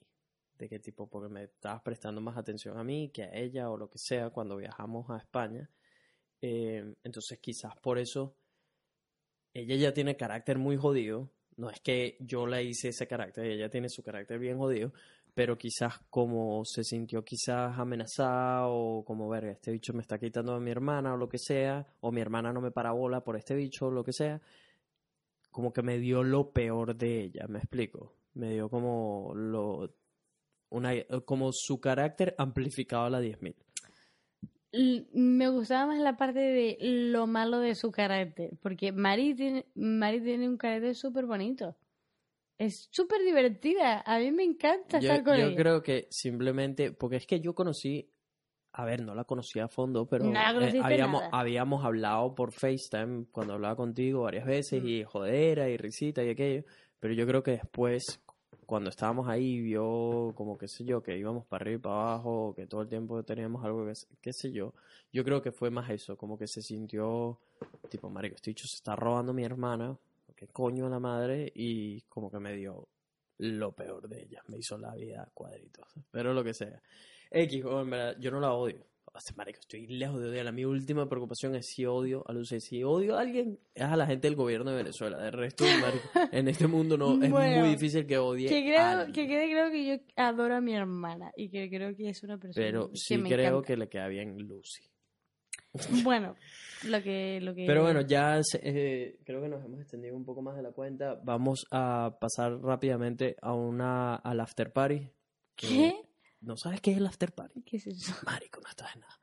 De qué tipo, porque me estabas prestando más atención a mí que a ella o lo que sea cuando viajamos a España. Eh, entonces quizás por eso ella ya tiene carácter muy jodido. No es que yo le hice ese carácter, ella tiene su carácter bien jodido, pero quizás como se sintió quizás amenazada o como, verga, este bicho me está quitando a mi hermana o lo que sea, o mi hermana no me para bola por este bicho o lo que sea, como que me dio lo peor de ella, me explico. Me dio como lo una como su carácter amplificado a la 10.000. L- Me gustaba más la parte de lo malo de su carácter, porque Mari tiene, Mari tiene un carácter súper bonito. Es súper divertida, a mí me encanta Yo, estar con yo ella. creo que simplemente, porque es que yo conocí, a ver, no la conocí a fondo, pero No eh, habíamos, nada. habíamos hablado por FaceTime cuando hablaba contigo varias veces Mm. y jodera y risita y aquello, pero yo creo que después, cuando estábamos ahí, vio como qué sé yo, que íbamos para arriba y para abajo, que todo el tiempo teníamos algo que, qué sé yo, yo creo que fue más eso, como que se sintió, tipo, marico, este bicho se está robando a mi hermana, qué coño la madre, y como que me dio lo peor de ella. Me hizo la vida cuadritos. Pero lo que sea. X, oh, en verdad, yo no la odio. o sea, marico, estoy lejos de odiar. Mi última preocupación es si odio a Luce. Si odio a alguien, es a la gente del gobierno de Venezuela. De resto, marico, en este mundo no es Bueno, muy difícil que odie Que a creo, que creo que yo adoro a mi hermana y que creo que es una persona Pero que sí me creo encanta. que le queda bien Lucy. Bueno, lo que... Lo que Pero bueno, ya se- eh, creo que nos hemos extendido un poco más de la cuenta. Vamos a pasar rápidamente a una al after party. que- ¿Qué? ¿No sabes qué es el after party? ¿Qué es eso? Marico, no estás en nada.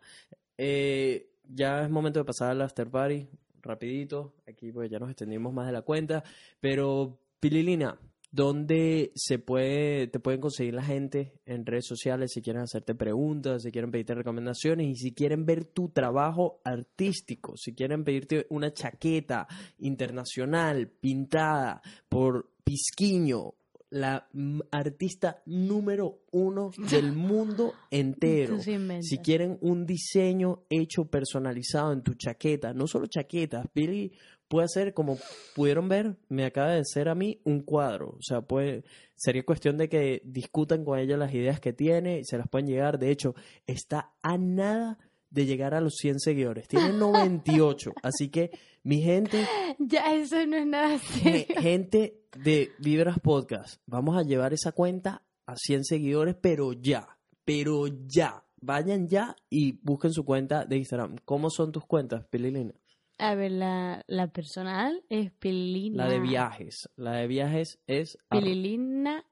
Eh, ya es momento de pasar al after party, rapidito. Aquí pues ya nos extendimos más de la cuenta. Pero, Pililina, ¿dónde se puede, te pueden conseguir la gente en redes sociales si quieren hacerte preguntas, si quieren pedirte recomendaciones y si quieren ver tu trabajo artístico, si quieren pedirte una chaqueta internacional pintada por Pisquiño, la artista número uno del mundo entero. Si quieren un diseño hecho personalizado en tu chaqueta, no solo chaquetas, Billy puede hacer, como pudieron ver, me acaba de hacer a mí un cuadro. O sea, puede, sería cuestión de que discutan con ella las ideas que tiene y se las pueden llegar. De hecho, está a nada de llegar a los 100 seguidores. Tiene 98. así que, mi gente, Ya, eso no es nada serio. gente de Vibras Podcast, vamos a llevar esa cuenta a 100 seguidores, pero ya, pero ya. Vayan ya y busquen su cuenta de Instagram. ¿Cómo son tus cuentas, Pililina? A ver, la, la personal es Pililina. La de viajes. La de viajes es Pililina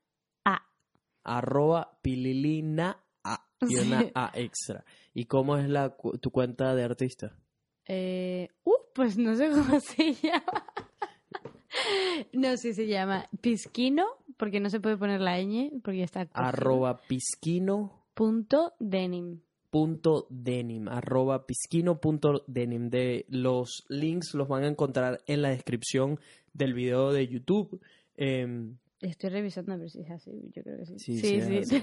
A. arroba pililina A y una. A extra. ¿Y cómo es la, tu cuenta de artista? Eh, uh, pues no sé cómo se llama. No, sí se llama Pisquino, porque no se puede poner la ñ, porque ya está. Arroba pisquino punto denim. Punto denim arroba pisquino punto denim. De los links los van a encontrar en la descripción del video de YouTube. Em, Estoy revisando a ver si es así, yo creo que sí. Sí, sí. sí.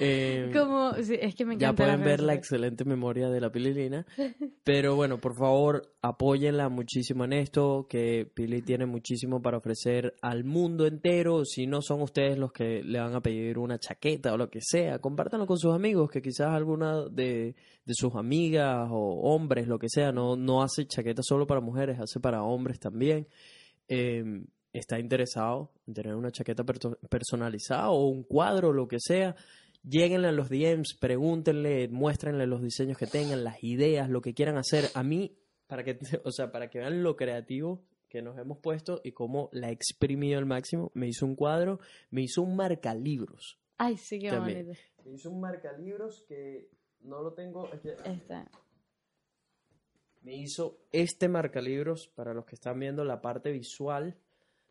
Em, Como, sí, es que me ya encanta pueden ver la excelente memoria de la Pililina. Pero bueno, por favor, apóyenla muchísimo en esto, que Pili tiene muchísimo para ofrecer al mundo entero. Si no son ustedes los que le van a pedir una chaqueta o lo que sea, compártanlo con sus amigos, que quizás alguna de, de sus amigas o hombres, lo que sea, no, no hace chaquetas solo para mujeres, hace para hombres también. Eh, está interesado en tener una chaqueta personalizada o un cuadro, lo que sea, Lléguenle a los DMs, pregúntenle, muéstrenle los diseños que tengan, las ideas, lo que quieran hacer. A mí, para que, o sea, para que vean lo creativo que nos hemos puesto y cómo la he exprimido al máximo, me hizo un cuadro, me hizo un marcalibros. Ay, sí, qué También. bonito. Me hizo un marcalibros que no lo tengo. Esta. me hizo este marcalibros para los que están viendo la parte visual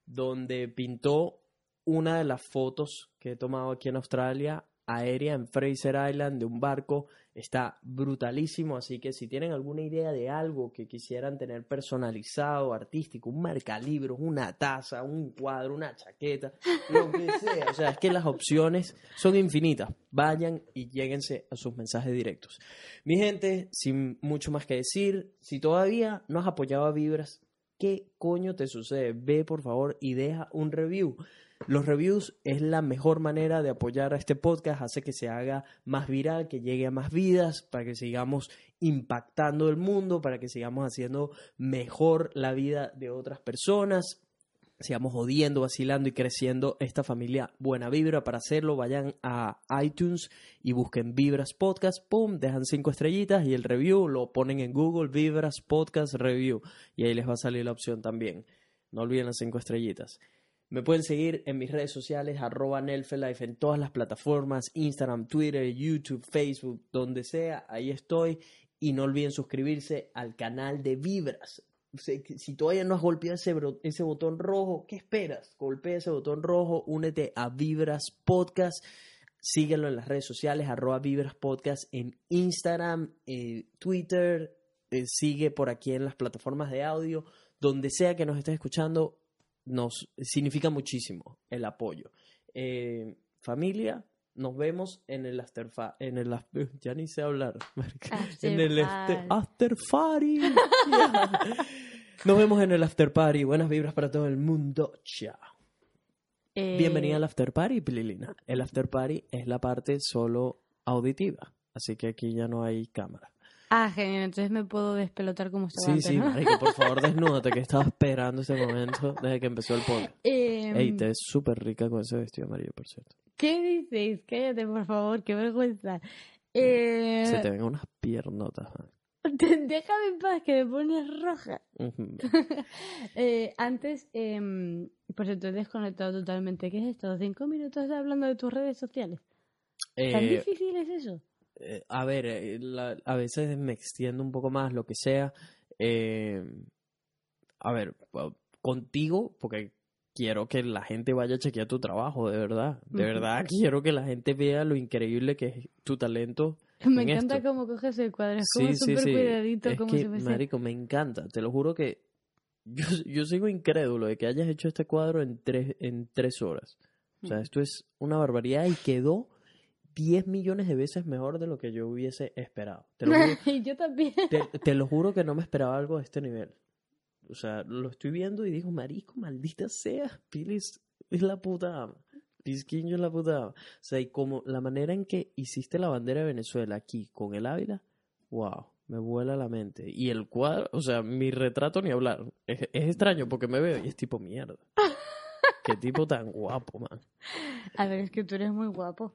donde pintó una de las fotos que he tomado aquí en Australia aérea en Fraser Island de un barco. Está brutalísimo así que si tienen alguna idea de algo que quisieran tener personalizado artístico un marcalibros una taza un cuadro una chaqueta lo que sea o sea es que las opciones son infinitas. Vayan y lléguense a sus mensajes directos. Mi gente, sin mucho más que decir, si todavía no has apoyado a Vibras, ¿qué coño te sucede? Ve por favor y deja un review. Los reviews es la mejor manera de apoyar a este podcast, hace que se haga más viral, que llegue a más vidas, para que sigamos impactando el mundo, para que sigamos haciendo mejor la vida de otras personas sigamos jodiendo, vacilando y creciendo esta familia Buena Vibra. Para hacerlo, vayan a iTunes y busquen Vibras Podcast, pum, dejan cinco estrellitas y el review lo ponen en Google Vibras Podcast Review y ahí les va a salir la opción también. No olviden las cinco estrellitas. Me pueden seguir en mis redes sociales, arroba Nelfelife, en todas las plataformas, Instagram, Twitter, YouTube, Facebook, donde sea, ahí estoy. Y no olviden suscribirse al canal de Vibras. Si todavía no has golpeado ese, ese botón rojo, ¿qué esperas? Golpea ese botón rojo, únete a Vibras Podcast. Síguelo en las redes sociales, arroba Vibras Podcast en Instagram, eh, Twitter, eh, sigue por aquí en las plataformas de audio, donde sea que nos estés escuchando, nos significa muchísimo el apoyo. Eh, familia, nos vemos en el after en el af- ya ni sé hablar. After en el party. after, after party. Yeah. Nos vemos en el after party. Buenas vibras para todo el mundo. Chao. Eh, Bienvenida al after party, Pililina. El after party es la parte solo auditiva. así que aquí ya no hay cámara. Ah, genial, entonces me puedo despelotar como estaba Sí, antes, sí, ¿no? marico, por favor desnúdate, que estaba esperando ese momento desde que empezó el podcast. Em, Ey, te ves súper rica con ese vestido amarillo, por cierto. ¿Qué dices? Cállate, por favor, qué vergüenza. Eh, Se te ven unas piernotas. man. Déjame en paz, que me pones roja. Eh, antes, eh, pues te he desconectado totalmente. ¿Qué es esto? ¿Cinco minutos hablando de tus redes sociales? ¿Tan Eh, difícil es eso? eh, a ver, eh, la- a veces me extiendo un poco más, lo que sea. Eh, a ver, contigo, porque quiero que la gente vaya a chequear tu trabajo, de verdad. De verdad, quiero que la gente vea lo increíble que es tu talento. Me en encanta esto. cómo coges el cuadro. Es como Sí, sí, súper sí. cuidadito, Es como que, marico, me encanta. Te lo juro que yo, yo sigo incrédulo de que hayas hecho este cuadro en tres, en tres horas. O sea, Mm. esto es una barbaridad y quedó 10 millones de veces mejor de lo que yo hubiese esperado. Te lo juro, y yo también. te, te lo juro que no me esperaba algo de este nivel. O sea, lo estoy viendo y digo, marico, maldita sea, Pilis es la puta ama. Pisquinho es la puta. O sea, y como la manera en que hiciste la bandera de Venezuela aquí con el Ávila, wow, me vuela la mente. Y el cuadro, o sea, mi retrato ni hablar. Es, es extraño porque me veo y es tipo mierda. Qué tipo tan guapo, man. A ver, es que tú eres muy guapo.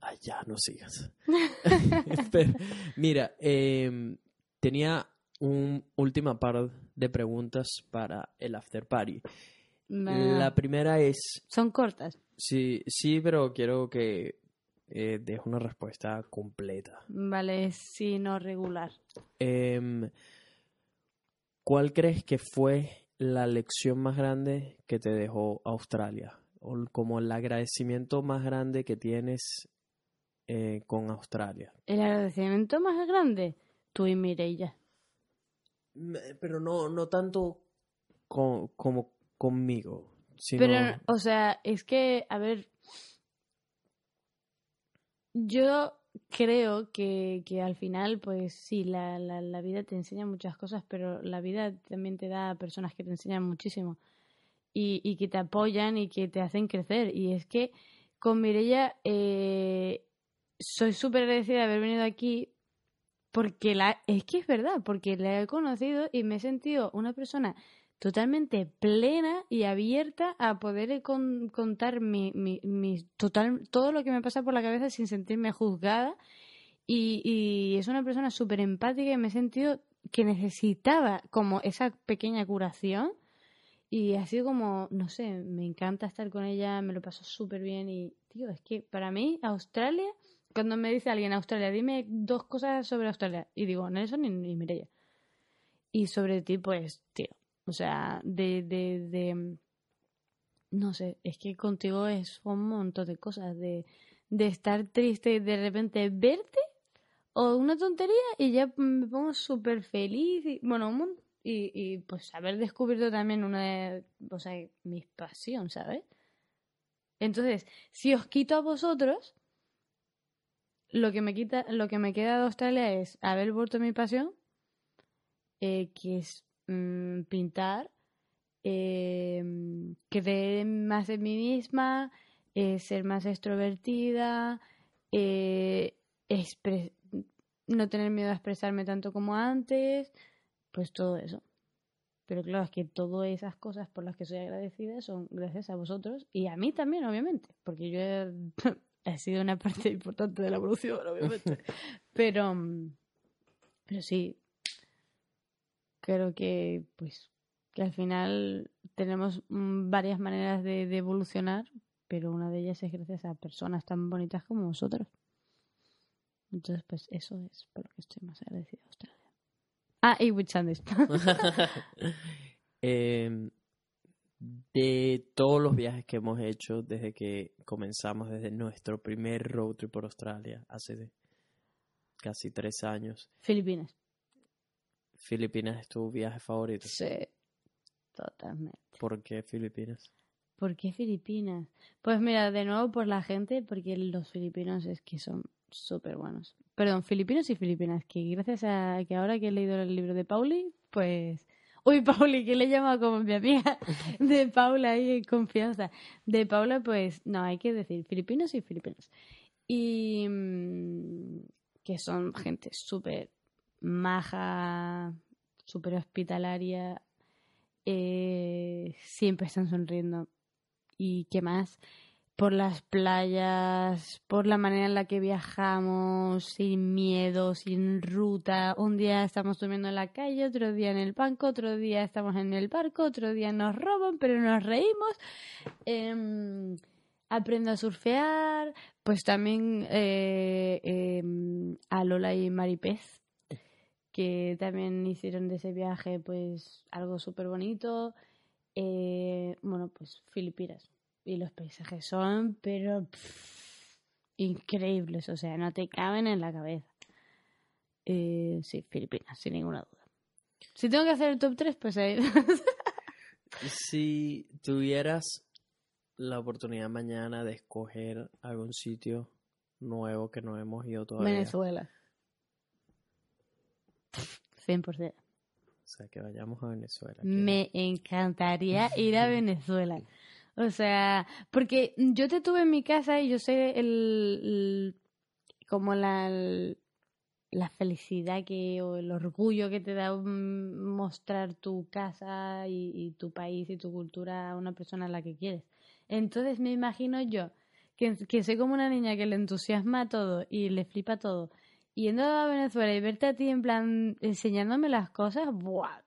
Ay, ya, no sigas. Pero, mira, em, tenía un última par de preguntas para el after party. La primera es, Son cortas. sí, sí, pero quiero que eh, des una respuesta completa. Vale, sí, no regular. Em, ¿Cuál crees que fue la lección más grande que te dejó Australia? O como el agradecimiento más grande que tienes eh, con Australia. El agradecimiento más grande, tú y Mireia. Me- Pero no, no tanto co- como conmigo. Pero, o sea, es que, a ver, yo creo que, que al final, pues sí, la, la, vida te enseña muchas cosas, pero la vida también te da personas que te enseñan muchísimo y, y que te apoyan y que te hacen crecer. Y es que con Mireia eh, soy súper agradecida de haber venido aquí porque la, es que es verdad, porque la he conocido y me he sentido una persona totalmente plena y abierta a poder con- contar mi, total, todo lo que me pasa por la cabeza sin sentirme juzgada. Y, y es una persona súper empática y me he sentido que necesitaba como esa pequeña curación. Y ha sido como, no sé, me encanta estar con ella, me lo paso súper bien. Y, tío, es que para mí, Australia, cuando me dice alguien Australia, dime dos cosas sobre Australia. Y digo, Nelson y, y Mireia. Y sobre ti, pues, tío. O sea, de, de, de. No sé, es que contigo es un montón de cosas. De, de estar triste y de repente verte o una tontería y ya me pongo súper feliz. Y, bueno, un y, y pues haber descubierto también una de. O sea, mi pasión, ¿sabes? Entonces, si os quito a vosotros, lo que me quita, lo que me queda de Australia es haber vuelto mi pasión, eh, que es mm, pintar, eh, creer más en mí misma, eh, ser más extrovertida, eh, no tener miedo a expresarme tanto como antes, pues todo eso. Pero claro, es que todas esas cosas por las que soy agradecida son gracias a vosotros y a mí también, obviamente, porque yo he, he sido una parte importante de la evolución, obviamente. Pero, pero sí, creo que pues que al final tenemos mm, varias maneras de, de evolucionar, pero una de ellas es gracias a personas tan bonitas como vosotros. Entonces, pues eso es por lo que estoy más agradecida a Australia. Ah, y Witch Sandwich. Em, de todos los viajes que hemos hecho desde que comenzamos, desde nuestro primer road trip por Australia, hace de- casi tres años, Filipinas. Filipinas es tu viaje favorito. Sí, totalmente. ¿Por qué Filipinas? ¿Por qué Filipinas? Pues mira, de nuevo por la gente, porque los filipinos es que son súper buenos. Perdón, filipinos y filipinas, que gracias a que ahora que he leído el libro de Pauli, pues... Uy, Pauli, que le he llamado como mi amiga de Paula ahí confianza. De Paula, pues no, hay que decir filipinos y filipinas. Y, mm, que son gente súper maja, súper hospitalaria, eh, siempre están sonriendo. ¿Y qué más? Por las playas, por la manera en la que viajamos, sin miedo, sin ruta. Un día estamos durmiendo en la calle, otro día en el banco, otro día estamos en el barco, otro día nos roban, pero nos reímos. Em, aprendo a surfear, pues también eh, em, a Lola y Maripez, que también hicieron de ese viaje pues algo súper bonito. Eh, bueno, pues Filipinas. Y los paisajes son, pero pff, increíbles, o sea, no te caben en la cabeza. Eh, sí, Filipinas, sin ninguna duda. Si tengo que hacer el top 3, pues ahí. Si tuvieras la oportunidad mañana de escoger algún sitio nuevo que no hemos ido todavía, Venezuela. 100%. o sea, que vayamos a Venezuela. Me encantaría ir a Venezuela. O sea, porque yo te tuve en mi casa y yo sé el, el- como la, la felicidad que o el orgullo que te da mm, mostrar tu casa y, y tu país y tu cultura a una persona a la que quieres. Entonces me imagino yo que, que soy como una niña que le entusiasma todo y le flipa todo. Yendo a Venezuela y verte a ti en plan enseñándome las cosas, ¡buah!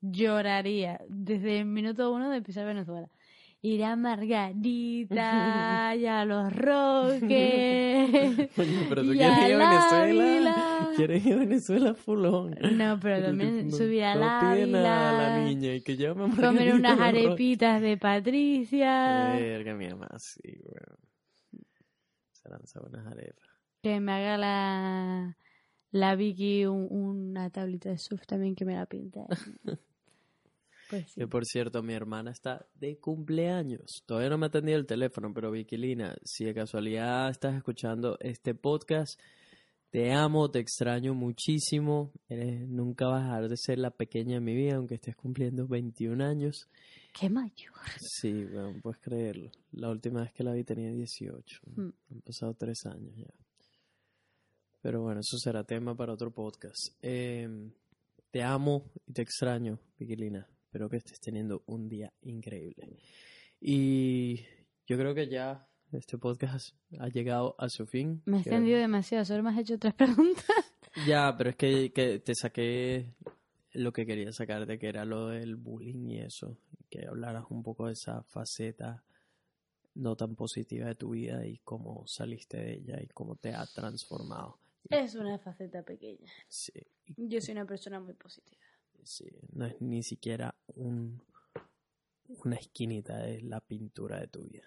lloraría desde el minuto uno de pisar Venezuela. Ir a Margarita y a los Roques. Pero tú y quieres ir a Venezuela. Quieres ir a Venezuela fulón. No, pero también subir no a la Ávila, niña y que llame a comer unas arepitas de Patricia, Verga, mi mamá, sí, weón. Se lanza unas arepas. Que me haga la, la Vicky un- una tablita de surf también que me la pinte. Pues sí. Que por cierto, mi hermana está de cumpleaños. Todavía no me ha atendido el teléfono, pero Vikilina, si de casualidad estás escuchando este podcast, te amo, te extraño muchísimo. Eres- nunca vas a dejar de ser la pequeña de mi vida, aunque estés cumpliendo 21 años. Qué mayor. Sí, bueno, puedes creerlo. La última vez que la vi tenía 18. Mm. Han pasado tres años ya. Pero bueno, eso será tema para otro podcast. Eh, te amo y te extraño, Vigilina. Espero que estés teniendo un día increíble. Y yo creo que ya este podcast ha llegado a su fin. Me Que- extendido demasiado, solo me has hecho tres preguntas. Ya, pero es que, que te saqué lo que quería sacarte, que era lo del bullying y eso. Que hablaras un poco de esa faceta no tan positiva de tu vida y cómo saliste de ella y cómo te ha transformado. Es una faceta pequeña. Sí, Yo soy una persona muy positiva. sí, no es ni siquiera un, una esquinita de la pintura de tu vida.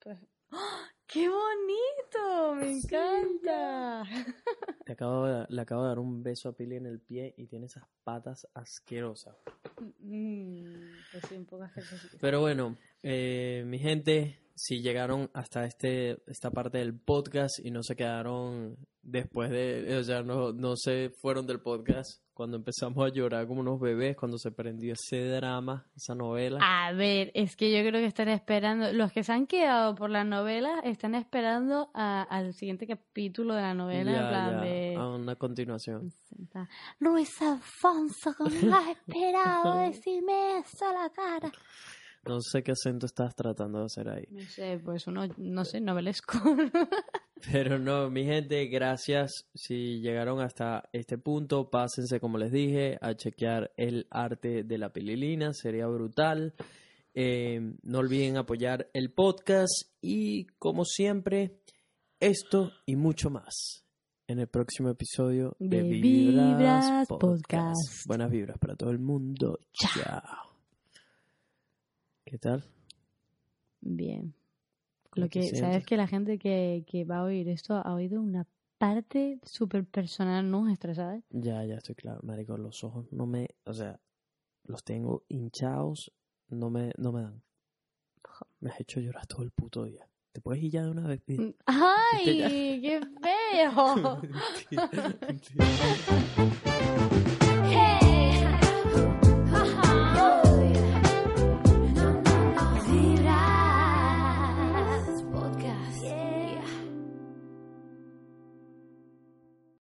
Pues... ¡Ah! ¡Qué bonito! ¡Me encanta! Te acabo de- le acabo de dar un beso a Pili en el pie y tiene esas patas asquerosas. Mm, pues sí, un poco. Pero bueno, eh, mi gente, si llegaron hasta este esta parte del podcast y no se quedaron después de, o sea, no, no se fueron del podcast cuando empezamos a llorar como unos bebés, cuando se prendió ese drama, esa novela. A ver, es que yo creo que están esperando, los que se han quedado por la novela están esperando a- al siguiente capítulo de la novela, en Ya, plan ya, de... a una continuación. Luis Alfonso, ¿cómo has esperado decirme eso a la cara? No sé qué acento estás tratando de hacer ahí. No sé, pues uno, no sé, novelesco. Pero no, mi gente, gracias. Si llegaron hasta este punto, pásense, como les dije, a chequear el arte de la pililina. Sería brutal. Eh, no olviden apoyar el podcast y, como siempre, esto y mucho más en el próximo episodio de, De Vibras, Vibras Podcast. Podcast. Buenas vibras para todo el mundo. Chao. ¿Qué tal? Bien. ¿Cómo Lo que, sientes? sabes que la gente que, que va a oír esto ha oído una parte súper personal nuestra, ¿sabes? Ya, ya estoy claro, marico, los ojos no me, o sea, los tengo hinchados, no me, no me dan. Me has hecho llorar todo el puto día. ¿Te puedes ir ya de una vez? Pidi? ¡Ay! ¡Qué feo! Mentira, mentira.